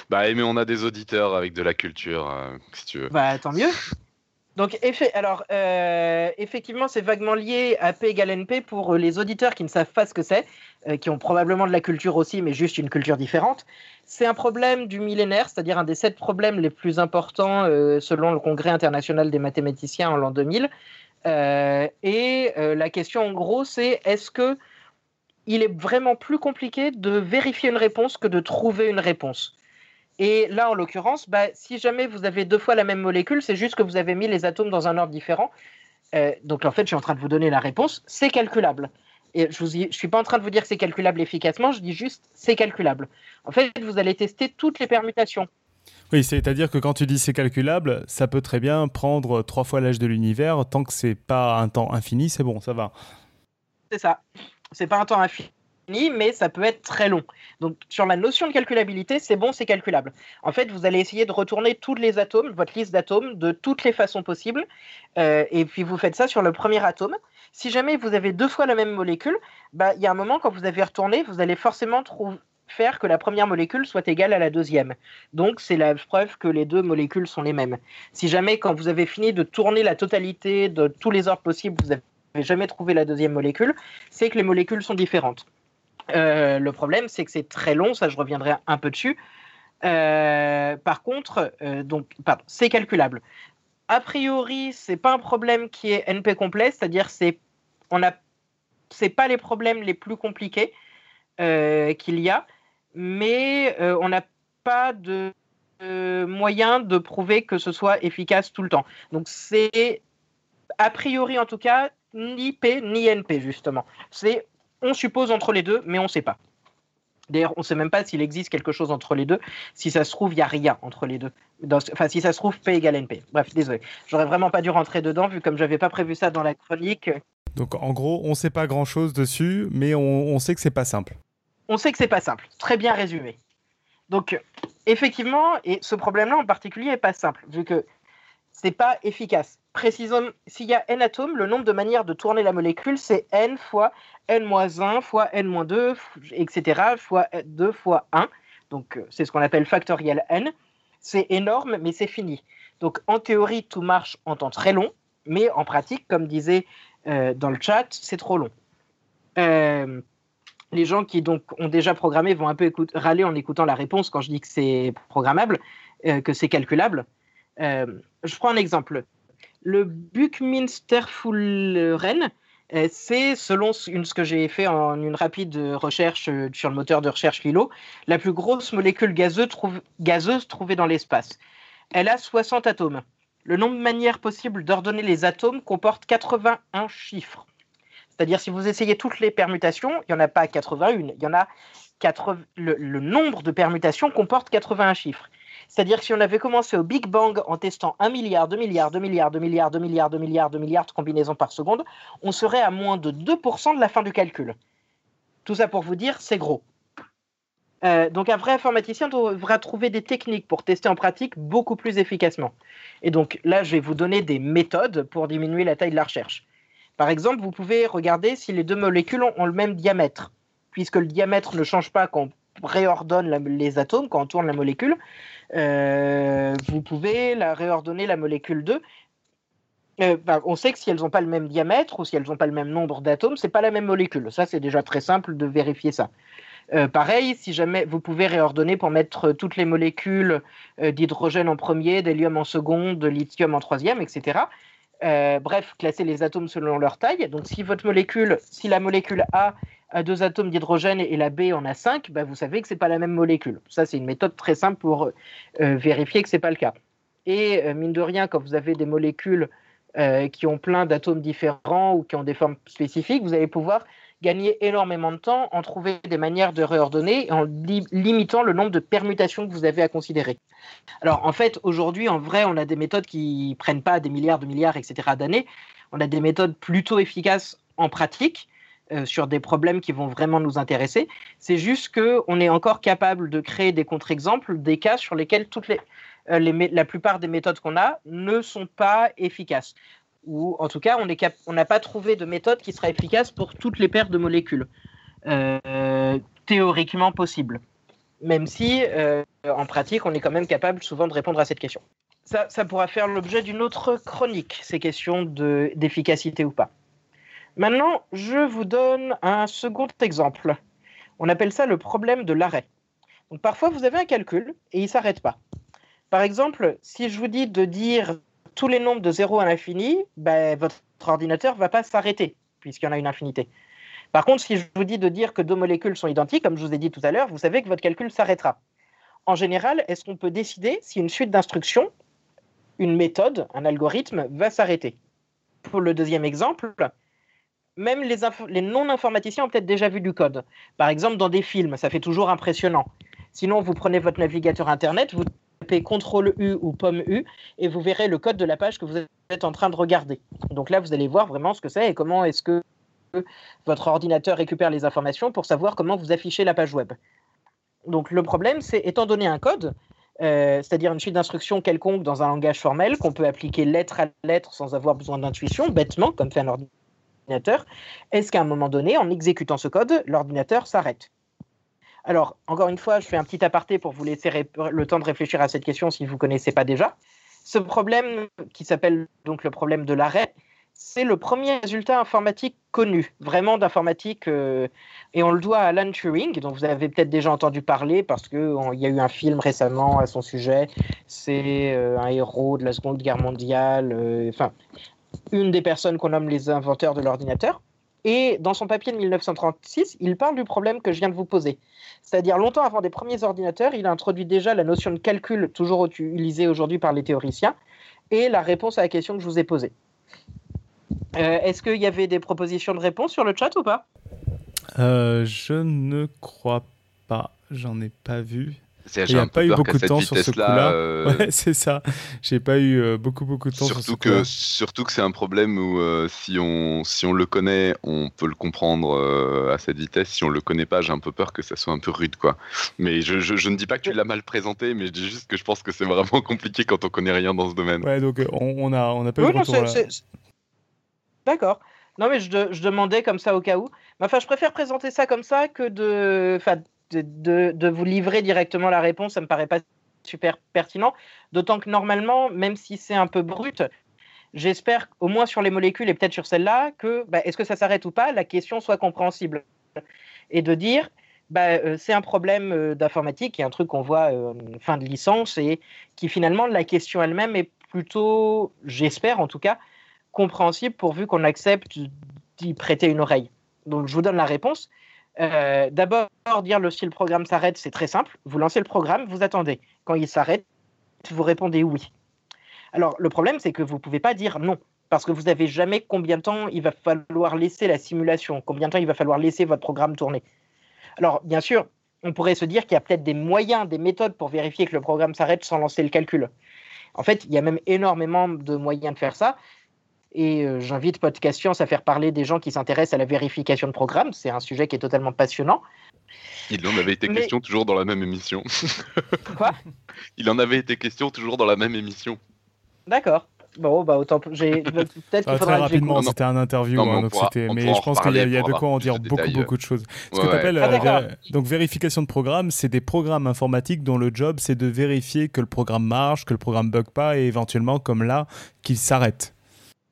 Bah, mais on a des auditeurs avec de la culture, euh, si tu veux. Bah, tant mieux. Donc, effet, alors, euh, effectivement, c'est vaguement lié à P égale NP pour les auditeurs qui ne savent pas ce que c'est, euh, qui ont probablement de la culture aussi, mais juste une culture différente. C'est un problème du millénaire, c'est-à-dire un des sept problèmes les plus importants selon le Congrès international des mathématiciens en l'an 2000. et la question, en gros, c'est est-ce que il est vraiment plus compliqué de vérifier une réponse que de trouver une réponse? Et là, en l'occurrence, bah, si jamais vous avez deux fois la même molécule, c'est juste que vous avez mis les atomes dans un ordre différent. Euh, donc en fait, je suis en train de vous donner la réponse. C'est calculable. Et je ne suis pas en train de vous dire que c'est calculable efficacement, je dis juste c'est calculable. En fait, vous allez tester toutes les permutations. Oui, c'est-à-dire que quand tu dis c'est calculable, ça peut très bien prendre trois fois l'âge de l'univers. Tant que c'est pas un temps infini, c'est bon, ça va. C'est ça. C'est pas un temps infini mais ça peut être très long. Donc sur la notion de calculabilité, c'est bon, c'est calculable. En fait, vous allez essayer de retourner tous les atomes, votre liste d'atomes, de toutes les façons possibles, euh, et puis vous faites ça sur le premier atome. Si jamais vous avez deux fois la même molécule, bah, il y a un moment quand vous avez retourné, vous allez forcément faire que la première molécule soit égale à la deuxième. Donc c'est la preuve que les deux molécules sont les mêmes. Si jamais quand vous avez fini de tourner la totalité de tous les ordres possibles, vous avez jamais trouvé la deuxième molécule, c'est que les molécules sont différentes. Euh, le problème, c'est que c'est très long, ça je reviendrai un peu dessus. Euh, par contre, euh, donc, c'est calculable. A priori, c'est pas un problème qui est NP complet, c'est-à-dire c'est on a c'est pas les problèmes les plus compliqués qu'il y a, mais on n'a pas de moyen de prouver que ce soit efficace tout le temps. Donc c'est a priori en tout cas ni P ni NP, justement. C'est on suppose entre les deux, mais on ne sait pas. D'ailleurs, on ne sait même pas s'il existe quelque chose entre les deux. Si ça se trouve, il n'y a rien entre les deux. enfin, si ça se trouve, P égale NP. Bref, désolé. J'aurais vraiment pas dû rentrer dedans, vu comme j'avais pas prévu ça dans la chronique. Donc, en gros, on ne sait pas grand-chose dessus, mais on, on sait que c'est pas simple. On sait que c'est pas simple. Très bien résumé. Donc, effectivement, et ce problème-là en particulier n'est pas simple, vu que c'est pas efficace. Précisons, s'il y a n atomes, le nombre de manières de tourner la molécule, c'est n fois n-1 fois n-2, etc., fois 2 fois 1. Donc, euh, c'est ce qu'on appelle factoriel n. C'est énorme, mais c'est fini. Donc, en théorie, tout marche en temps très long, mais en pratique, comme disait euh, dans le chat, c'est trop long. Euh, les gens qui donc ont déjà programmé vont un peu râler en écoutant la réponse quand je dis que c'est programmable, que c'est calculable. Je prends un exemple. Le Buckminster Fullerene, euh, c'est, selon ce que j'ai fait en une rapide recherche euh, sur le moteur de recherche Lilo, la plus grosse molécule gazeuse, trouvée dans l'espace. Elle a 60 atomes. Le nombre de manières possibles d'ordonner les atomes comporte 81 chiffres. C'est-à-dire, si vous essayez toutes les permutations, il n'y en a pas 81, il y en a 4... le nombre de permutations comporte 81 chiffres. C'est-à-dire que si on avait commencé au Big Bang en testant 1 milliard, 2 milliards, 2 milliards, 2 milliards, 2 milliards, 2 milliards, 2 milliards de combinaisons par seconde, on serait à moins de 2% de la fin du calcul. Tout ça pour vous dire, c'est gros. Euh, donc un vrai informaticien devra trouver des techniques pour tester en pratique beaucoup plus efficacement. Et donc là, je vais vous donner des méthodes pour diminuer la taille de la recherche. Par exemple, vous pouvez regarder si les deux molécules ont le même diamètre. Puisque le diamètre ne change pas quand on réordonne les atomes, quand on tourne la molécule, euh, vous pouvez la réordonner la molécule 2. Euh, on sait que si elles n'ont pas le même diamètre ou si elles n'ont pas le même nombre d'atomes, c'est pas la même molécule. Ça, c'est déjà très simple de vérifier ça. Euh, pareil, si jamais vous pouvez réordonner pour mettre toutes les molécules d'hydrogène en premier, d'hélium en second, de lithium en troisième, etc. bref, classer les atomes selon leur taille. Donc, si votre molécule, si la molécule A a deux atomes d'hydrogène et la B en a cinq, bah, vous savez que ce n'est pas la même molécule. Ça, c'est une méthode très simple pour euh, vérifier que ce n'est pas le cas. Et euh, mine de rien, quand vous avez des molécules euh, qui ont plein d'atomes différents ou qui ont des formes spécifiques, vous allez pouvoir gagner énormément de temps en trouver des manières de réordonner en limitant le nombre de permutations que vous avez à considérer. Alors en fait, aujourd'hui, en vrai, on a des méthodes qui prennent pas des milliards de milliards, etc. d'années. On a des méthodes plutôt efficaces en pratique euh, sur des problèmes qui vont vraiment nous intéresser. C'est juste qu'on est encore capable de créer des contre-exemples, des cas sur lesquels toutes les, euh, la plupart des méthodes qu'on a ne sont pas efficaces. Ou en tout cas, on n'a pas trouvé de méthode qui sera efficace pour toutes les paires de molécules. Euh, théoriquement possible. Même si, en pratique, on est quand même capable souvent de répondre à cette question. Ça, ça pourra faire l'objet d'une autre chronique, ces questions d'efficacité ou pas. Maintenant, je vous donne un second exemple. On appelle ça le problème de l'arrêt. Donc parfois, vous avez un calcul et il ne s'arrête pas. Par exemple, si je vous dis de dire tous les nombres de 0 à l'infini, ben, votre ordinateur ne va pas s'arrêter, puisqu'il y en a une infinité. Par contre, si je vous dis de dire que deux molécules sont identiques, comme je vous ai dit tout à l'heure, vous savez que votre calcul s'arrêtera. En général, est-ce qu'on peut décider si une suite d'instructions, une méthode, un algorithme va s'arrêter? Pour le deuxième exemple, même les, non-informaticiens ont peut-être déjà vu du code. Par exemple, dans des films, ça fait toujours impressionnant. Sinon, vous prenez votre navigateur Internet, vous tapez CTRL U ou pomme U et vous verrez le code de la page que vous êtes en train de regarder. Donc là, vous allez voir vraiment ce que c'est et comment est-ce que votre ordinateur récupère les informations pour savoir comment vous affichez la page web. Donc le problème, c'est étant donné un code, euh, c'est-à-dire une suite d'instructions quelconque dans un langage formel qu'on peut appliquer lettre à lettre sans avoir besoin d'intuition, bêtement, comme fait un ordinateur, est-ce qu'à un moment donné, en exécutant ce code, l'ordinateur s'arrête? Alors, encore une fois, je fais un petit aparté pour vous laisser le temps de réfléchir à cette question si vous ne connaissez pas déjà. Ce problème, qui s'appelle donc le problème de l'arrêt, c'est le premier résultat informatique connu, vraiment d'informatique, euh, et on le doit à Alan Turing, dont vous avez peut-être déjà entendu parler parce qu'il y a eu un film récemment à son sujet. C'est euh, un héros de la Seconde Guerre mondiale, euh, enfin, une des personnes qu'on nomme les inventeurs de l'ordinateur. Et dans son papier de 1936, il parle du problème que je viens de vous poser. C'est-à-dire, longtemps avant des premiers ordinateurs, il a introduit déjà la notion de calcul, toujours utilisée aujourd'hui par les théoriciens, et la réponse à la question que je vous ai posée. Euh, est-ce qu'il y avait des propositions de réponse sur le chat ou pas? Euh, Je ne crois pas. J'en ai pas vu. Il n'y a pas eu beaucoup de temps sur ce coup-là. Euh, ouais, [LAUGHS] c'est ça. J'ai pas eu beaucoup beaucoup de temps surtout sur ce que, Surtout que c'est un problème où si, on, si on le connaît, on peut le comprendre à cette vitesse. Si on le connaît pas, j'ai un peu peur que ça soit un peu rude. quoi. Mais je, je, ne dis pas que tu l'as mal présenté, mais je dis juste que je pense que c'est vraiment [LAUGHS] compliqué quand on connaît rien dans ce domaine. Ouais, donc on, a, on a pas eu de retour D'accord. Non, mais je, demandais comme ça au cas où. enfin, je préfère présenter ça comme ça que de, de, vous livrer directement la réponse. Ça me paraît pas super pertinent. D'autant que normalement, même si c'est un peu brut, j'espère au moins sur les molécules et peut-être sur celle-là que bah, est-ce que ça s'arrête ou pas, la question soit compréhensible. Et de dire, bah, euh, c'est un problème euh, d'informatique et un truc qu'on voit euh, fin de licence et qui finalement, la question elle-même est plutôt, j'espère en tout cas, compréhensible pourvu qu'on accepte d'y prêter une oreille. Donc je vous donne la réponse. Euh, d'abord, dire le, si le programme s'arrête, c'est très simple. Vous lancez le programme, vous attendez. Quand il s'arrête, vous répondez oui. Alors le problème, c'est que vous ne pouvez pas dire non, parce que vous n'avez jamais combien de temps il va falloir laisser la simulation, combien de temps il va falloir laisser votre programme tourner. Alors bien sûr, on pourrait se dire qu'il y a peut-être des moyens, des méthodes pour vérifier que le programme s'arrête sans lancer le calcul. En fait, il y a même énormément de moyens de faire ça. Et euh, j'invite Podcast Science à faire parler des gens qui s'intéressent à la vérification de programmes. C'est un sujet qui est totalement passionnant. Il en avait été question toujours dans la même émission. [LAUGHS] Quoi? Il en avait été question toujours dans la même émission. D'accord. Bon, bah autant. J'ai [LAUGHS] peut-être qu'il Très rapidement, c'était un interview, hein, donc mais je pense qu'il y, a, de quoi en dire beaucoup, beaucoup de choses. Ce que tu appelles ah, donc vérification de programme, c'est des programmes informatiques dont le job c'est de vérifier que le programme marche, que le programme bug pas et éventuellement, comme là, qu'il s'arrête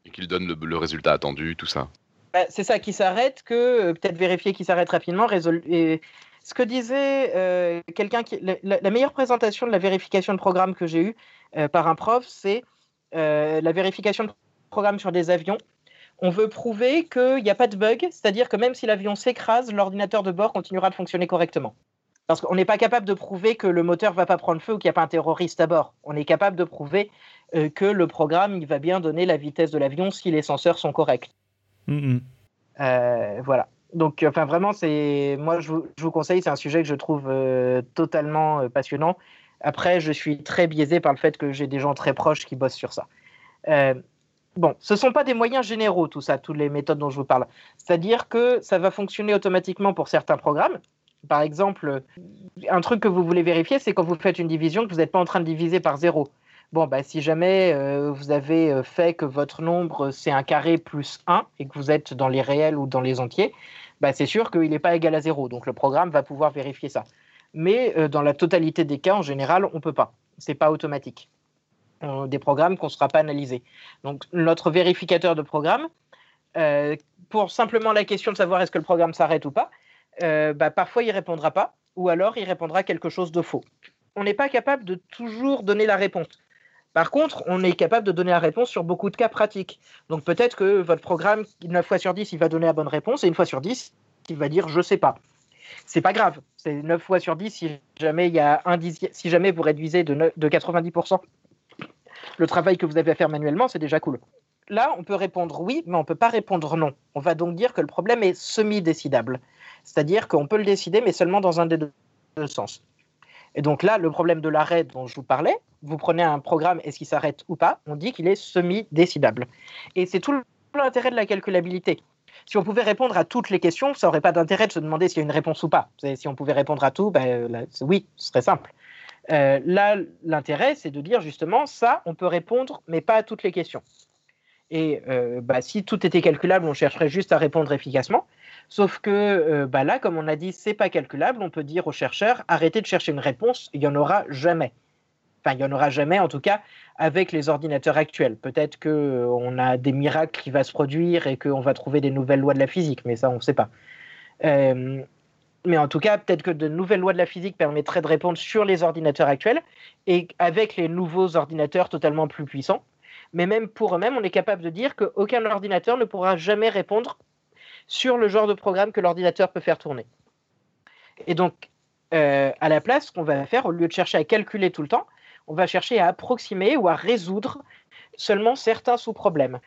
qu'il donne le, résultat attendu, tout ça. Bah, c'est ça qui s'arrête, que euh, peut-être vérifier qu'il s'arrête rapidement. Et ce que disait euh, quelqu'un. La, meilleure présentation de la vérification de programme que j'ai eue euh, par un prof, c'est la vérification de programme sur des avions. On veut prouver qu'il n'y a pas de bug, c'est-à-dire que même si l'avion s'écrase, l'ordinateur de bord continuera de fonctionner correctement. Parce qu'on n'est pas capable de prouver que le moteur ne va pas prendre feu ou qu'il n'y a pas un terroriste à bord. On est capable de prouver que le programme il va bien donner la vitesse de l'avion si les senseurs sont corrects. Euh, voilà. Donc, enfin, vraiment, c'est moi, je vous, conseille, c'est un sujet que je trouve euh, totalement passionnant. Après, je suis très biaisé par le fait que j'ai des gens très proches qui bossent sur ça. bon, ce ne sont pas des moyens généraux, tout ça, toutes les méthodes dont je vous parle. C'est-à-dire que ça va fonctionner automatiquement pour certains programmes. Par exemple, un truc que vous voulez vérifier, c'est quand vous faites une division, que vous n'êtes pas en train de diviser par zéro. Bon, bah, si jamais euh, vous avez euh, fait que votre nombre c'est un carré plus 1 et que vous êtes dans les réels ou dans les entiers, bah, c'est sûr qu'il n'est pas égal à 0. Donc le programme va pouvoir vérifier ça. Mais euh, dans la totalité des cas, en général, on ne peut pas. Ce n'est pas automatique. des programmes qu'on ne sera pas analysés. Donc notre vérificateur de programme, pour simplement la question de savoir est-ce que le programme s'arrête ou pas, bah, parfois il répondra pas, ou alors il répondra quelque chose de faux. On n'est pas capable de toujours donner la réponse. Par contre, on est capable de donner la réponse sur beaucoup de cas pratiques. Donc peut-être que votre programme, 9 fois sur 10, il va donner la bonne réponse, et une fois sur 10, il va dire je sais pas. C'est pas grave. C'est 9 fois sur 10 si jamais, il y a un si jamais vous réduisez de, de 90% le travail que vous avez à faire manuellement, c'est déjà cool. Là, on peut répondre oui, mais on ne peut pas répondre non. On va donc dire que le problème est semi-décidable. C'est-à-dire qu'on peut le décider, mais seulement dans un des deux sens. Et donc là, le problème de l'arrêt dont je vous parlais, vous prenez un programme, est-ce qu'il s'arrête ou pas On dit qu'il est semi-décidable. Et c'est tout l'intérêt de la calculabilité. si on pouvait répondre à toutes les questions, ça n'aurait pas d'intérêt de se demander s'il y a une réponse ou pas. Si on pouvait répondre à tout, ben, oui, ce serait simple. Euh, là, l'intérêt, c'est de dire justement, ça, on peut répondre, mais pas à toutes les questions. Et euh, bah, si tout était calculable, on chercherait juste à répondre efficacement. Sauf que euh, bah, là, comme on a dit, c'est pas calculable, on peut dire aux chercheurs, arrêtez de chercher une réponse, il n'y en aura jamais. Enfin, il n'y en aura jamais, en tout cas, avec les ordinateurs actuels. Peut-être qu'on a des miracles qui vont se produire et qu'on va trouver des nouvelles lois de la physique, mais ça, on ne sait pas. Mais en tout cas, peut-être que de nouvelles lois de la physique permettraient de répondre sur les ordinateurs actuels et avec les nouveaux ordinateurs totalement plus puissants. Mais même pour eux-mêmes, on est capable de dire qu'aucun ordinateur ne pourra jamais répondre sur le genre de programme que l'ordinateur peut faire tourner. Et donc, euh, à la place, ce qu'on va faire, au lieu de chercher à calculer tout le temps, on va chercher à approximer ou à résoudre seulement certains sous-problèmes.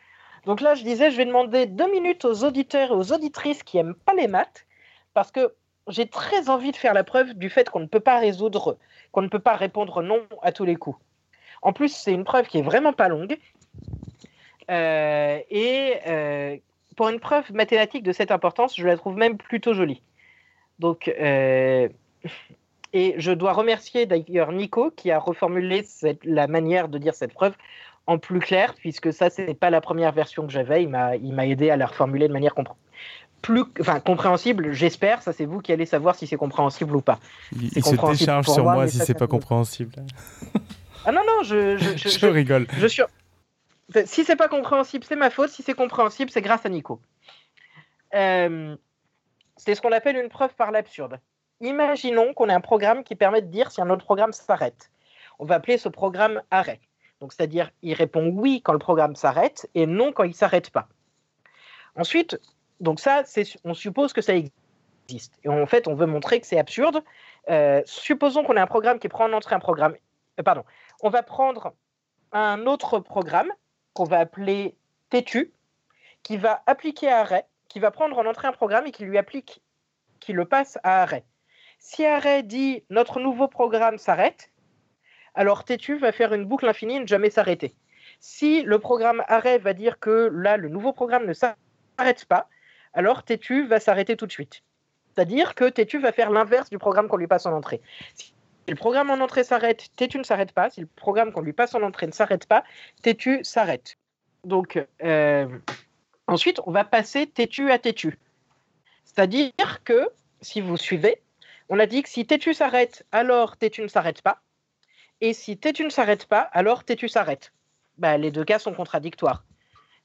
Donc là, je disais, je vais demander deux minutes aux auditeurs et aux auditrices qui n'aiment pas les maths, parce que j'ai très envie de faire la preuve du fait qu'on ne peut pas résoudre, qu'on ne peut pas répondre non à tous les coups. En plus, c'est une preuve qui est vraiment pas longue. Euh, et euh, pour une preuve mathématique de cette importance, je la trouve même plutôt jolie. Donc, euh, et je dois remercier d'ailleurs Nico qui a reformulé la manière de dire cette preuve en plus clair, puisque ça, c'est pas la première version que j'avais. Il m'a aidé à la reformuler de manière compréhensible plus, enfin, compréhensible, j'espère. Ça, c'est vous qui allez savoir si c'est compréhensible ou pas. Il, se décharge sur moi, si c'est pas compréhensible. Ah non, non, je, je, [LAUGHS] rigole. Je suis... Si c'est pas compréhensible, c'est ma faute. Si c'est compréhensible, c'est grâce à Nico. Euh, c'est ce qu'on appelle une preuve par l'absurde. Imaginons qu'on ait un programme qui permet de dire si un autre programme s'arrête. On va appeler ce programme arrêt. Donc, c'est-à-dire, il répond oui quand le programme s'arrête et non quand il s'arrête pas. Ensuite, donc ça, on suppose que ça existe. Et en fait, on veut montrer que c'est absurde. Euh, supposons qu'on ait un programme qui prend en entrée un programme. Euh, pardon. On va prendre un autre programme qu'on va appeler têtu, qui va appliquer arrêt, qui va prendre en entrée un programme et qui lui applique, qui le passe à arrêt. Si arrêt dit notre nouveau programme s'arrête, alors têtu va faire une boucle infinie et ne jamais s'arrêter. Si le programme arrêt va dire que là, le nouveau programme ne s'arrête pas, alors Tétu va s'arrêter tout de suite. C'est-à-dire que Tétu va faire l'inverse du programme qu'on lui passe en entrée. Si le programme en entrée s'arrête, Tétu ne s'arrête pas. Si le programme qu'on lui passe en entrée ne s'arrête pas, Tétu s'arrête. Donc, euh, ensuite, on va passer Tétu à Tétu. C'est-à-dire que, si vous suivez, on a dit que si Tétu s'arrête, alors Tétu ne s'arrête pas. Et si Tétu ne s'arrête pas, alors Tétu s'arrête. Bah, les deux cas sont contradictoires.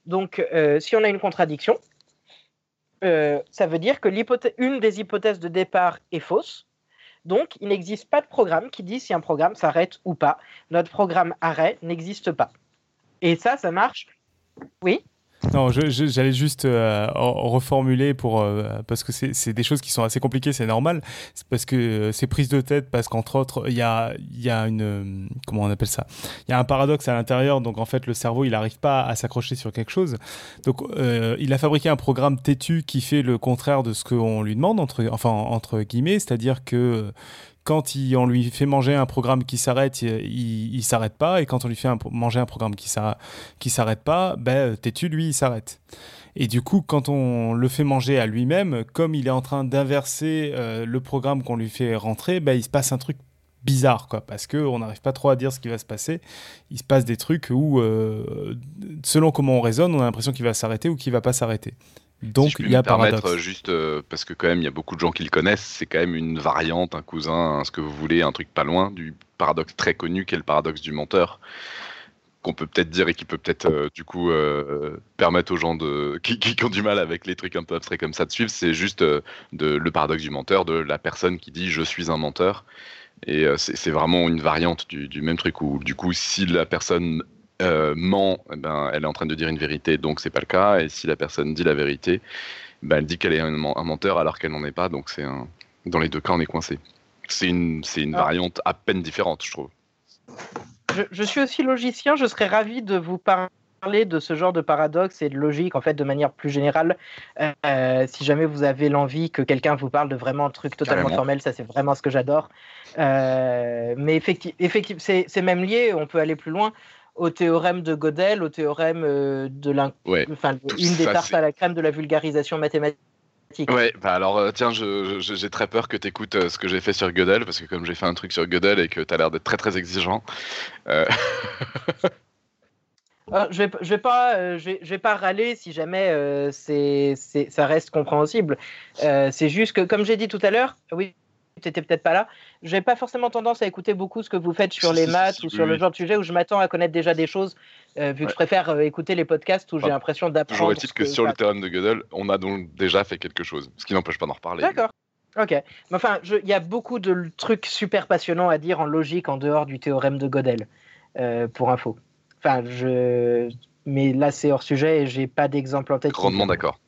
Donc, euh, si on a une contradiction, euh, ça veut dire que une des hypothèses de départ est fausse. Donc, il n'existe pas de programme qui dit si un programme s'arrête ou pas. Notre programme arrêt n'existe pas. Et ça, ça marche? Oui? Non, j'allais juste euh, reformuler pour euh, parce que c'est des choses qui sont assez compliquées, c'est normal. Parce que euh, c'est prise de tête parce qu'entre autres, il y a, y a une comment on appelle ça? Il y a un paradoxe à l'intérieur. Donc en fait, le cerveau, il n'arrive pas à s'accrocher sur quelque chose. Donc il a fabriqué un programme têtu qui fait le contraire de ce qu'on lui demande entre enfin entre guillemets, c'est-à-dire que quand on lui fait manger un programme qui s'arrête, il, il, s'arrête pas. Et quand on lui fait manger un programme qui, qui s'arrête pas, ben, têtu, lui, il s'arrête. Et du coup, quand on le fait manger à lui-même, comme il est en train d'inverser euh, le programme qu'on lui fait rentrer, ben, il se passe un truc bizarre, quoi, parce qu'on n'arrive pas trop à dire ce qui va se passer. Il se passe des trucs où, euh, selon comment on raisonne, on a l'impression qu'il va s'arrêter ou qu'il va pas s'arrêter. Donc il y a permettre juste euh, parce que quand même il y a beaucoup de gens qui le connaissent, c'est quand même une variante, un cousin, ce que vous voulez, un truc pas loin du paradoxe très connu qui est le paradoxe du menteur qu'on peut peut-être dire et qui peut peut-être euh, du coup euh, permettre aux gens de [LAUGHS] qui, qui, ont du mal avec les trucs un peu abstraits comme ça de suivre, c'est juste de, le paradoxe du menteur, de la personne qui dit je suis un menteur. Et c'est vraiment une variante du, du, même truc où du coup si la personne euh, ment, eh ben, elle est en train de dire une vérité, donc c'est pas le cas. Et si la personne dit la vérité, ben, elle dit qu'elle est un, menteur alors qu'elle n'en est pas. Donc c'est dans les deux cas, on est coincé. C'est une, c'est une ah. variante à peine différente, je trouve. Je, suis aussi logicien, je serais ravi de vous parler de ce genre de paradoxe et de logique en fait de manière plus générale. Euh, si jamais vous avez l'envie que quelqu'un vous parle de vraiment un truc totalement formel, ça c'est vraiment ce que j'adore. Euh, mais effectivement, c'est même lié, on peut aller plus loin au théorème de Gödel, au théorème de l'un, enfin, une des tartes à la crème de la vulgarisation mathématique. Ouais, bah alors tiens, j'ai très peur que tu écoutes ce que j'ai fait sur Gödel, parce que comme j'ai fait un truc sur Gödel et que tu as l'air d'être très très exigeant. Euh, [LAUGHS] je vais, je vais pas, euh, je vais, pas râler si jamais euh, c'est, ça reste compréhensible. c'est juste que, comme j'ai dit tout à l'heure, oui, tu n'étais peut-être pas là. Je n'ai pas forcément tendance à écouter beaucoup ce que vous faites sur les maths ou sur le genre de sujet où je m'attends à connaître déjà des choses, vu que je préfère écouter les podcasts où j'ai l'impression d'apprendre. Je que, que sur le théorème de Gödel, on a donc déjà fait quelque chose, ce qui n'empêche pas d'en reparler. D'accord. Ok. Enfin, il y a beaucoup de trucs super passionnants à dire en logique en dehors du théorème de Gödel, pour info. Enfin, je... Mais là, c'est hors sujet et j'ai pas d'exemple en tête. Grandement d'accord.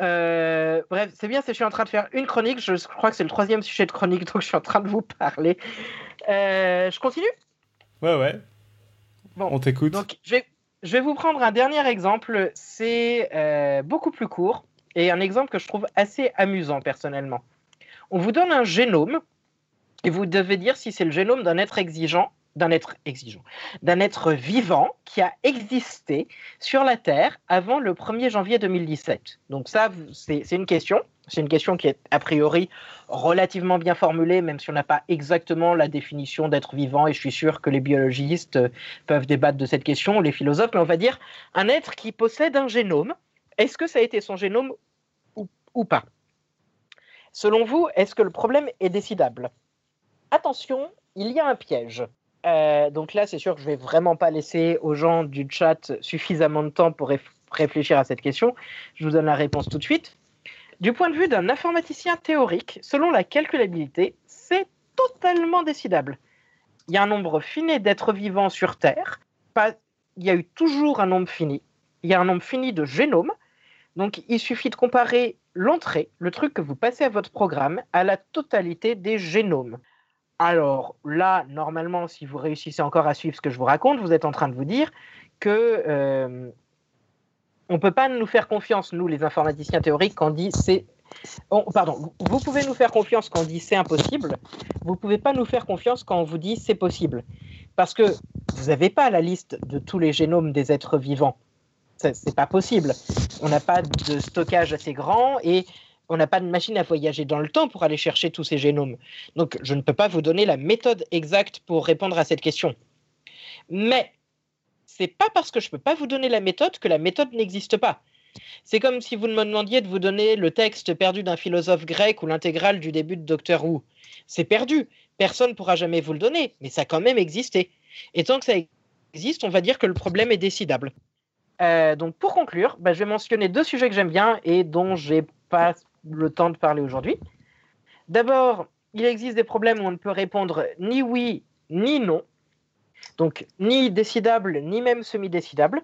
Euh, bref, c'est bien, je suis en train de faire une chronique. Je crois que c'est le troisième sujet de chronique, [LAUGHS] donc je suis en train de vous parler. Euh, je continue? Ouais, ouais. Bon, on t'écoute. Donc, je vais, je vais vous prendre un dernier exemple. C'est euh, beaucoup plus court et un exemple que je trouve assez amusant personnellement. On vous donne un génome et vous devez dire si c'est le génome d'un être exigeant d'un être exigeant, d'un être vivant qui a existé sur la Terre avant le 1er janvier 2017. Donc ça, c'est une question. C'est une question qui est a priori relativement bien formulée, même si on n'a pas exactement la définition d'être vivant, et je suis sûr que les biologistes peuvent débattre de cette question, les philosophes, mais on va dire un être qui possède un génome. Est-ce que ça a été son génome ou, ou pas? Selon vous, est-ce que le problème est décidable? Attention, il y a un piège. Euh, donc là, c'est sûr que je vais vraiment pas laisser aux gens du chat suffisamment de temps pour réfléchir à cette question. Je vous donne la réponse tout de suite. Du point de vue d'un informaticien théorique, selon la calculabilité, c'est totalement décidable. Il y a un nombre fini d'êtres vivants sur Terre. Il y a eu toujours un nombre fini. Il y a un nombre fini de génomes. Donc il suffit de comparer l'entrée, le truc que vous passez à votre programme, à la totalité des génomes. Alors là, normalement, si vous réussissez encore à suivre ce que je vous raconte, vous êtes en train de vous dire que euh, on peut pas nous faire confiance, nous les informaticiens théoriques, quand on dit c'est... pardon, vous pouvez nous faire confiance quand on dit c'est impossible, vous pouvez pas nous faire confiance quand on vous dit c'est possible. Parce que vous n'avez pas la liste de tous les génomes des êtres vivants. C'est pas possible. On n'a pas de stockage assez grand et on n'a pas de machine à voyager dans le temps pour aller chercher tous ces génomes. Donc, je ne peux pas vous donner la méthode exacte pour répondre à cette question. Mais c'est pas parce que je ne peux pas vous donner la méthode que la méthode n'existe pas. C'est comme si vous me demandiez de vous donner le texte perdu d'un philosophe grec ou l'intégrale du début de Docteur Who. C'est perdu. Personne ne pourra jamais vous le donner, mais ça a quand même existé. Et tant que ça existe, on va dire que le problème est décidable. Euh, donc pour conclure, bah, je vais mentionner deux sujets que j'aime bien et dont j'ai pas le temps de parler aujourd'hui. D'abord, il existe des problèmes où on ne peut répondre ni oui ni non. Donc, ni décidable, ni même semi-décidable.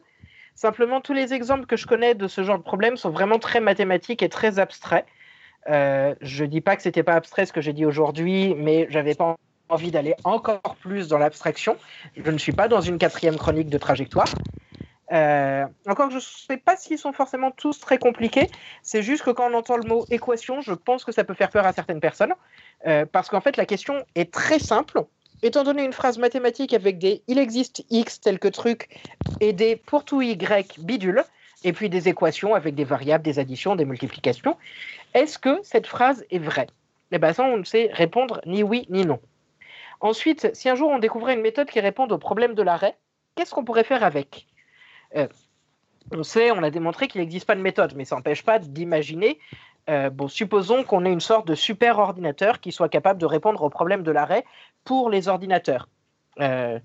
Simplement, tous les exemples que je connais de ce genre de problème sont vraiment très mathématiques et très abstraits. Euh, je ne dis pas que c'était pas abstrait ce que j'ai dit aujourd'hui, mais j'avais pas envie d'aller encore plus dans l'abstraction. Je ne suis pas dans une quatrième chronique de trajectoire. Euh, encore, je ne sais pas s'ils sont forcément tous très compliqués. C'est juste que quand on entend le mot équation, je pense que ça peut faire peur à certaines personnes. Euh, parce qu'en fait, la question est très simple. Étant donné une phrase mathématique avec des il existe x tel que truc et des pour tout y bidule, et puis des équations avec des variables, des additions, des multiplications, est-ce que cette phrase est vraie? Eh bien, ça, on ne sait répondre ni oui ni non. Ensuite, si un jour on découvrait une méthode qui réponde au problème de l'arrêt, qu'est-ce qu'on pourrait faire avec? On sait, on a démontré qu'il n'existe pas de méthode, mais ça n'empêche pas d'imaginer. Euh, bon, supposons qu'on ait une sorte de super ordinateur qui soit capable de répondre au problème de l'arrêt pour les ordinateurs. Euh,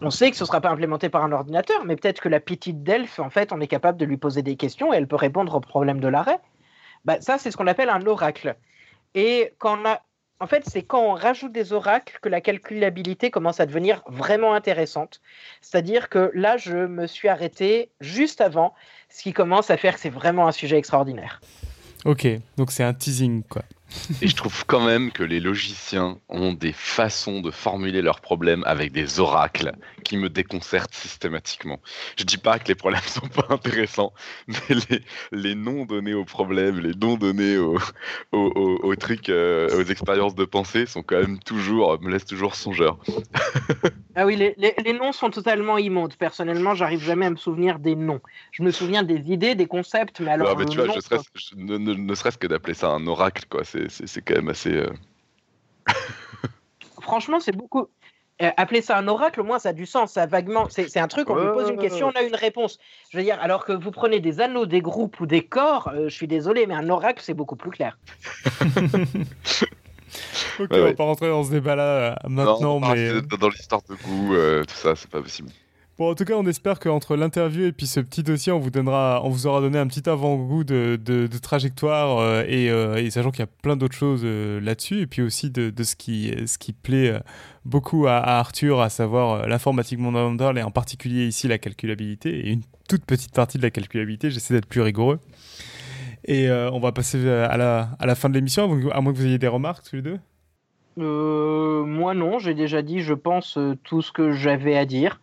on sait que ce ne sera pas implémenté par un ordinateur, mais peut-être que la petite Delph, en fait, on est capable de lui poser des questions et elle peut répondre au problème de l'arrêt. Bah, ça, c'est ce qu'on appelle un oracle. Et quand on a en fait, c'est quand on rajoute des oracles que la calculabilité commence à devenir vraiment intéressante. C'est-à-dire que là, je me suis arrêté juste avant, ce qui commence à faire que c'est vraiment un sujet extraordinaire. Ok, donc c'est un teasing, quoi. Et je trouve quand même que les logiciens ont des façons de formuler leurs problèmes avec des oracles qui me déconcertent systématiquement. Je dis pas que les problèmes sont pas intéressants, mais les, noms donnés aux problèmes, les noms donnés aux, aux, trucs, euh, aux expériences de pensée sont quand même toujours, me laissent toujours songeur. [LAUGHS] Ah oui, les, les, noms sont totalement immondes. Personnellement, j'arrive jamais à me souvenir des noms. Je me souviens des idées, des concepts, mais alors. mais tu vois, ne, serait-ce que d'appeler ça un oracle, quoi. C'est quand même assez. Euh, [LAUGHS] Franchement, c'est beaucoup. Euh, appeler ça un oracle, au moins, ça a du sens. Ça vaguement. C'est un truc, on lui pose une question, on a une réponse. Je veux dire, alors que vous prenez des anneaux, des groupes ou des corps, euh, je suis désolé, mais un oracle, c'est beaucoup plus clair. [LAUGHS] ok, on va pas rentrer dans ce débat-là euh, maintenant, mais. Dans l'histoire de goût, tout ça, c'est pas possible. Bon, en tout cas, on espère qu'entre l'interview et puis ce petit dossier, on vous, donnera, on vous aura donné un petit avant-goût de, trajectoire euh, et, euh, et, sachant qu'il y a plein d'autres choses euh, là-dessus et puis aussi de, de, ce, qui, ce qui plaît beaucoup à, Arthur, à savoir l'informatique mondiale et en particulier ici la calculabilité et une toute petite partie de la calculabilité. J'essaie d'être plus rigoureux. Et on va passer à la, à la fin de l'émission, à moins que vous ayez des remarques tous les deux? moi non, j'ai déjà dit, je pense, tout ce que j'avais à dire.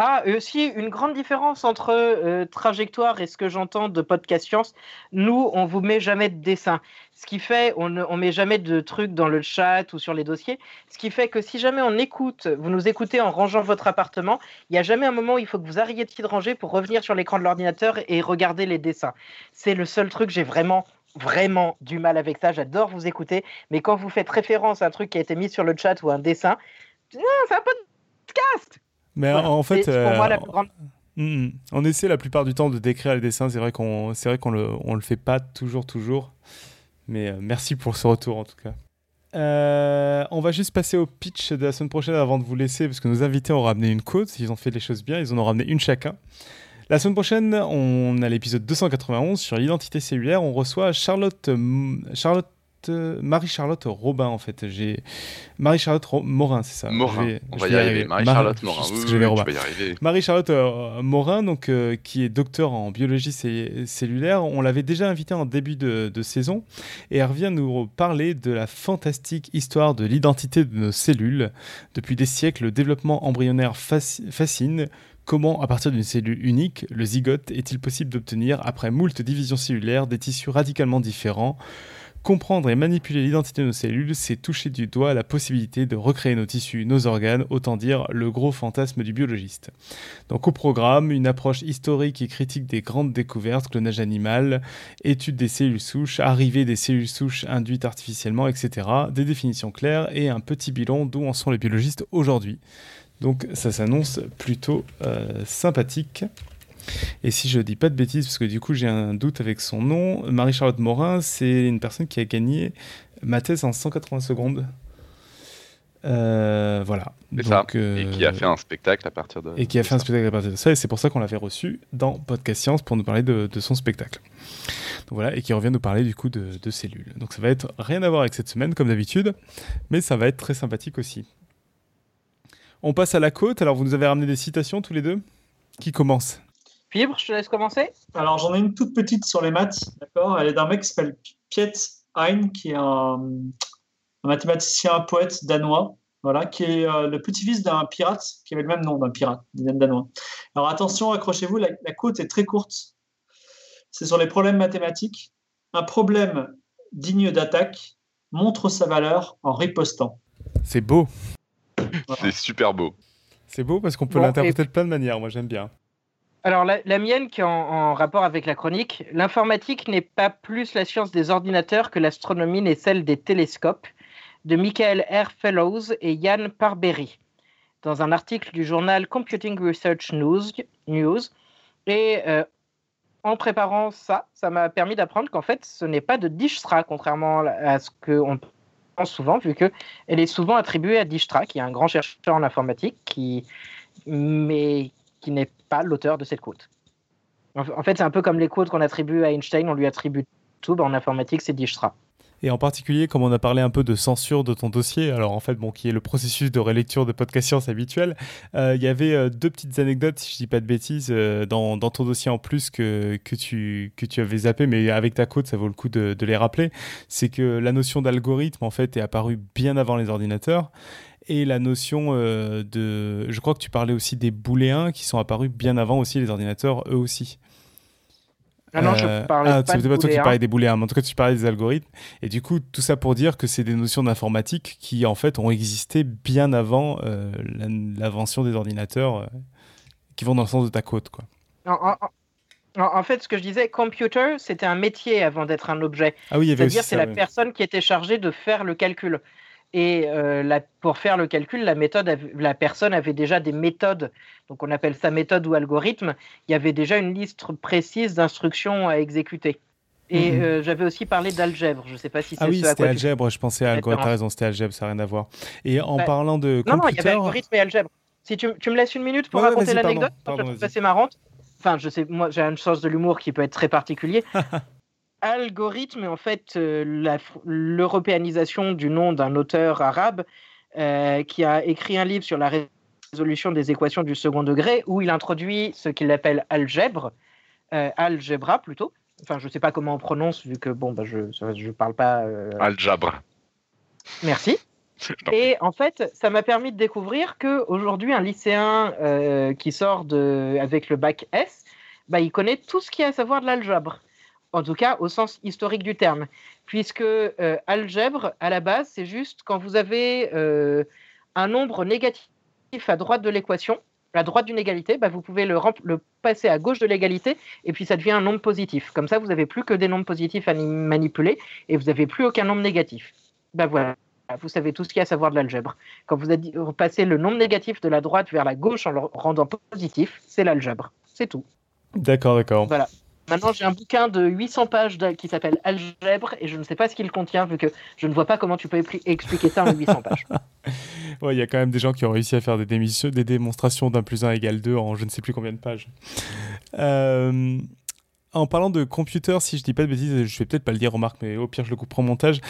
Ah, aussi, une grande différence entre euh, trajectoire et ce que j'entends de podcast science. Nous, on vous met jamais de dessin. Ce qui fait, on ne met jamais de trucs dans le chat ou sur les dossiers. Ce qui fait que si jamais on écoute, vous nous écoutez en rangeant votre appartement, il n'y a jamais un moment où il faut que vous arrêtiez de ranger pour revenir sur l'écran de l'ordinateur et regarder les dessins. C'est le seul truc, j'ai vraiment vraiment du mal avec ça. J'adore vous écouter, mais quand vous faites référence à un truc qui a été mis sur le chat ou un dessin, c'est un podcast. Mais en fait, pour moi, la euh, grande... Mm, mm. on essaie la plupart du temps de décrire les dessins. C'est vrai qu'on, c'est vrai qu'on le, on le fait pas toujours, toujours. Mais euh, merci pour ce retour en tout cas. Euh, on va juste passer au pitch de la semaine prochaine avant de vous laisser, parce que nos invités ont ramené une côte. Ils ont fait les choses bien. Ils en ont ramené une chacun. La semaine prochaine, on a l'épisode 291 sur l'identité cellulaire. On reçoit Charlotte, Charlotte Marie-Charlotte Robin, en fait. J'ai Marie-Charlotte Morin, c'est ça. Morin. on va y arriver. Marie-Charlotte Morin. Marie-Charlotte euh, Morin, donc, euh, qui est docteur en biologie cellulaire. On l'avait déjà invitée en début de, saison et elle revient nous parler de la fantastique histoire de l'identité de nos cellules. Depuis des siècles, le développement embryonnaire fascine. Comment, à partir d'une cellule unique, le zygote est-il possible d'obtenir, après moult divisions cellulaires, des tissus radicalement différents? Comprendre et manipuler l'identité de nos cellules, c'est toucher du doigt la possibilité de recréer nos tissus, nos organes, autant dire le gros fantasme du biologiste. Donc au programme, une approche historique et critique des grandes découvertes, clonage animal, étude des cellules souches, arrivée des cellules souches induites artificiellement, etc. Des définitions claires et un petit bilan d'où en sont les biologistes aujourd'hui. Donc ça s'annonce plutôt euh, sympathique. Et si je dis pas de bêtises, parce que du coup j'ai un doute avec son nom, Marie-Charlotte Morin, c'est une personne qui a gagné ma thèse en 180 secondes. Euh, voilà. Donc, Et euh, qui a fait un spectacle à partir de. Et qui a fait un spectacle à partir de ça. Et c'est pour ça qu'on l'avait reçu dans Podcast Science pour nous parler de, son spectacle. Donc voilà, et qui revient nous parler du coup de, de, cellules. Donc ça va être rien à voir avec cette semaine comme d'habitude, mais ça va être très sympathique aussi. On passe à la côte. Alors vous nous avez ramené des citations tous les deux? Qui commence? Fibre, je te laisse commencer. Alors, j'en ai une toute petite sur les maths, d'accord? Elle est d'un mec qui s'appelle Piet Hein, qui est un, mathématicien, un poète danois, voilà, qui est euh, le petit-fils d'un pirate qui avait le même nom d'un pirate danois. Alors, attention, accrochez-vous, la, la côte est très courte. C'est sur les problèmes mathématiques. Un problème digne d'attaque montre sa valeur en ripostant. C'est beau. C'est super beau. C'est beau parce qu'on peut l'interpréter de plein de manières. Moi, j'aime bien. Alors la, mienne qui est en, rapport avec la chronique, l'informatique n'est pas plus la science des ordinateurs que l'astronomie n'est celle des télescopes, de Michael R. Fellows et Yann Parberry, dans un article du journal Computing Research News. Et euh, en préparant ça, ça m'a permis d'apprendre qu'en fait, ce n'est pas de Dijkstra, contrairement à ce qu'on pense souvent, vu qu'elle est souvent attribuée à Dijkstra, qui est un grand chercheur en informatique, qui, mais qui n'est pas l'auteur de cette quote. En fait, c'est un peu comme les quotes qu'on attribue à Einstein, on lui attribue tout. Ben, en informatique, c'est Dijkstra. Et en particulier, comme on a parlé un peu de censure de ton dossier, alors en fait, bon, qui est le processus de relecture de podcast science habituel, euh, il y avait euh, deux petites anecdotes, si je dis pas de bêtises, euh, dans, ton dossier en plus que, que, tu, que tu avais zappé, mais avec ta code, ça vaut le coup de, de les rappeler. C'est que la notion d'algorithme, en fait, est apparue bien avant les ordinateurs et la notion euh, de... Je crois que tu parlais aussi des booléens qui sont apparus bien avant aussi les ordinateurs, eux aussi. Ah non, je euh, parlais ah, pas, pas toi qui parlais des booléens, mais en tout cas tu parlais des algorithmes. Et du coup, tout ça pour dire que c'est des notions d'informatique qui en fait ont existé bien avant euh, l'invention des ordinateurs qui vont dans le sens de ta côte. Quoi. En, fait, ce que je disais, computer, c'était un métier avant d'être un objet. Ah oui, C'est-à-dire c'est la personne qui était chargée de faire le calcul. Et euh, pour faire le calcul, la, méthode, la personne avait déjà des méthodes. Donc on appelle ça méthode ou algorithme. Il y avait déjà une liste précise d'instructions à exécuter. Et mhm. euh, j'avais aussi parlé d'algèbre. Je ne sais pas si c'est Ah oui, c'était algèbre. Je pensais à algorithme. T'as raison, c'était algèbre. Ça n'a rien à voir. Et en bah, parlant de computer... Non, non, il y avait algorithme et algèbre. Si tu, tu me laisses une minute pour raconter l'anecdote, je trouve assez marrante. Enfin, je sais, moi, j'ai une sens de l'humour qui peut être très particulier. [LAUGHS] algorithme est en fait euh, l'européanisation du nom d'un auteur arabe euh, qui a écrit un livre sur la résolution des équations du second degré où il introduit ce qu'il appelle algèbre, euh, algebra plutôt. Enfin, je ne sais pas comment on prononce vu que bon, bah, je ne parle pas. Algèbre. Merci. [LAUGHS] Et en fait, ça m'a permis de découvrir que aujourd'hui, un lycéen qui sort de, avec le bac S, bah, il connaît tout ce qu'il y a à savoir de l'algèbre en tout cas au sens historique du terme, puisque euh, algèbre, à la base, c'est juste quand vous avez euh, un nombre négatif à droite de l'équation, à droite d'une égalité, bah, vous pouvez le, le, passer à gauche de l'égalité, et puis ça devient un nombre positif. Comme ça, vous n'avez plus que des nombres positifs à manipuler, et vous n'avez plus aucun nombre négatif. Ben voilà. Vous savez tout ce qu'il y a à savoir de l'algèbre. Quand vous passez le nombre négatif de la droite vers la gauche en le rendant positif, c'est l'algèbre. C'est tout. D'accord, d'accord. Voilà. Maintenant, j'ai un bouquin de 800 pages qui s'appelle Algèbre et je ne sais pas ce qu'il contient vu que je ne vois pas comment tu peux expliquer ça en 800 pages. [LAUGHS] Il y a quand même des gens qui ont réussi à faire des, démonstrations d'un plus 1 égale 2 en je ne sais plus combien de pages. Euh, en parlant de computer, si je dis pas de bêtises, je vais peut-être pas le dire, remarque, mais au pire, je le couperai en montage.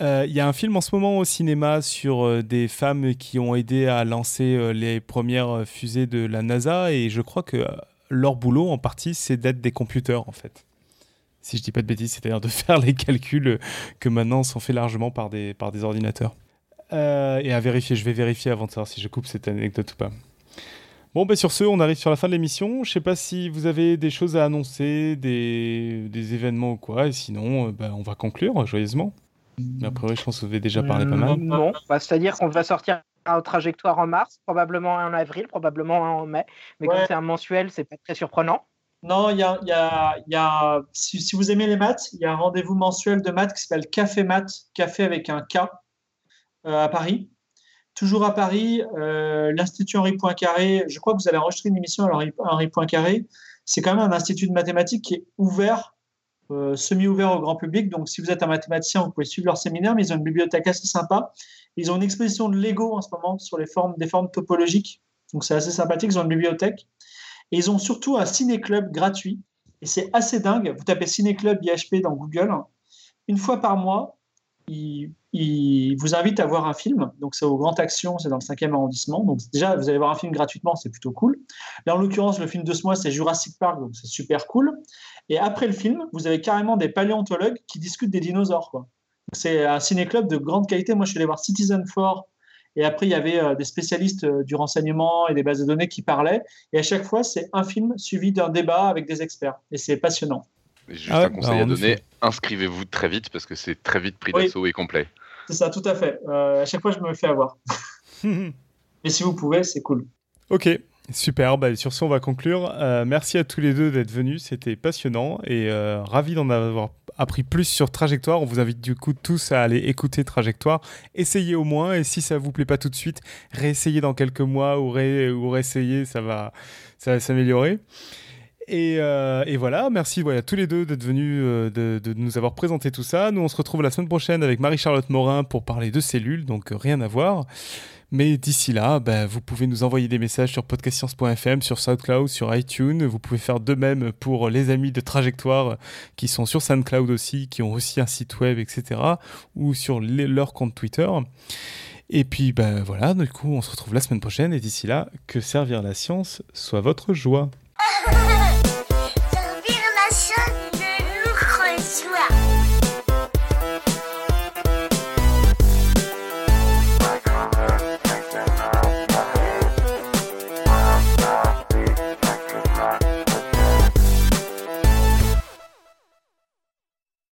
Euh, il y a un film en ce moment au cinéma sur euh, des femmes qui ont aidé à lancer les premières fusées de la NASA et je crois que leur boulot en partie, c'est d'être des computers en fait. Si je dis pas de bêtises, c'est-à-dire de [LAUGHS] faire les calculs que maintenant sont faits largement par des, par des ordinateurs. Euh, et à vérifier, je vais vérifier avant de savoir si je coupe cette anecdote ou pas. Bon, ben sur ce, on arrive sur la fin de l'émission. Je sais pas si vous avez des choses à annoncer, des, des événements ou quoi. Et sinon, ben, on va conclure joyeusement. Mais après, je pense que vous avez déjà parlé pas mal. Non, bah, c'est-à-dire qu'on va sortir aux trajectoire en mars, probablement en avril, probablement en mai. Mais comme c'est un mensuel, c'est pas très surprenant. Non, il y a, y a, y a si, vous aimez les maths, il y a un rendez-vous mensuel de maths qui s'appelle Café Maths, café avec un K, euh, à Paris. Toujours à Paris, euh, l'Institut Henri Poincaré, je crois que vous allez enregistrer une émission à Henri Poincaré. C'est quand même un institut de mathématiques qui est ouvert, euh, semi-ouvert au grand public. Donc, si vous êtes un mathématicien, vous pouvez suivre leur séminaire, mais ils ont une bibliothèque assez sympa. Ils ont une exposition de Lego en ce moment sur les formes, des formes topologiques. Donc c'est assez sympathique. Ils ont une bibliothèque. Et ils ont surtout un ciné-club gratuit. Et c'est assez dingue. Vous tapez ciné-club IHP dans Google. Une fois par mois, ils, vous invitent à voir un film. Donc c'est au Grand Action, c'est dans le 5e arrondissement. Donc déjà, vous allez voir un film gratuitement, c'est plutôt cool. Là, en l'occurrence, le film de ce mois, c'est Jurassic Park, donc c'est super cool. Et après le film, vous avez carrément des paléontologues qui discutent des dinosaures. Quoi. C'est un ciné-club de grande qualité. Moi, je suis allé voir Citizen 4 et après, il y avait euh, des spécialistes euh, du renseignement et des bases de données qui parlaient. Et à chaque fois, c'est un film suivi d'un débat avec des experts. Et c'est passionnant. juste ah un conseil à donner inscrivez-vous très vite parce que c'est très vite pris d'assaut et complet. C'est ça, tout à fait. Euh, à chaque fois, je me fais avoir. [LAUGHS] Mais si vous pouvez, c'est cool. Ok, Super, bah, sur ce on va conclure. merci à tous les deux d'être venus, c'était passionnant et ravi d'en avoir appris plus sur Trajectoire. On vous invite du coup tous à aller écouter Trajectoire. Essayez au moins et si ça vous plaît pas tout de suite, réessayez dans quelques mois ou, ré, ou réessayez, ça va, s'améliorer. Et, euh, voilà, merci voilà, à tous les deux d'être venus, euh, de, nous avoir présenté tout ça. Nous, on se retrouve la semaine prochaine avec Marie-Charlotte Morin pour parler de cellules, donc rien à voir. Mais d'ici là, ben, vous pouvez nous envoyer des messages sur podcastscience.fm, sur SoundCloud, sur iTunes. Vous pouvez faire de même pour les amis de Trajectoire qui sont sur SoundCloud aussi, qui ont aussi un site web, etc. Ou sur leur compte Twitter. Et puis ben voilà, du coup, on se retrouve la semaine prochaine. Et d'ici là, que servir la science soit votre joie. [LAUGHS]